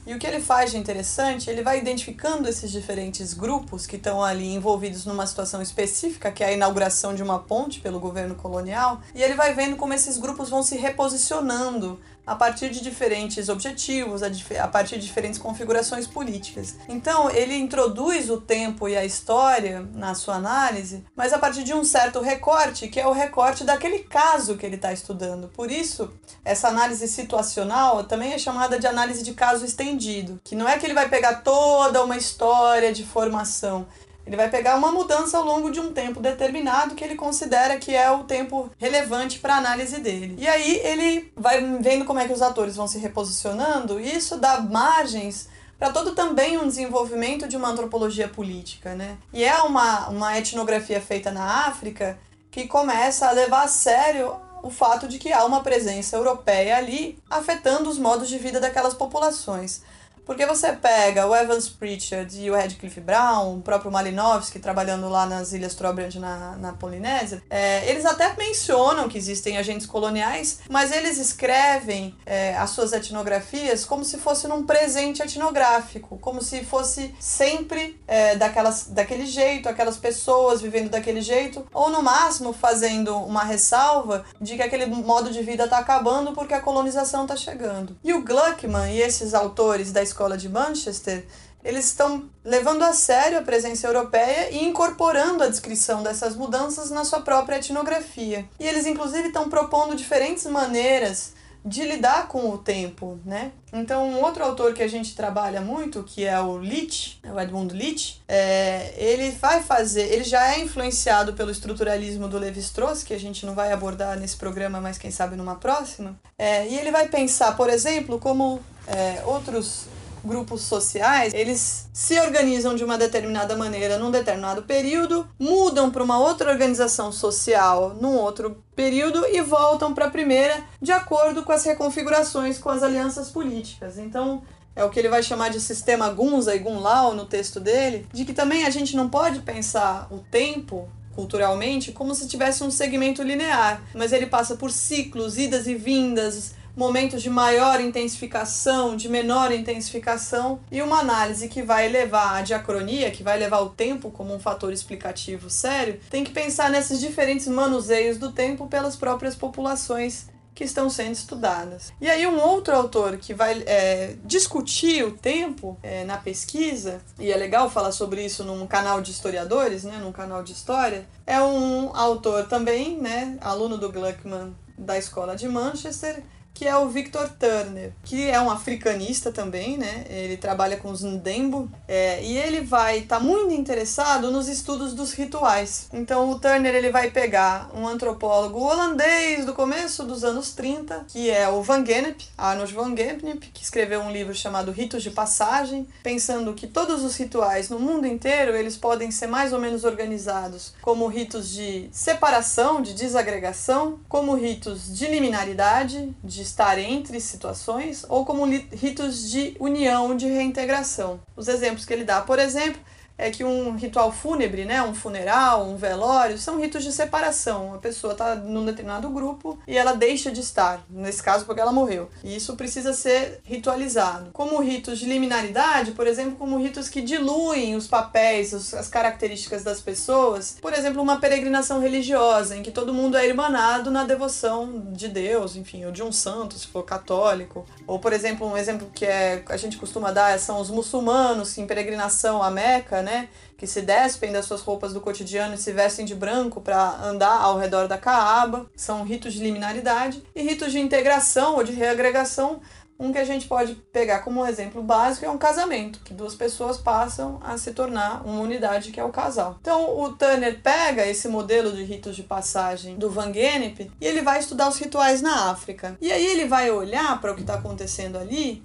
E o que ele faz de interessante, ele vai identificando esses diferentes grupos que estão ali envolvidos numa situação específica, que é a inauguração de uma ponte pelo governo colonial, e ele vai vendo como esses grupos vão se reposicionando a partir de diferentes objetivos, a, partir de diferentes configurações políticas. Então, ele introduz o tempo e a história na sua análise, mas a partir de um certo recorte, que é o recorte daquele caso que ele está estudando. Por isso, essa análise situacional também é chamada de análise de caso estendido, que não é que ele vai pegar toda uma história de formação, ele vai pegar uma mudança ao longo de um tempo determinado que ele considera que é o tempo relevante para a análise dele. E aí ele vai vendo como é que os atores vão se reposicionando, e isso dá margens para todo também um desenvolvimento de uma antropologia política, né? E é uma, uma etnografia feita na África que começa a levar a sério o fato de que há uma presença europeia ali afetando os modos de vida daquelas populações. Porque você pega o Evans Pritchard e o Radcliffe Brown, o próprio Malinowski, trabalhando lá nas Ilhas Trobriand na, na Polinésia, é, eles até mencionam que existem agentes coloniais, mas eles escrevem é, as suas etnografias como se fosse num presente etnográfico, como se fosse sempre é, daquelas, daquele jeito, aquelas pessoas vivendo daquele jeito, ou no máximo fazendo uma ressalva de que aquele modo de vida está acabando porque a colonização está chegando. E o Gluckman e esses autores da escola de Manchester, eles estão levando a sério a presença europeia e incorporando a descrição dessas mudanças na sua própria etnografia. E eles, inclusive, estão propondo diferentes maneiras de lidar com o tempo, né? Então, um outro autor que a gente trabalha muito, que é o Leach, o Edmund Leach, é, ele vai fazer, ele já é influenciado pelo estruturalismo do Levi-Strauss, que a gente não vai abordar nesse programa, mas quem sabe numa próxima, é, e ele vai pensar, por exemplo, como é, outros grupos sociais, eles se organizam de uma determinada maneira num determinado período, mudam para uma outra organização social num outro período e voltam para a primeira de acordo com as reconfigurações com as alianças políticas. Então, é o que ele vai chamar de sistema Gunza e Gunlao no texto dele, de que também a gente não pode pensar o tempo culturalmente como se tivesse um segmento linear, mas ele passa por ciclos, idas e vindas, momentos de maior intensificação, de menor intensificação, e uma análise que vai levar a diacronia, que vai levar o tempo como um fator explicativo sério, tem que pensar nesses diferentes manuseios do tempo pelas próprias populações que estão sendo estudadas. E aí um outro autor que vai é, discutir o tempo é, na pesquisa, e é legal falar sobre isso num canal de historiadores, né, num canal de história, é um autor também, né, aluno do Gluckman da escola de Manchester, que é o Victor Turner, que é um africanista também, né? Ele trabalha com os Ndembo é, e ele vai estar tá muito interessado nos estudos dos rituais. Então o Turner ele vai pegar um antropólogo holandês do começo dos anos 30, que é o Van Gennep, Arnold Van Gennep, que escreveu um livro chamado Ritos de Passagem, pensando que todos os rituais no mundo inteiro eles podem ser mais ou menos organizados como ritos de separação, de desagregação, como ritos de liminaridade, de estar entre situações ou como ritos de união, de reintegração. Os exemplos que ele dá, por exemplo, é que um ritual fúnebre, né, um funeral, um velório, são ritos de separação. A pessoa está num determinado grupo e ela deixa de estar, nesse caso porque ela morreu. E isso precisa ser ritualizado. Como ritos de liminaridade, por exemplo, como ritos que diluem os papéis, as características das pessoas. Por exemplo, uma peregrinação religiosa, em que todo mundo é irmanado na devoção de Deus, enfim, ou de um santo, se for católico. Ou, por exemplo, um exemplo que é, a gente costuma dar são os muçulmanos em peregrinação à Meca, né? Que se despem das suas roupas do cotidiano e se vestem de branco para andar ao redor da Caaba. São ritos de liminaridade. E ritos de integração ou de reagregação um que a gente pode pegar como um exemplo básico é um casamento, que duas pessoas passam a se tornar uma unidade que é o casal. Então o Turner pega esse modelo de ritos de passagem do Van Gennep e ele vai estudar os rituais na África. E aí ele vai olhar para o que está acontecendo ali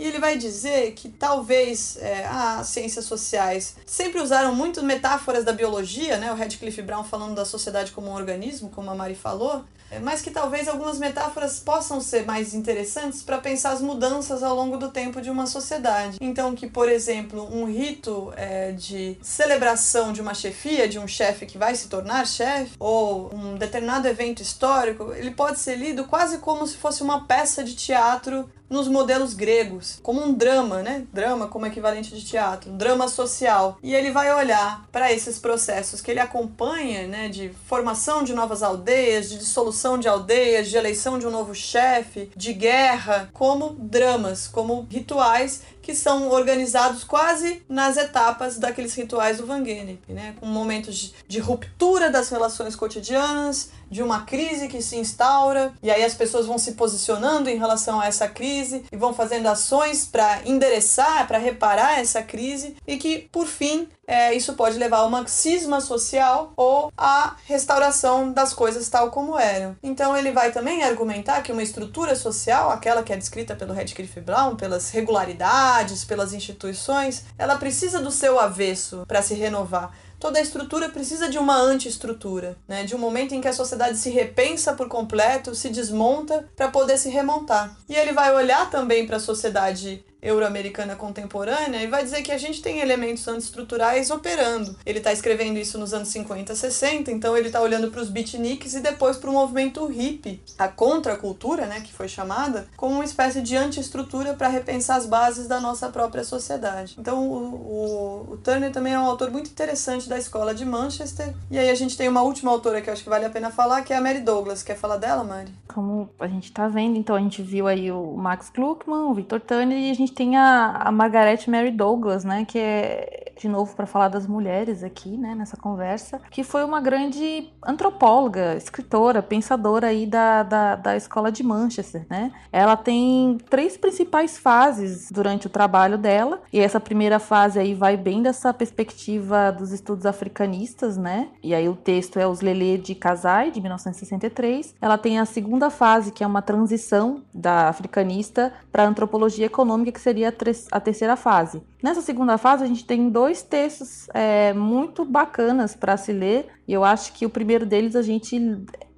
e ele vai dizer que talvez é, as ciências sociais sempre usaram muito metáforas da biologia, né? O Radcliffe Brown falando da sociedade como um organismo, como a Mari falou, é, mas que talvez algumas metáforas possam ser mais interessantes para pensar as mudanças ao longo do tempo de uma sociedade. Então, que, por exemplo, um rito é, de celebração de uma chefia, de um chefe que vai se tornar chefe, ou um determinado evento histórico, ele pode ser lido quase como se fosse uma peça de teatro nos modelos gregos, como um drama, né? Drama como equivalente de teatro, um drama social. E ele vai olhar para esses processos que ele acompanha, né, de formação de novas aldeias, de dissolução de aldeias, de eleição de um novo chefe, de guerra, como dramas, como rituais que são organizados quase nas etapas daqueles rituais do Van Gennep, né? com momentos de, de ruptura das relações cotidianas, de uma crise que se instaura, e aí as pessoas vão se posicionando em relação a essa crise e vão fazendo ações para endereçar, para reparar essa crise, e que, por fim, é, isso pode levar a uma cisma social ou à restauração das coisas tal como eram. Então ele vai também argumentar que uma estrutura social, aquela que é descrita pelo Radcliffe Brown, pelas regularidades, pelas instituições, ela precisa do seu avesso para se renovar toda a estrutura precisa de uma anti-estrutura, né? de um momento em que a sociedade se repensa por completo, se desmonta para poder se remontar. E ele vai olhar também para a sociedade euro-americana contemporânea e vai dizer que a gente tem elementos antiestruturais operando. Ele está escrevendo isso nos anos 50, 60, então ele está olhando para os beatniks e depois para o movimento hippie, a contracultura, né, que foi chamada, como uma espécie de antiestrutura para repensar as bases da nossa própria sociedade. Então o, o, o, Turner também é um autor muito interessante da escola de Manchester. E aí a gente tem uma última autora que eu acho que vale a pena falar, que é a Mary Douglas. Quer falar dela, Mari? Como a gente está vendo, então a gente viu aí o Max Gluckman, o Victor Turner e a gente gente tem a, a Margaret Mary Douglas, né? Que é, de novo para falar das mulheres aqui, né, nessa conversa, que foi uma grande antropóloga, escritora, pensadora aí da, da, da escola de Manchester, né? Ela tem três principais fases durante o trabalho dela, e essa primeira fase aí vai bem dessa perspectiva dos estudos africanistas, né? E aí o texto é Os Lelê de Casai, de 1963. Ela tem a segunda fase, que é uma transição da africanista para antropologia econômica, que seria a terceira fase. Nessa segunda fase, a gente tem dois textos é, muito bacanas para se ler, e eu acho que o primeiro deles a gente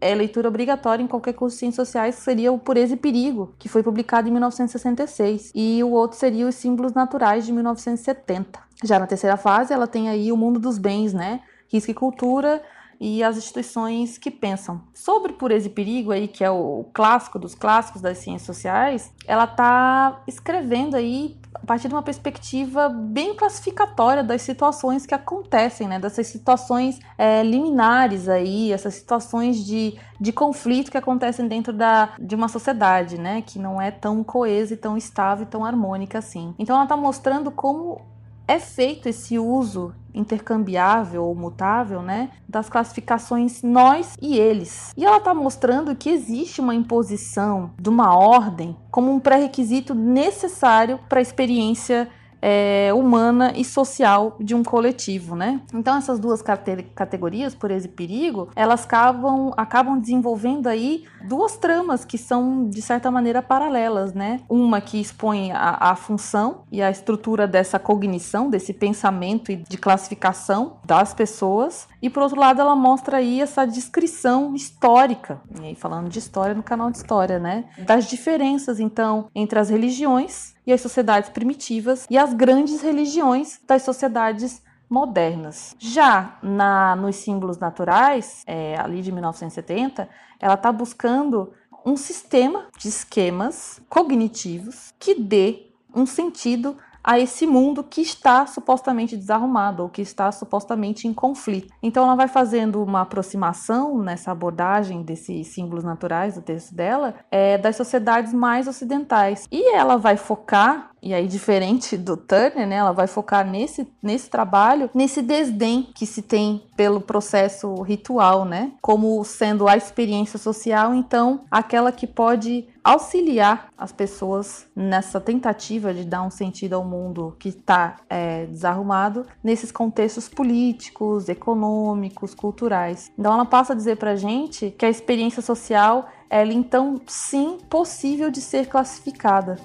é leitura obrigatória em qualquer curso de ciências sociais, seria o Pureza e Perigo, que foi publicado em 1966, e o outro seria Os Símbolos Naturais, de 1970. Já na terceira fase, ela tem aí o Mundo dos Bens, né? Risco e Cultura, e as instituições que pensam. Sobre pureza e perigo aí, que é o clássico dos clássicos das ciências sociais, ela está escrevendo aí a partir de uma perspectiva bem classificatória das situações que acontecem, né? Dessas situações é, liminares aí, essas situações de, de conflito que acontecem dentro da, de uma sociedade, né? Que não é tão coesa e tão estável e tão harmônica assim. Então ela está mostrando como é feito esse uso intercambiável ou mutável, né, das classificações nós e eles. E ela está mostrando que existe uma imposição de uma ordem como um pré-requisito necessário para a experiência é, humana e social de um coletivo, né? Então essas duas categorias, pureza e perigo, elas acabam, acabam desenvolvendo aí duas tramas que são de certa maneira paralelas, né? Uma que expõe a, a função e a estrutura dessa cognição, desse pensamento e de classificação das pessoas, e por outro lado ela mostra aí essa descrição histórica, e aí falando de história no canal de história, né? Das diferenças então entre as religiões e as sociedades primitivas e as grandes religiões das sociedades modernas. Já na, nos símbolos naturais, é, ali de 1970, ela está buscando um sistema de esquemas cognitivos que dê um sentido a esse mundo que está supostamente desarrumado ou que está supostamente em conflito. Então ela vai fazendo uma aproximação nessa abordagem desses símbolos naturais do texto dela é, das sociedades mais ocidentais e ela vai focar e aí diferente do Turner, né, ela vai focar nesse, nesse trabalho, nesse desdém que se tem pelo processo ritual, né, como sendo a experiência social, então aquela que pode auxiliar as pessoas nessa tentativa de dar um sentido ao mundo que está é, desarrumado nesses contextos políticos, econômicos, culturais. Então ela passa a dizer para gente que a experiência social ela então sim possível de ser classificada.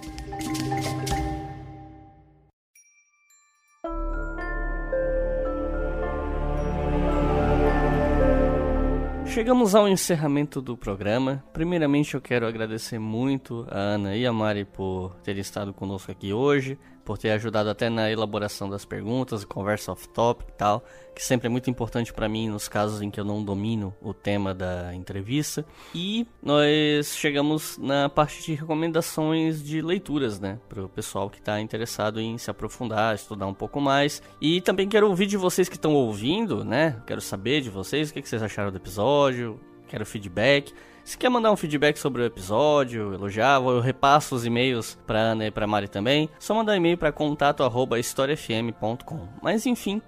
Chegamos ao encerramento do programa. Primeiramente, eu quero agradecer muito a Ana e a Mari por terem estado conosco aqui hoje, por ter ajudado até na elaboração das perguntas, conversa off-topic e tal, que sempre é muito importante para mim nos casos em que eu não domino o tema da entrevista. E nós chegamos na parte de recomendações de leituras, né, para o pessoal que está interessado em se aprofundar, estudar um pouco mais. E também quero ouvir de vocês que estão ouvindo, né, quero saber de vocês o que vocês acharam do episódio, quero feedback. Se quer mandar um feedback sobre o episódio, elogiar, eu repasso os e-mails para Ana e para Mari também. Só mandar um e-mail para contato@historiafm.com. Mas enfim,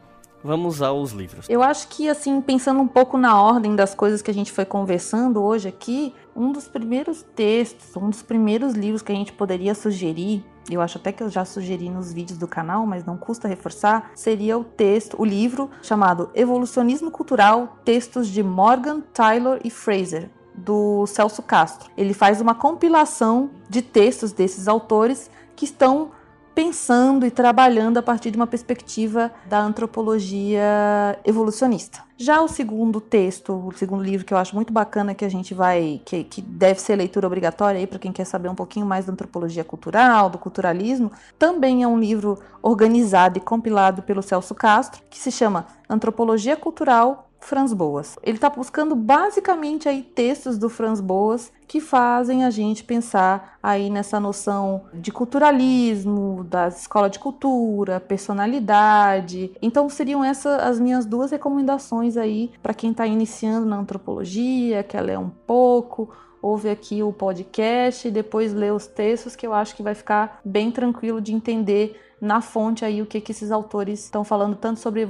vamos aos livros. Eu acho que assim, pensando um pouco na ordem das coisas que a gente foi conversando hoje aqui, um dos primeiros textos, um dos primeiros livros que a gente poderia sugerir eu acho até que eu já sugeri nos vídeos do canal, mas não custa reforçar, seria o texto, o livro chamado Evolucionismo Cultural, textos de Morgan, Taylor e Fraser, do Celso Castro. Ele faz uma compilação de textos desses autores que estão pensando e trabalhando a partir de uma perspectiva da antropologia evolucionista. Já o segundo texto, o segundo livro que eu acho muito bacana que a gente vai, que, que deve ser leitura obrigatória aí para quem quer saber um pouquinho mais da antropologia cultural, do culturalismo, também é um livro organizado e compilado pelo Celso Castro, que se chama Antropologia Cultural Franz Boas. Ele está buscando basicamente aí textos do Franz Boas que fazem a gente pensar aí nessa noção de culturalismo, da escola de cultura, personalidade. Então seriam essas as minhas duas recomendações aí para quem está iniciando na antropologia, quer ler um pouco, ouve aqui o podcast e depois lê os textos que eu acho que vai ficar bem tranquilo de entender na fonte aí o que, que esses autores estão falando tanto sobre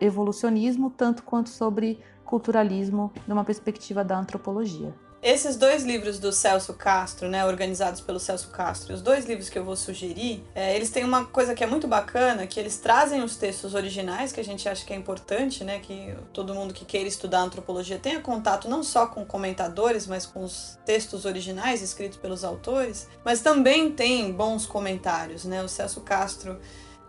evolucionismo tanto quanto sobre culturalismo numa perspectiva da antropologia. Esses dois livros do Celso Castro, né, organizados pelo Celso Castro, os dois livros que eu vou sugerir, é, eles têm uma coisa que é muito bacana, que eles trazem os textos originais, que a gente acha que é importante, né, que todo mundo que queira estudar antropologia tenha contato não só com comentadores, mas com os textos originais escritos pelos autores, mas também tem bons comentários, né, o Celso Castro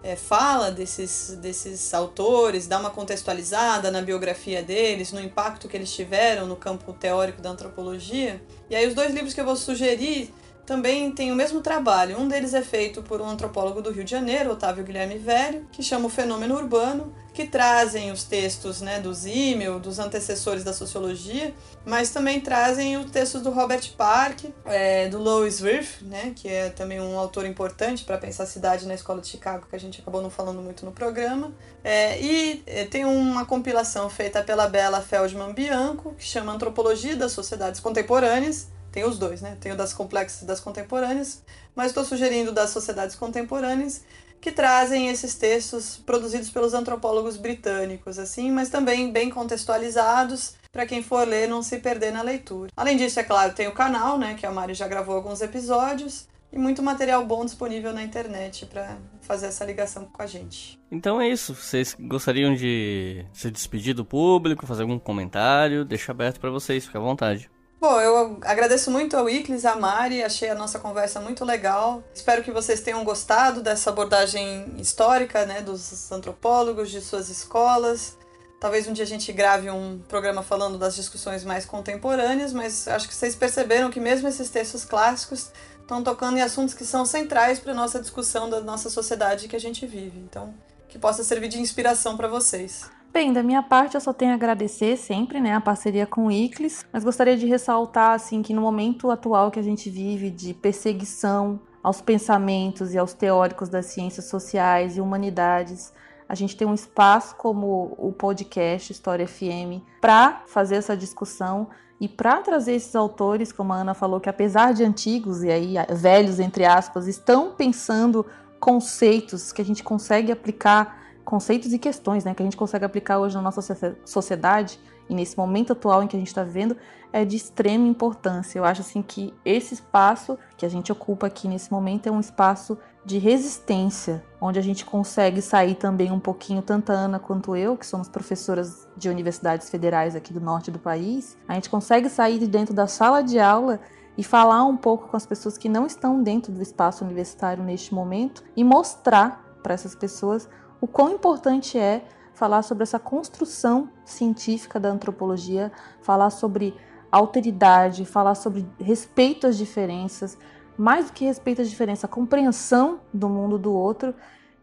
é, fala desses, desses autores, dá uma contextualizada na biografia deles, no impacto que eles tiveram no campo teórico da antropologia. E aí os dois livros que eu vou sugerir também têm o mesmo trabalho. Um deles é feito por um antropólogo do Rio de Janeiro, Otávio Guilherme Velho, que chama o Fenômeno Urbano, que trazem os textos né, do Zimmel, dos antecessores da sociologia, mas também trazem os textos do Robert Park, é, do Lois Wirth, né, que é também um autor importante para pensar a cidade na escola de Chicago, que a gente acabou não falando muito no programa. É, e é, tem uma compilação feita pela Bela Feldman Bianco, que chama Antropologia das Sociedades Contemporâneas, tem os dois, né? Tem o das complexas e das contemporâneas, mas estou sugerindo das sociedades contemporâneas, que trazem esses textos produzidos pelos antropólogos britânicos, assim, mas também bem contextualizados para quem for ler não se perder na leitura. Além disso, é claro, tem o canal, né, que a Mari já gravou alguns episódios e muito material bom disponível na internet para fazer essa ligação com a gente. Então é isso. Vocês gostariam de se despedir do público, fazer algum comentário? Deixa aberto para vocês, fica à vontade. Bom, eu agradeço muito ao Iclis, a Mari, achei a nossa conversa muito legal. Espero que vocês tenham gostado dessa abordagem histórica, né, dos antropólogos, de suas escolas. Talvez um dia a gente grave um programa falando das discussões mais contemporâneas, mas acho que vocês perceberam que mesmo esses textos clássicos estão tocando em assuntos que são centrais para a nossa discussão da nossa sociedade que a gente vive. Então, que possa servir de inspiração para vocês. Bem, da minha parte eu só tenho a agradecer sempre, né, a parceria com o ICLES, mas gostaria de ressaltar assim que no momento atual que a gente vive de perseguição aos pensamentos e aos teóricos das ciências sociais e humanidades, a gente tem um espaço como o podcast História FM para fazer essa discussão e para trazer esses autores, como a Ana falou, que apesar de antigos e aí velhos entre aspas, estão pensando conceitos que a gente consegue aplicar conceitos e questões né, que a gente consegue aplicar hoje na nossa sociedade e nesse momento atual em que a gente está vivendo é de extrema importância. Eu acho assim que esse espaço que a gente ocupa aqui nesse momento é um espaço de resistência, onde a gente consegue sair também um pouquinho, tanto a Ana quanto eu, que somos professoras de universidades federais aqui do norte do país, a gente consegue sair de dentro da sala de aula e falar um pouco com as pessoas que não estão dentro do espaço universitário neste momento e mostrar para essas pessoas o quão importante é falar sobre essa construção científica da antropologia, falar sobre alteridade, falar sobre respeito às diferenças, mais do que respeito às diferenças, a compreensão do mundo do outro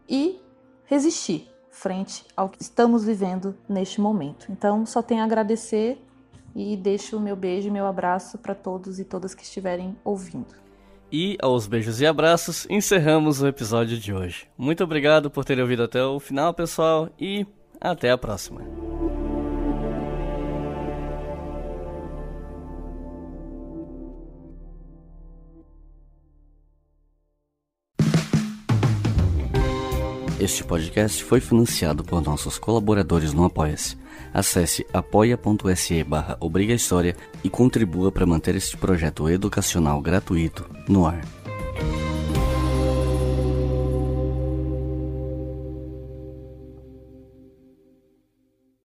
e resistir frente ao que estamos vivendo neste momento. Então, só tenho a agradecer e deixo o meu beijo e meu abraço para todos e todas que estiverem ouvindo. E aos beijos e abraços, encerramos o episódio de hoje. Muito obrigado por terem ouvido até o final, pessoal, e até a próxima. Este podcast foi financiado por nossos colaboradores no Apoia-se. Acesse apoia.se barra e contribua para manter este projeto educacional gratuito no ar.